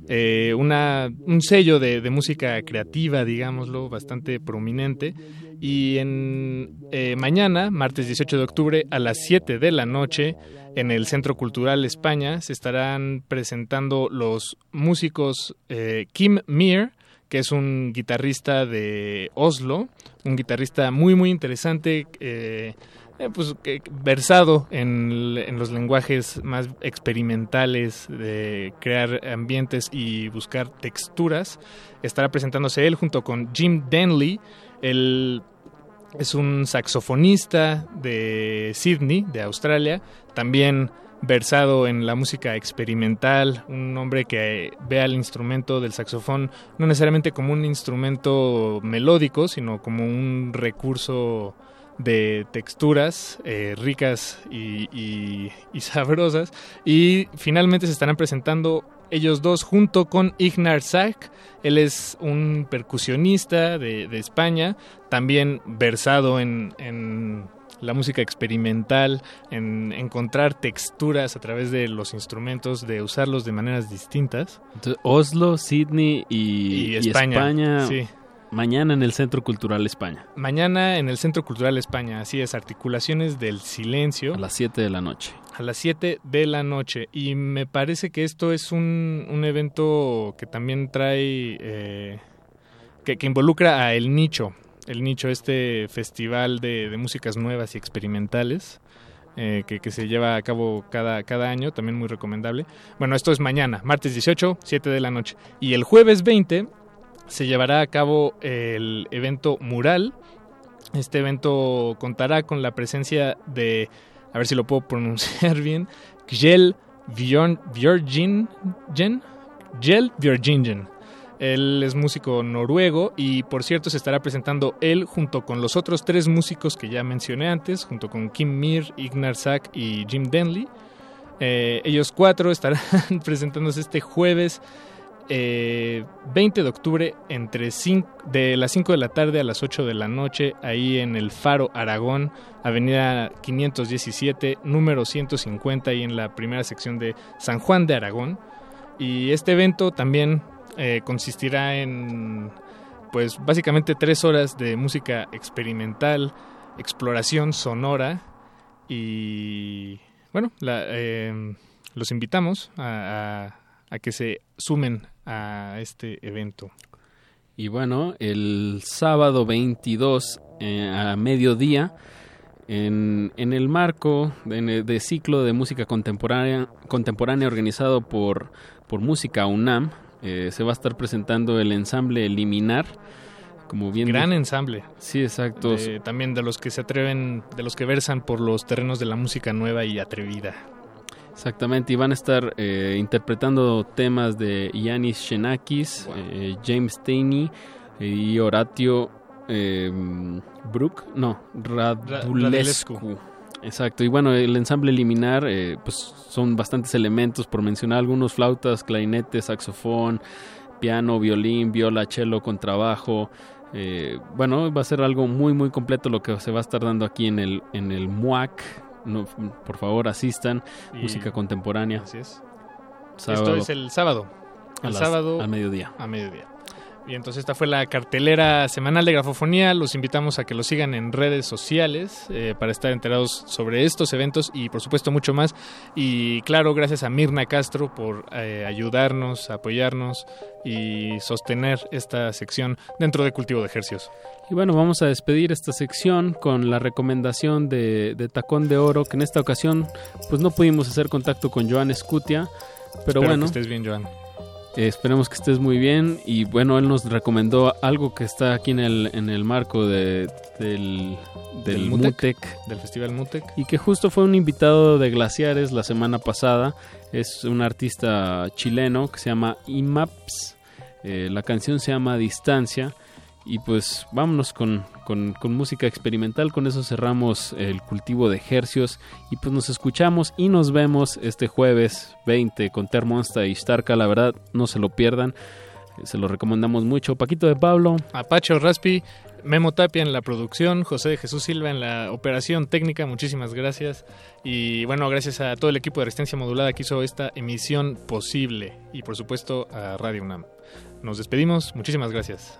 eh, una un sello de, música creativa, digámoslo, bastante prominente. Y en eh, mañana, martes 18 de octubre, a las 7 de la noche, en el Centro Cultural España, se estarán presentando los músicos eh, Kim Mir, que es un guitarrista de Oslo, un guitarrista muy muy interesante, eh, eh, pues versado en, en los lenguajes más experimentales de crear ambientes y buscar texturas. Estará presentándose él junto con Jim Denley, el es un saxofonista de Sydney, de Australia, también versado en la música experimental, un hombre que ve al instrumento del saxofón no necesariamente como un instrumento melódico, sino como un recurso de texturas eh, ricas y, sabrosas. Y finalmente se estarán presentando ellos dos junto con Ignar Sack. Él es un percusionista de, España, también versado en la música experimental, en encontrar texturas a través de los instrumentos, de usarlos de maneras distintas. Entonces, Oslo, Sydney y, Y y España, España, sí. mañana en el Centro Cultural España. Mañana en el Centro Cultural España, así es, Articulaciones del Silencio. A las 7 de la noche. A las 7 de la noche. Y me parece que esto es un, un evento que también trae, eh, que, que involucra a El Nicho. El Nicho, este festival de, de músicas nuevas y experimentales. eh, que, que se lleva a cabo cada, cada año, también muy recomendable. Bueno, esto es mañana, martes 18, 7 de la noche. Y el jueves 20 se llevará a cabo el evento Mural. Este evento contará con la presencia de, a ver si lo puedo pronunciar bien, Gjell Bjorn- Bjørgingen. Gjell Bjørgingen. Él es músico noruego y por cierto se estará presentando él junto con los otros tres músicos que ya mencioné antes, junto con Kim Mir, Ignar Sack y Jim Denley. Eh, ellos cuatro estarán presentándose este jueves eh, 20 de octubre entre cin- de las 5 de la tarde a las 8 de la noche ahí en el Faro Aragón, avenida 517, número 150 y en la primera sección de San Juan de Aragón. Y este evento también eh, consistirá en pues básicamente tres horas de música experimental, exploración sonora y bueno, la, eh, los invitamos a, a- a que se sumen a este evento. Y bueno, el sábado 22 eh, a mediodía, en, en el marco de, de ciclo de música contemporánea, contemporánea organizado por, por Música UNAM, eh, se va a estar presentando el ensamble Liminar. Como bien Gran di- ensamble. Sí, exacto. De- también de los que se atreven, de los que versan por los terrenos de la música nueva y atrevida. Exactamente, y van a estar eh, interpretando temas de Yanis Xenakis, eh, James Taney y Horatio eh, Brook, no, Radulescu. Radulescu. Exacto, y bueno, el ensamble Liminar, eh, pues son bastantes elementos, por mencionar algunos, flautas, clarinetes, saxofón, piano, violín, viola, cello, contrabajo. eh, bueno, va a ser algo muy, muy completo lo que se va a estar dando aquí en el, en el MUAC. No, por favor, asistan. Y- Música contemporánea. Así es. Sábado. Esto es el sábado. A El las- sábado. al mediodía. A mediodía. Y entonces esta fue la cartelera semanal de grafofonía. Los invitamos a que lo sigan en redes sociales eh, para estar enterados sobre estos eventos y por supuesto mucho más. Y claro, gracias a Mirna Castro por eh, ayudarnos, apoyarnos y sostener esta sección dentro de Cultivo de Ejercios. Y bueno, vamos a despedir esta sección con la recomendación de, de Tacón de Oro, que en esta ocasión pues no pudimos hacer contacto con Joan Escutia, pero Espero bueno, que estés bien, Joan. Esperemos que estés muy bien. Y bueno, él nos recomendó algo que está aquí en el, en el marco de, del, del, Del Mutec, Mutec, del Festival Mutec. y que justo fue un invitado de Glaciares la semana pasada, es un artista chileno que se llama Imaps, eh, la canción se llama Distancia. Y pues vámonos con, con, música experimental, con eso cerramos el cultivo de ejercios y pues nos escuchamos y nos vemos este jueves 20 con Termonsta y Starka, la verdad no se lo pierdan. Se lo recomendamos mucho. Paquito de Pablo. Apache Raspi, Memo Tapia en la producción, José de Jesús Silva en la operación técnica, muchísimas gracias. Y bueno, gracias a todo el equipo de Resistencia Modulada que hizo esta emisión posible. Y por supuesto a Radio UNAM. Nos despedimos, muchísimas gracias.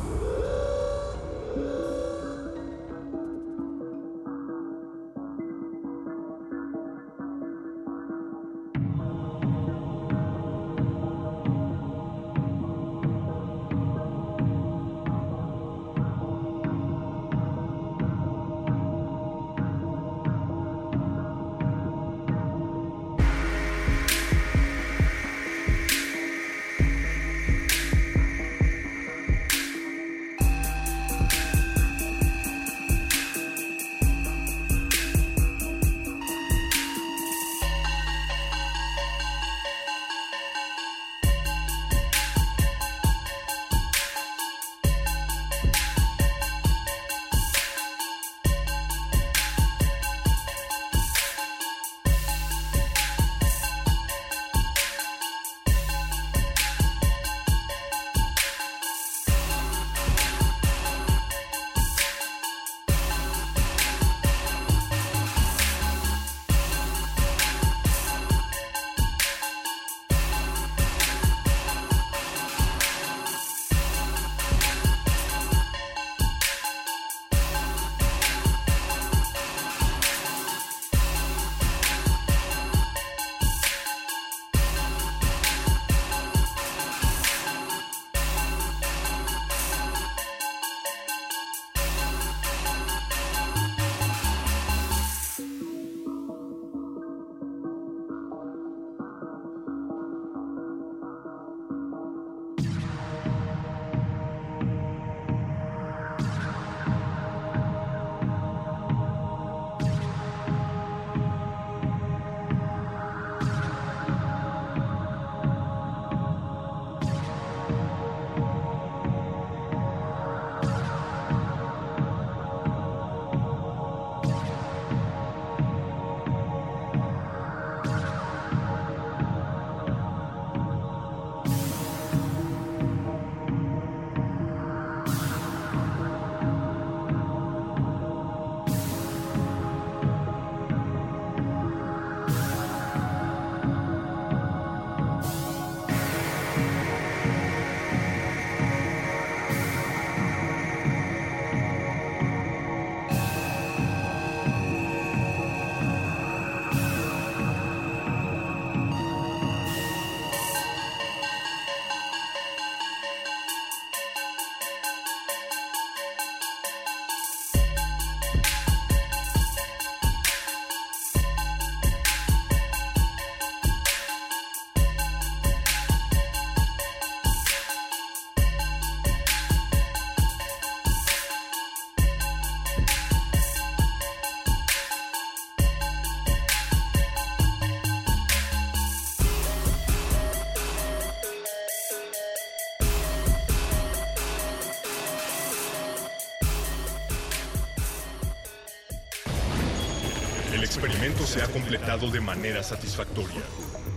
Se ha completado de manera satisfactoria.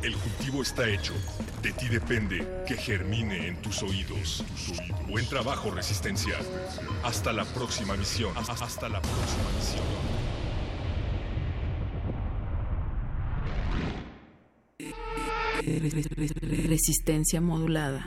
El cultivo está hecho. De ti depende que germine en tus oídos. Buen trabajo, Resistencia. Hasta la próxima misión. Hasta la próxima misión. Resistencia modulada.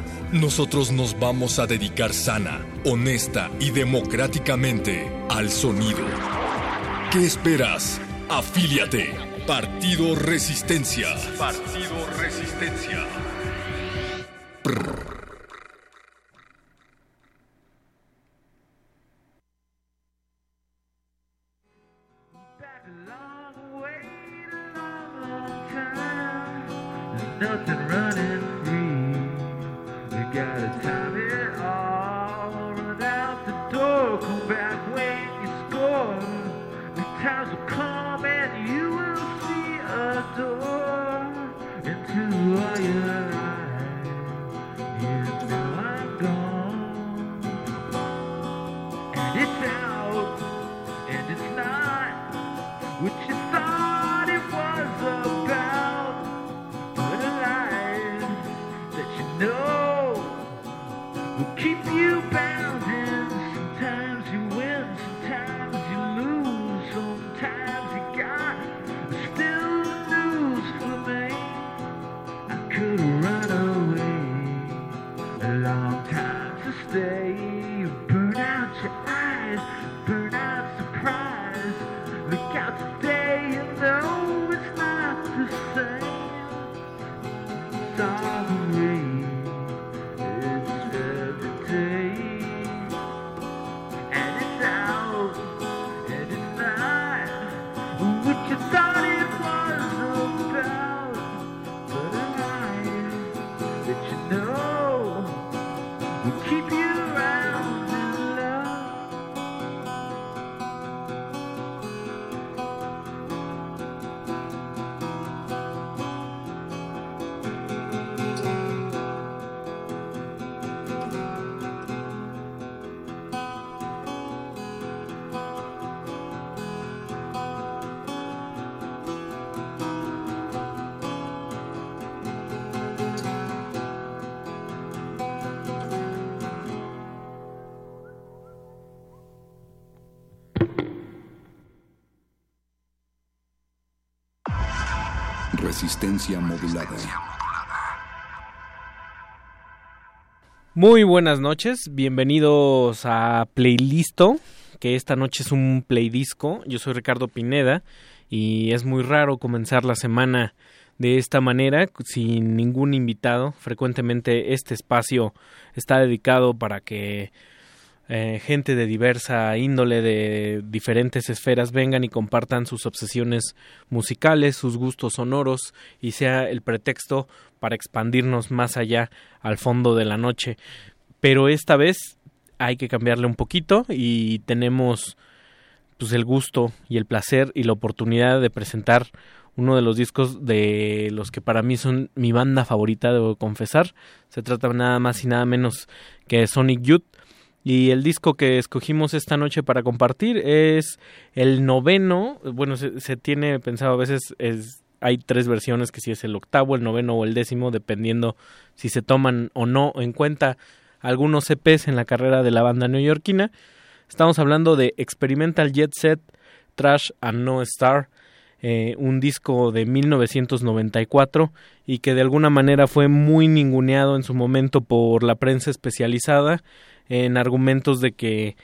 Nosotros nos vamos a dedicar sana, honesta y democráticamente al sonido. ¿Qué esperas? Afíliate. Partido Resistencia. Partido Resistencia. Modulada. Muy buenas noches, bienvenidos a Playlisto, que esta noche es un playdisco. Yo soy Ricardo Pineda y es muy raro comenzar la semana de esta manera, sin ningún invitado. Frecuentemente este espacio está dedicado para que eh, gente de diversa índole, de diferentes esferas, vengan y compartan sus obsesiones musicales, sus gustos sonoros y sea el pretexto para expandirnos más allá al fondo de la noche. Pero esta vez hay que cambiarle un poquito y tenemos pues el gusto y el placer y la oportunidad de presentar uno de los discos de los que para mí son mi banda favorita, debo confesar. Se trata nada más y nada menos que Sonic Youth. Y el disco que escogimos esta noche para compartir es el noveno. Bueno, se, tiene pensado a veces es hay tres versiones que si es el octavo, el noveno o el décimo, dependiendo si se toman o no en cuenta algunos EPs en la carrera de la banda neoyorquina. Estamos hablando de Experimental Jet Set, Trash and No Star, eh, un disco de 1994 y que de alguna manera fue muy ninguneado en su momento por la prensa especializada en argumentos de que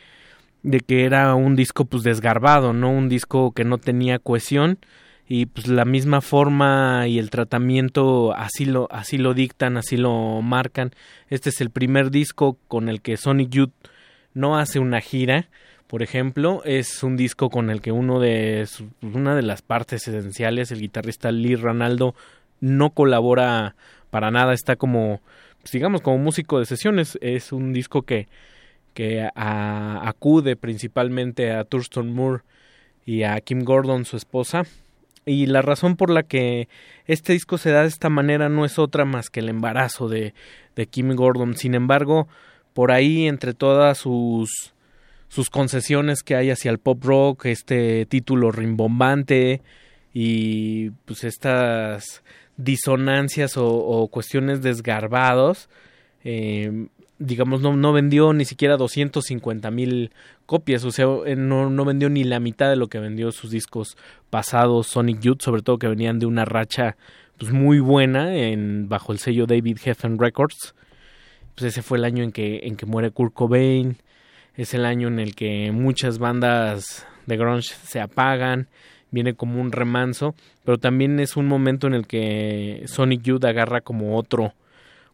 de que era un disco pues desgarbado, no un disco que no tenía cohesión y pues la misma forma y el tratamiento así lo así lo dictan, así lo marcan. Este es el primer disco con el que Sonic Youth no hace una gira, por ejemplo, es un disco con el que uno de una de las partes esenciales, el guitarrista Lee Ranaldo no colabora para nada, está como digamos como músico de sesiones, es un disco que que acude principalmente a Thurston Moore y a Kim Gordon, su esposa. Y la razón por la que este disco se da de esta manera no es otra más que el embarazo de, de Kim Gordon. Sin embargo, por ahí, entre todas sus, sus concesiones que hay hacia el pop rock, este título rimbombante y pues estas disonancias o, cuestiones desgarbados, eh, digamos, no, no vendió ni siquiera 250 mil copias, o sea, no, no vendió ni la mitad de lo que vendió sus discos pasados, Sonic Youth, sobre todo que venían de una racha pues muy buena en bajo el sello David Geffen Records. Pues ese fue el año en que, en que muere Kurt Cobain, es el año en el que muchas bandas de grunge se apagan, viene como un remanso, pero también es un momento en el que Sonic Youth agarra como otro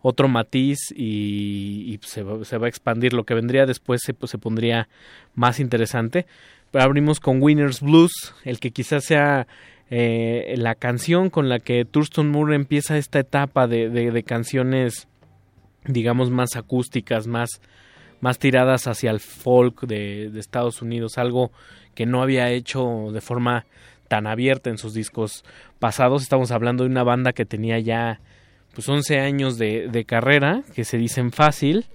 otro matiz y, y se, va, se, va, a expandir. Lo que vendría después se, pues, se pondría más interesante. Pero abrimos con Winners Blues, el que quizás sea eh, la canción con la que Thurston Moore empieza esta etapa de, de, canciones, digamos, más acústicas, más, más tiradas hacia el folk de, Estados Unidos, algo que no había hecho de forma tan abierta en sus discos pasados. Estamos hablando de una banda que tenía ya pues 11 años de, carrera, que se dicen fácil,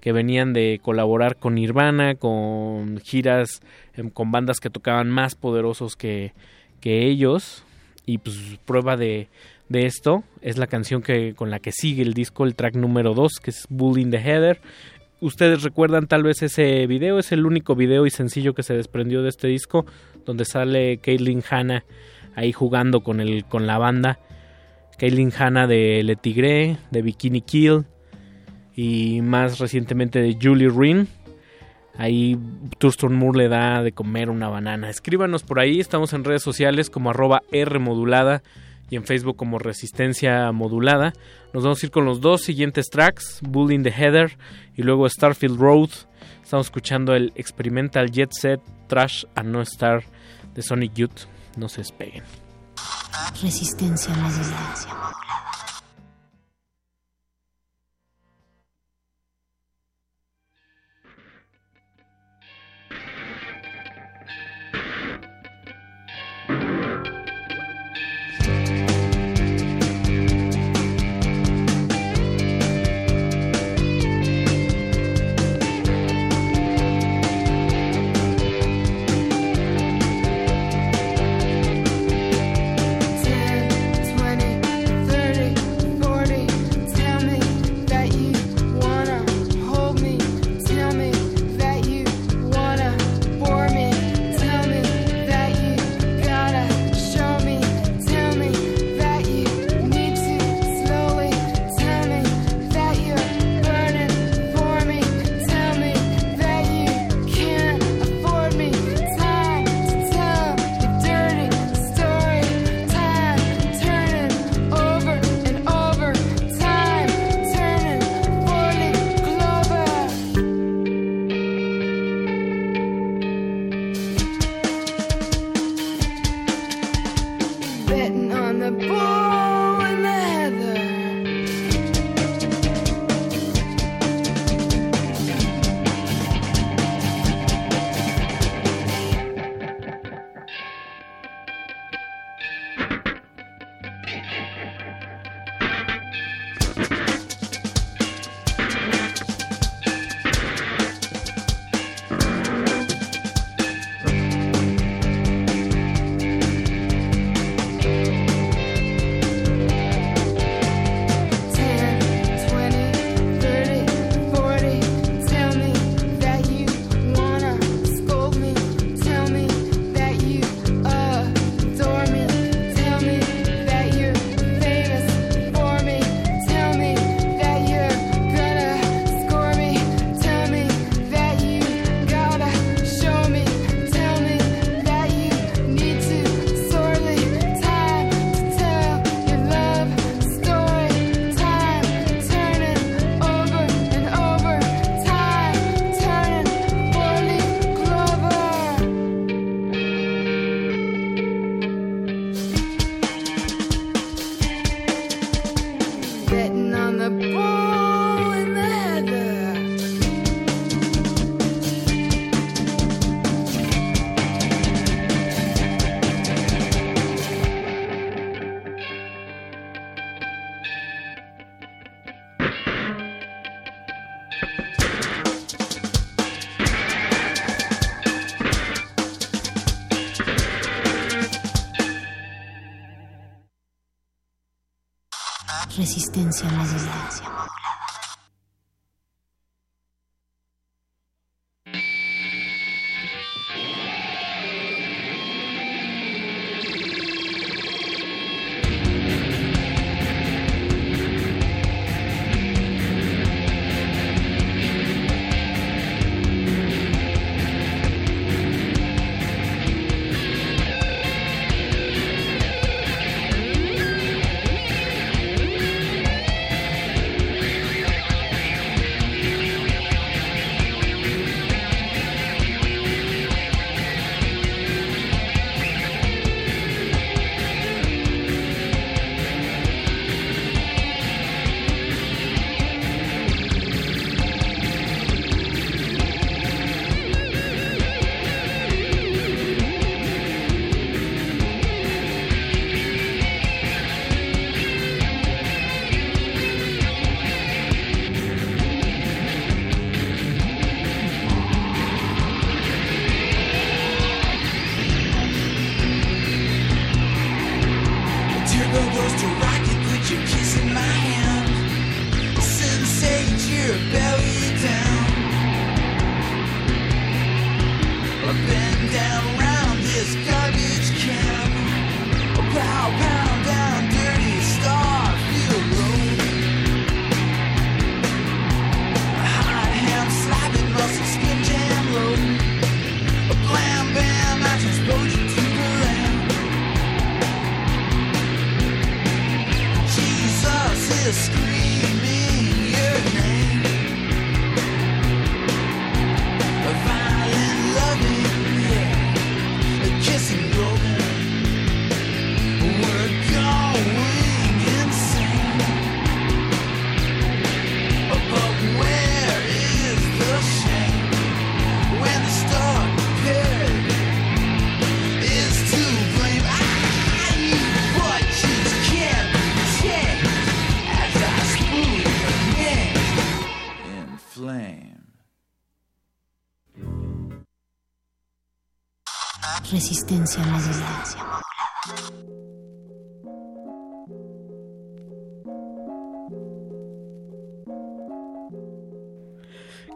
que venían de colaborar con Nirvana, con giras eh, con bandas que tocaban más poderosos que, que ellos. Y pues prueba de, de, esto es la canción que, con la que sigue el disco, el track número 2, que es Bull in the Heather. Ustedes recuerdan tal vez ese video, es el único video y sencillo que se desprendió de este disco, donde sale Caitlyn Hanna ahí jugando con, el, con la banda. Kaylin Hanna de Le Tigre, de Bikini Kill y más recientemente de Julie Rin. Ahí Thurston Moore le da de comer una banana. Escríbanos por ahí, estamos en redes sociales como arroba R modulada y en Facebook como Resistencia Modulada. Nos vamos a ir con los dos siguientes tracks, Bull in the Heather y luego Starfield Road. Estamos escuchando el Experimental Jet Set Trash and No Star de Sonic Youth. No se despeguen. Resistencia modulada.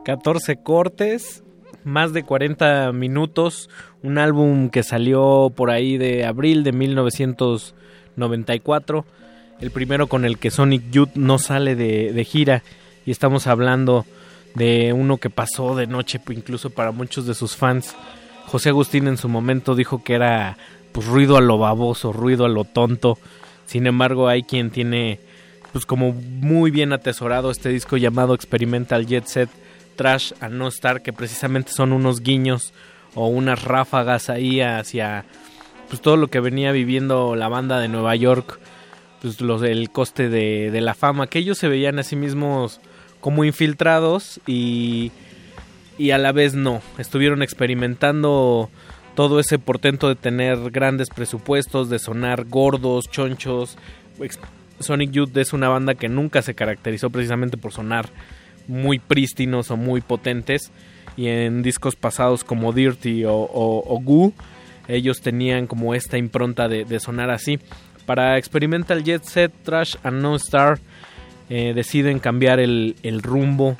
14 cortes, más de 40 minutos, un álbum que salió por ahí de abril de 1994, el primero con el que Sonic Youth no sale de, de gira y estamos hablando de uno que pasó de noche incluso para muchos de sus fans. José Agustín en su momento dijo que era pues ruido a lo baboso, ruido a lo tonto. Sin embargo, hay quien tiene pues como muy bien atesorado este disco llamado Experimental Jet Set Trash a No Star, que precisamente son unos guiños o unas ráfagas ahí hacia pues todo lo que venía viviendo la banda de Nueva York, pues los el coste de, la fama, que ellos se veían a sí mismos como infiltrados y, y a la vez no, estuvieron experimentando todo ese portento de tener grandes presupuestos, de sonar gordos, chonchos. Sonic Youth es una banda que nunca se caracterizó precisamente por sonar muy prístinos o muy potentes. Y en discos pasados como Dirty o, o, Goo, ellos tenían como esta impronta de, sonar así. Para Experimental Jet Set, Trash and No Star, eh, deciden cambiar el, rumbo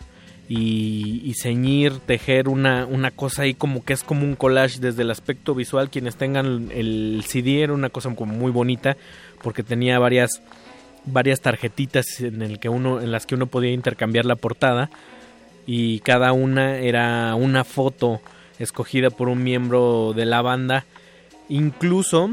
y, y ceñir, tejer una, una cosa ahí como que es como un collage desde el aspecto visual. Quienes tengan el CD era una cosa como muy bonita porque tenía varias varias tarjetitas en las que uno podía intercambiar la portada y cada una era una foto escogida por un miembro de la banda. Incluso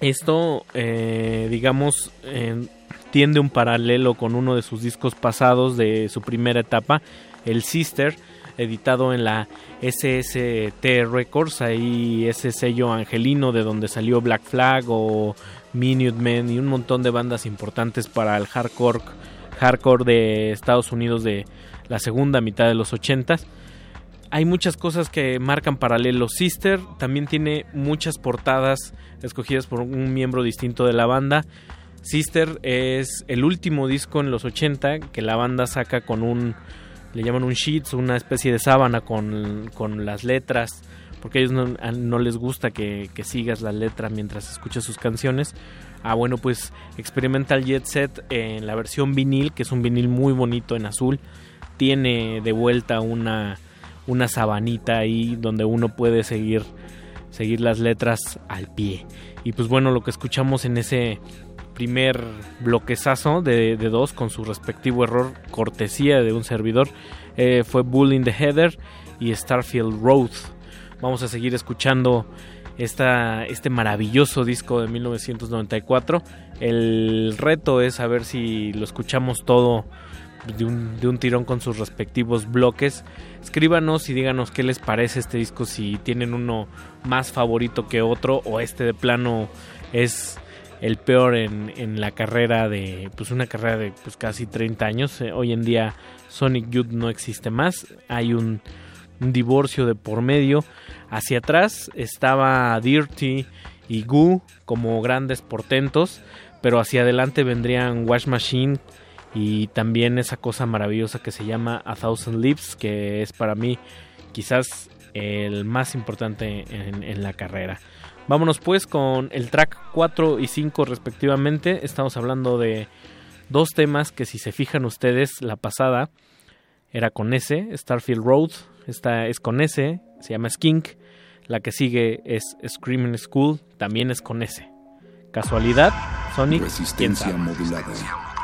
esto eh, digamos eh, tiende un paralelo con uno de sus discos pasados de su primera etapa el Sister editado en la SST Records ahí ese sello angelino de donde salió Black Flag o Minutemen y un montón de bandas importantes para el hardcore hardcore de Estados Unidos de la segunda mitad de los 80 hay muchas cosas que marcan paralelo. Sister también tiene muchas portadas escogidas por un miembro distinto de la banda. Sister es el último disco en los 80 que la banda saca con un, le llaman un sheets, una especie de sábana con, con las letras, porque a ellos no, les gusta que, que sigas la letra mientras escuchas sus canciones. Ah, bueno, pues Experimental Jet Set en la versión vinil, que es un vinil muy bonito en azul, tiene de vuelta una, una sabanita ahí donde uno puede seguir, seguir las letras al pie. Y pues bueno, lo que escuchamos en ese primer bloquezazo de, de dos con su respectivo error cortesía de un servidor eh, fue Bull in the Heather y Starfield Road. Vamos a seguir escuchando esta, este maravilloso disco de 1994. El reto es saber si lo escuchamos todo de un, tirón con sus respectivos bloques. Escríbanos y díganos qué les parece este disco, si tienen uno más favorito que otro o este de plano es el peor en, en la carrera de, pues una carrera de pues casi 30 años. Eh, hoy en día Sonic Youth no existe más, hay un, un divorcio de por medio. Hacia atrás estaba Dirty y Goo como grandes portentos, pero hacia adelante vendrían Wash Machine y también esa cosa maravillosa que se llama A Thousand Lips, que es para mí quizás el más importante en, en la carrera. Vámonos pues con el track 4 y 5 respectivamente. Estamos hablando de dos temas que si se fijan ustedes, la pasada era con S, Starfield Road, esta es con S, se llama Skink. La que sigue es Screaming School, también es con S. ¿Casualidad? Sonic, ¿quién Resistencia modulada.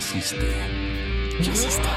Radio resiste.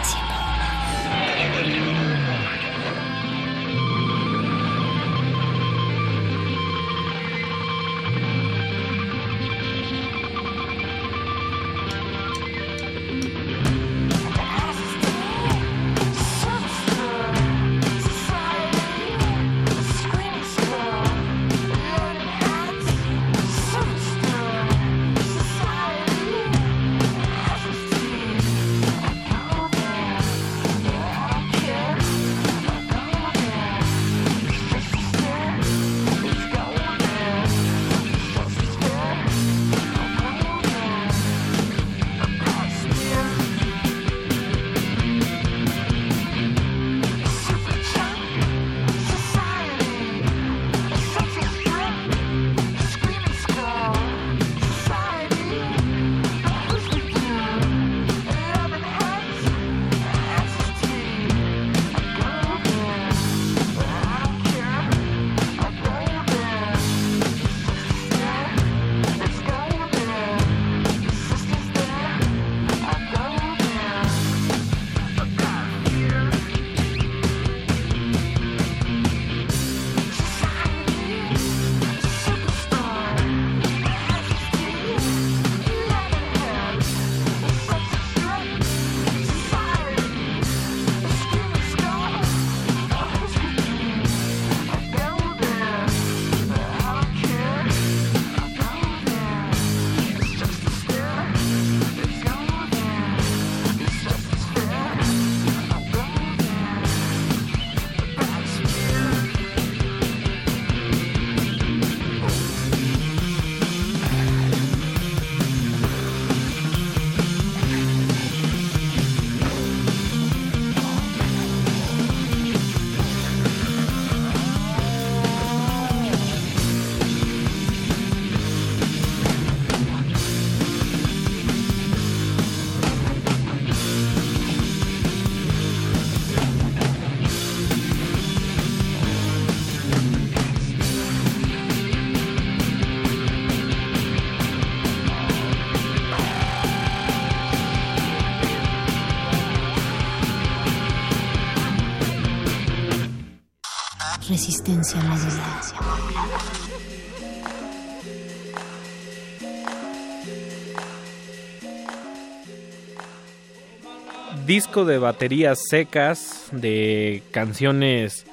Disco de baterías secas, de canciones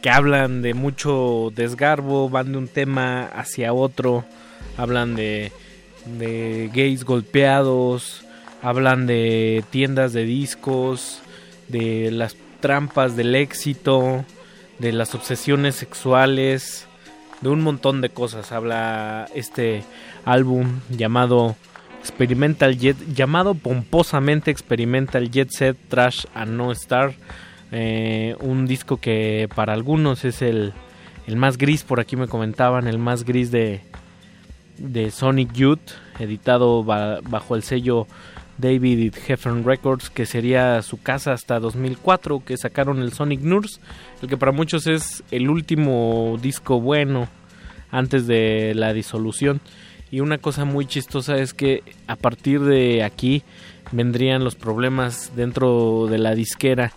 que hablan de mucho desgarbo, van de un tema hacia otro, hablan de, de gays golpeados, hablan de tiendas de discos, de las trampas del éxito, de las obsesiones sexuales, de un montón de cosas. Habla este álbum llamado Experimental Jet, llamado pomposamente Experimental Jet Set Trash and No Star. Eh, un disco que para algunos es el, el más gris, por aquí me comentaban, el más gris de, de Sonic Youth, editado ba- bajo el sello David Heffen Records, que sería su casa hasta 2004, que sacaron el Sonic Nurse, el que para muchos es el último disco bueno antes de la disolución. Y una cosa muy chistosa es que a partir de aquí vendrían los problemas dentro de la disquera.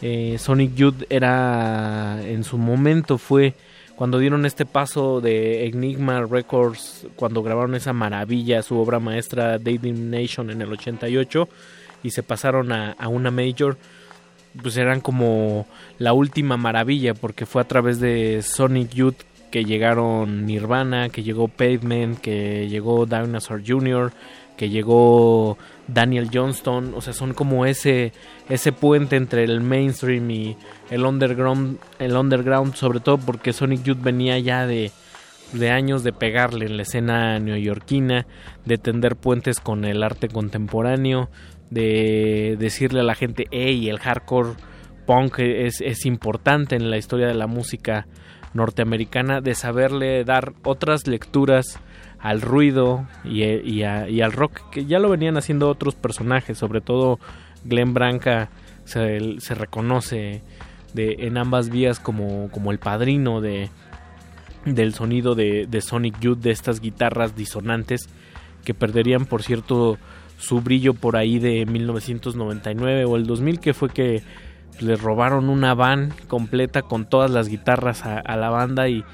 Eh, Sonic Youth era en su momento fue cuando dieron este paso de Enigma Records, cuando grabaron esa maravilla, su obra maestra Dating Nation en el 88 y se pasaron a, a una major, pues eran como la última maravilla porque fue a través de Sonic Youth que llegaron Nirvana, que llegó Pavement, que llegó Dinosaur Jr., que llegó Daniel Johnston, o sea, son como ese ese puente entre el mainstream y el underground, el underground, sobre todo porque Sonic Youth venía ya de de años de pegarle en la escena neoyorquina, de tender puentes con el arte contemporáneo, de decirle a la gente, hey, el hardcore punk es, es importante en la historia de la música norteamericana, de saberle dar otras lecturas al ruido y, y a- al rock, que ya lo venían haciendo otros personajes, sobre todo Glenn Branca se, reconoce de, en ambas vías como, como el padrino de, del sonido de, de Sonic Youth, de estas guitarras disonantes que perderían, por cierto, su brillo por ahí de 1999 o el 2000, que fue que les robaron una van completa con todas las guitarras a, la banda y,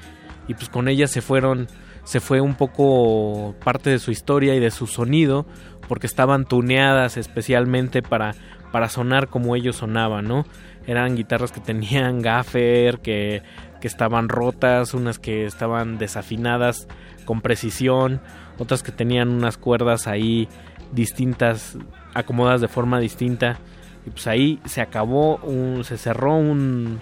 y pues con ellas se fueron, se fue un poco parte de su historia y de su sonido, porque estaban tuneadas especialmente para, para sonar como ellos sonaban, ¿no? Eran guitarras que tenían gaffer, que, que estaban rotas, unas que estaban desafinadas con precisión, otras que tenían unas cuerdas ahí distintas, acomodadas de forma distinta. Y pues ahí se acabó, se cerró un,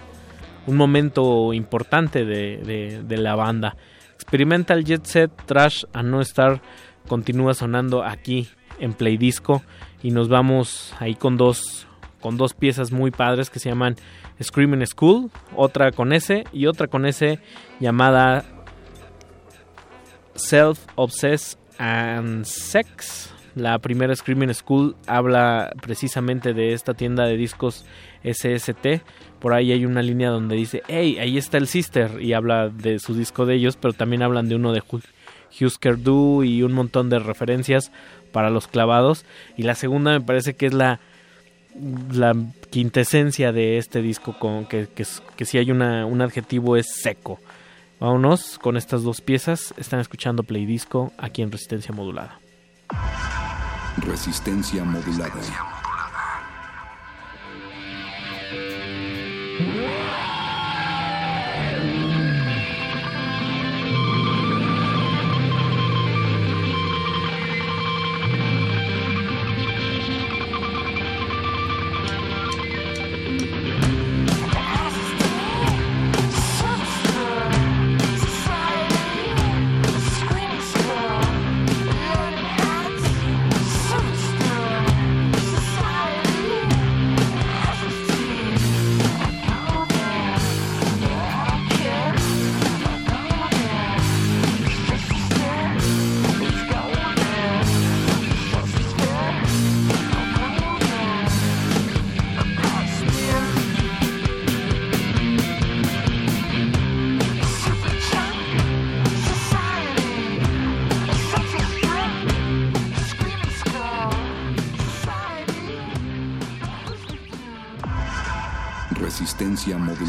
un momento importante de, la banda. Experimental Jet Set, Trash and No Star continúa sonando aquí en Play Disco y nos vamos ahí con dos con dos piezas muy padres que se llaman Screaming School, otra con S y otra con S llamada Self Obsessed and Sex. La primera Screaming School habla precisamente de esta tienda de discos SST. Por ahí hay una línea donde dice, hey, ahí está el Sister y habla de su disco de ellos, pero también hablan de uno de Hu- Husker Du y un montón de referencias para los clavados. Y la segunda me parece que es la, quintesencia de este disco, con que, si hay un adjetivo es seco. Vámonos con estas dos piezas. Están escuchando Play Disco aquí en Resistencia Modulada. Resistencia modulada.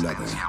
another.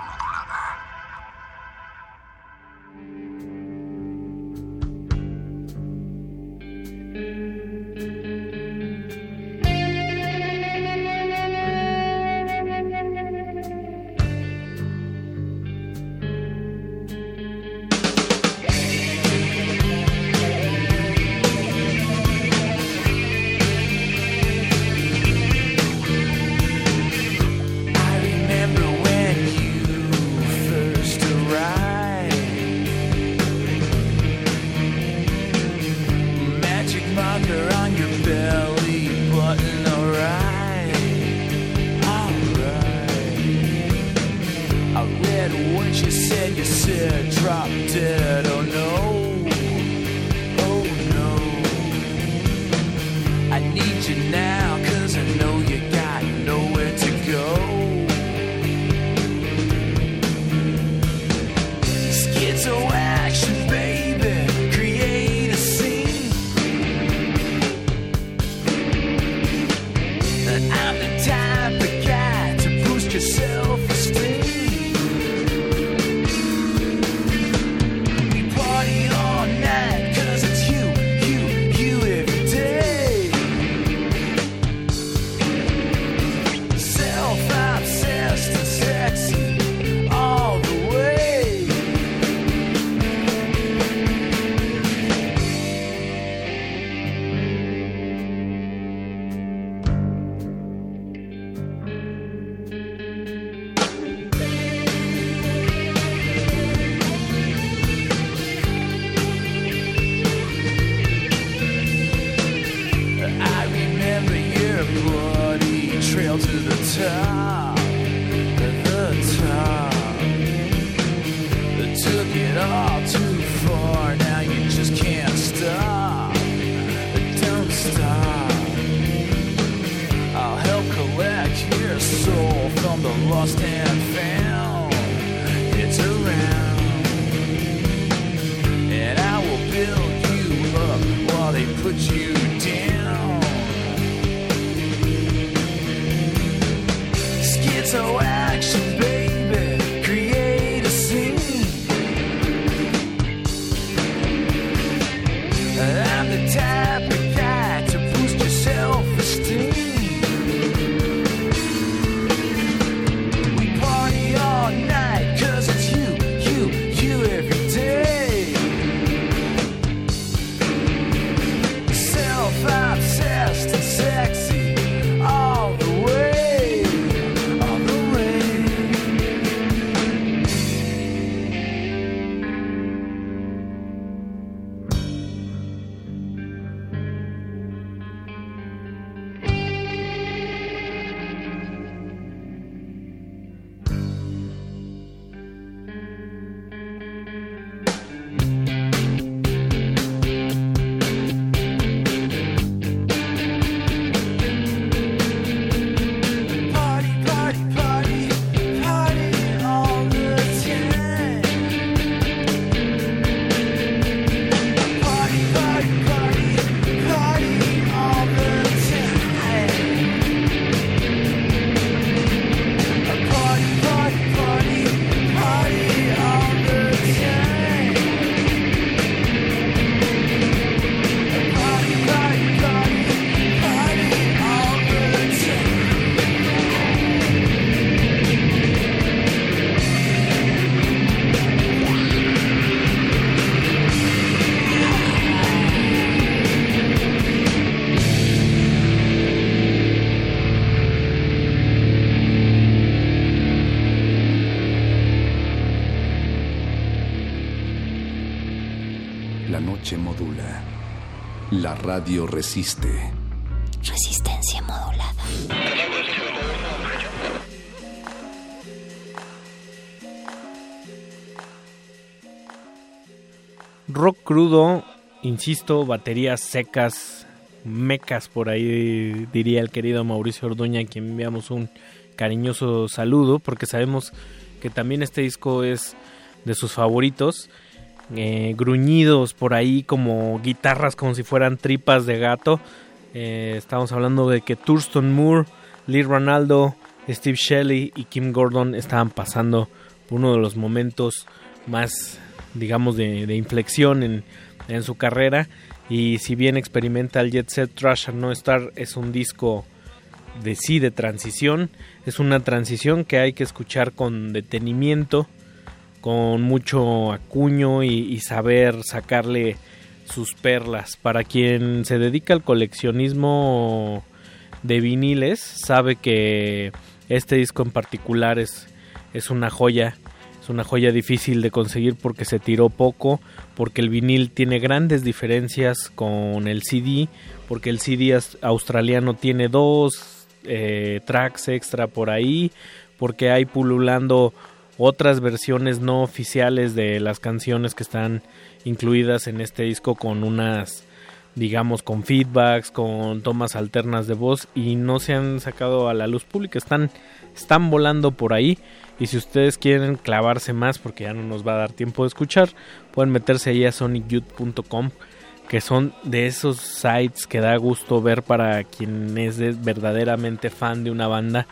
Radio resiste. Resistencia modulada. Rock crudo, insisto, baterías secas, mecas por ahí, diría el querido Mauricio Orduña, a quien enviamos un cariñoso saludo, porque sabemos que también este disco es de sus favoritos. Eh, gruñidos por ahí como guitarras como si fueran tripas de gato. Eh, estamos hablando de que Thurston Moore, Lee Ronaldo, Steve Shelley y Kim Gordon estaban pasando uno de los momentos más, digamos, de, de inflexión en, en su carrera. Y si bien experimenta el Jet Set Trash and No Star es un disco de sí de transición, es una transición que hay que escuchar con detenimiento, con mucho acuño y, saber sacarle sus perlas. Para quien se dedica al coleccionismo de viniles, sabe que este disco en particular es, es una joya. Es una joya difícil de conseguir porque se tiró poco, porque el vinil tiene grandes diferencias con el CD, porque el CD australiano tiene dos eh, tracks extra por ahí, porque hay pululando otras versiones no oficiales de las canciones que están incluidas en este disco con unas digamos con feedbacks, con tomas alternas de voz y no se han sacado a la luz pública, están están volando por ahí y si ustedes quieren clavarse más porque ya no nos va a dar tiempo de escuchar, pueden meterse ahí a sonicyouth.com que son de esos sites que da gusto ver para quien es de- verdaderamente fan de una banda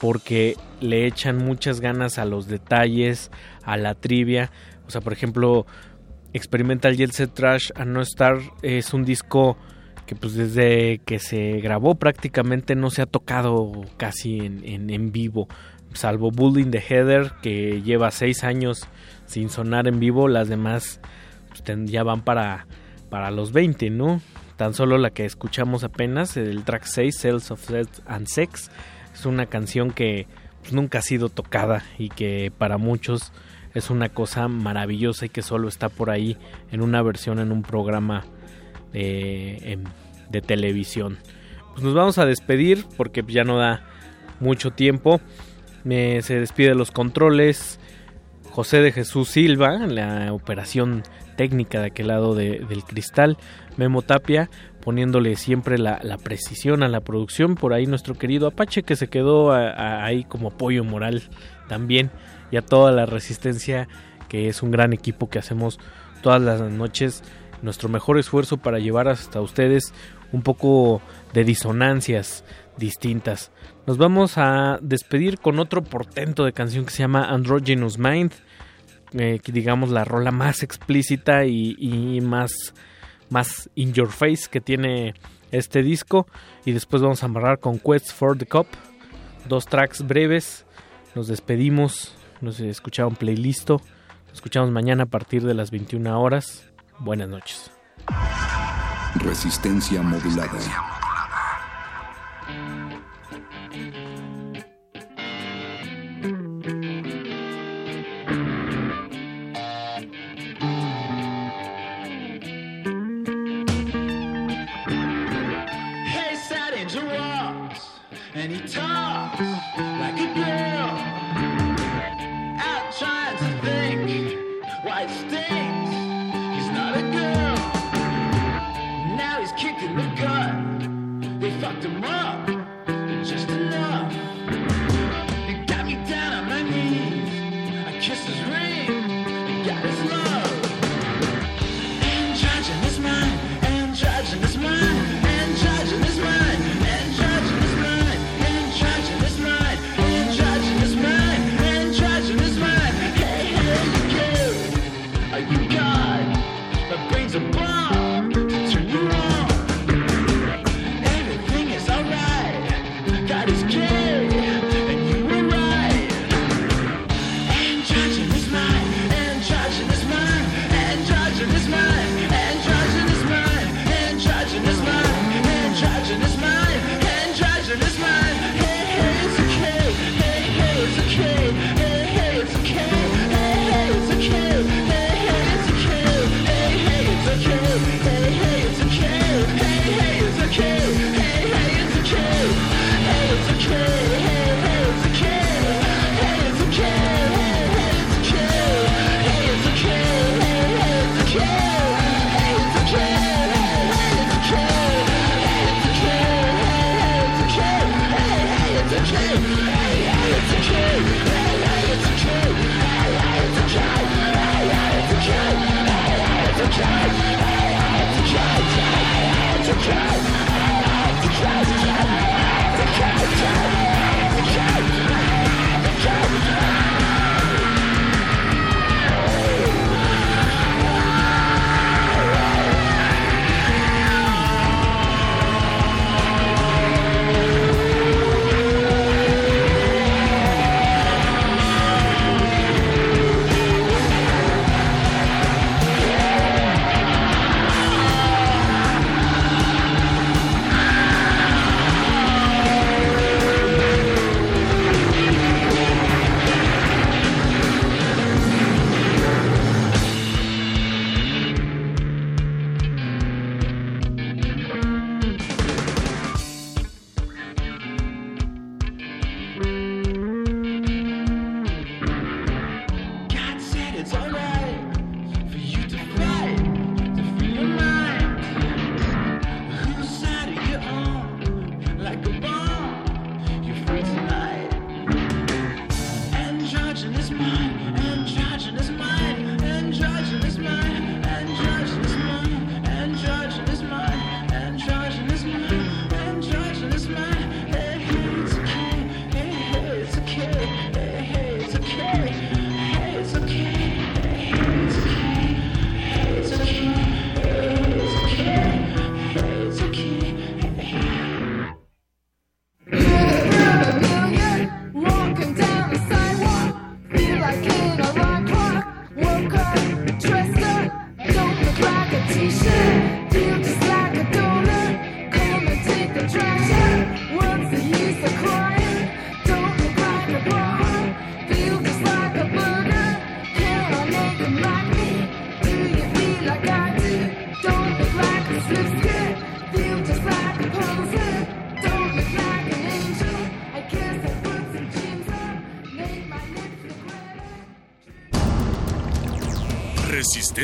porque le echan muchas ganas a los detalles, a la trivia. O sea, por ejemplo, Experimental Jet Set Trash a No Star es un disco que pues desde que se grabó prácticamente no se ha tocado casi en, en, en vivo. Salvo Bullying the Heather que lleva seis años sin sonar en vivo, las demás pues, ya van para, para los 20, ¿no? Tan solo la que escuchamos apenas, el track 6, Cells of Sex and Sex, es una canción que pues, nunca ha sido tocada y que para muchos es una cosa maravillosa y que solo está por ahí en una versión en un programa de, de televisión. Pues nos vamos a despedir porque ya no da mucho tiempo. Me- se despide de los controles José de Jesús Silva, la operación técnica de aquel lado de- del cristal. Memo Tapia poniéndole siempre la, precisión a la producción. Por ahí nuestro querido Apache que se quedó ahí como apoyo moral también. Y a toda la resistencia que es un gran equipo que hacemos todas las noches. Nuestro mejor esfuerzo para llevar hasta ustedes un poco de disonancias distintas. Nos vamos a despedir con otro portento de canción que se llama Androgynous Mind. eh, digamos la rola más explícita y más más in your face que tiene este disco. Y después vamos a amarrar con Quest for the Cup. Dos tracks breves. Nos despedimos. Nos escucharon playlist. Nos escuchamos mañana a partir de las 21 horas. Buenas noches. Resistencia modulada. Shit!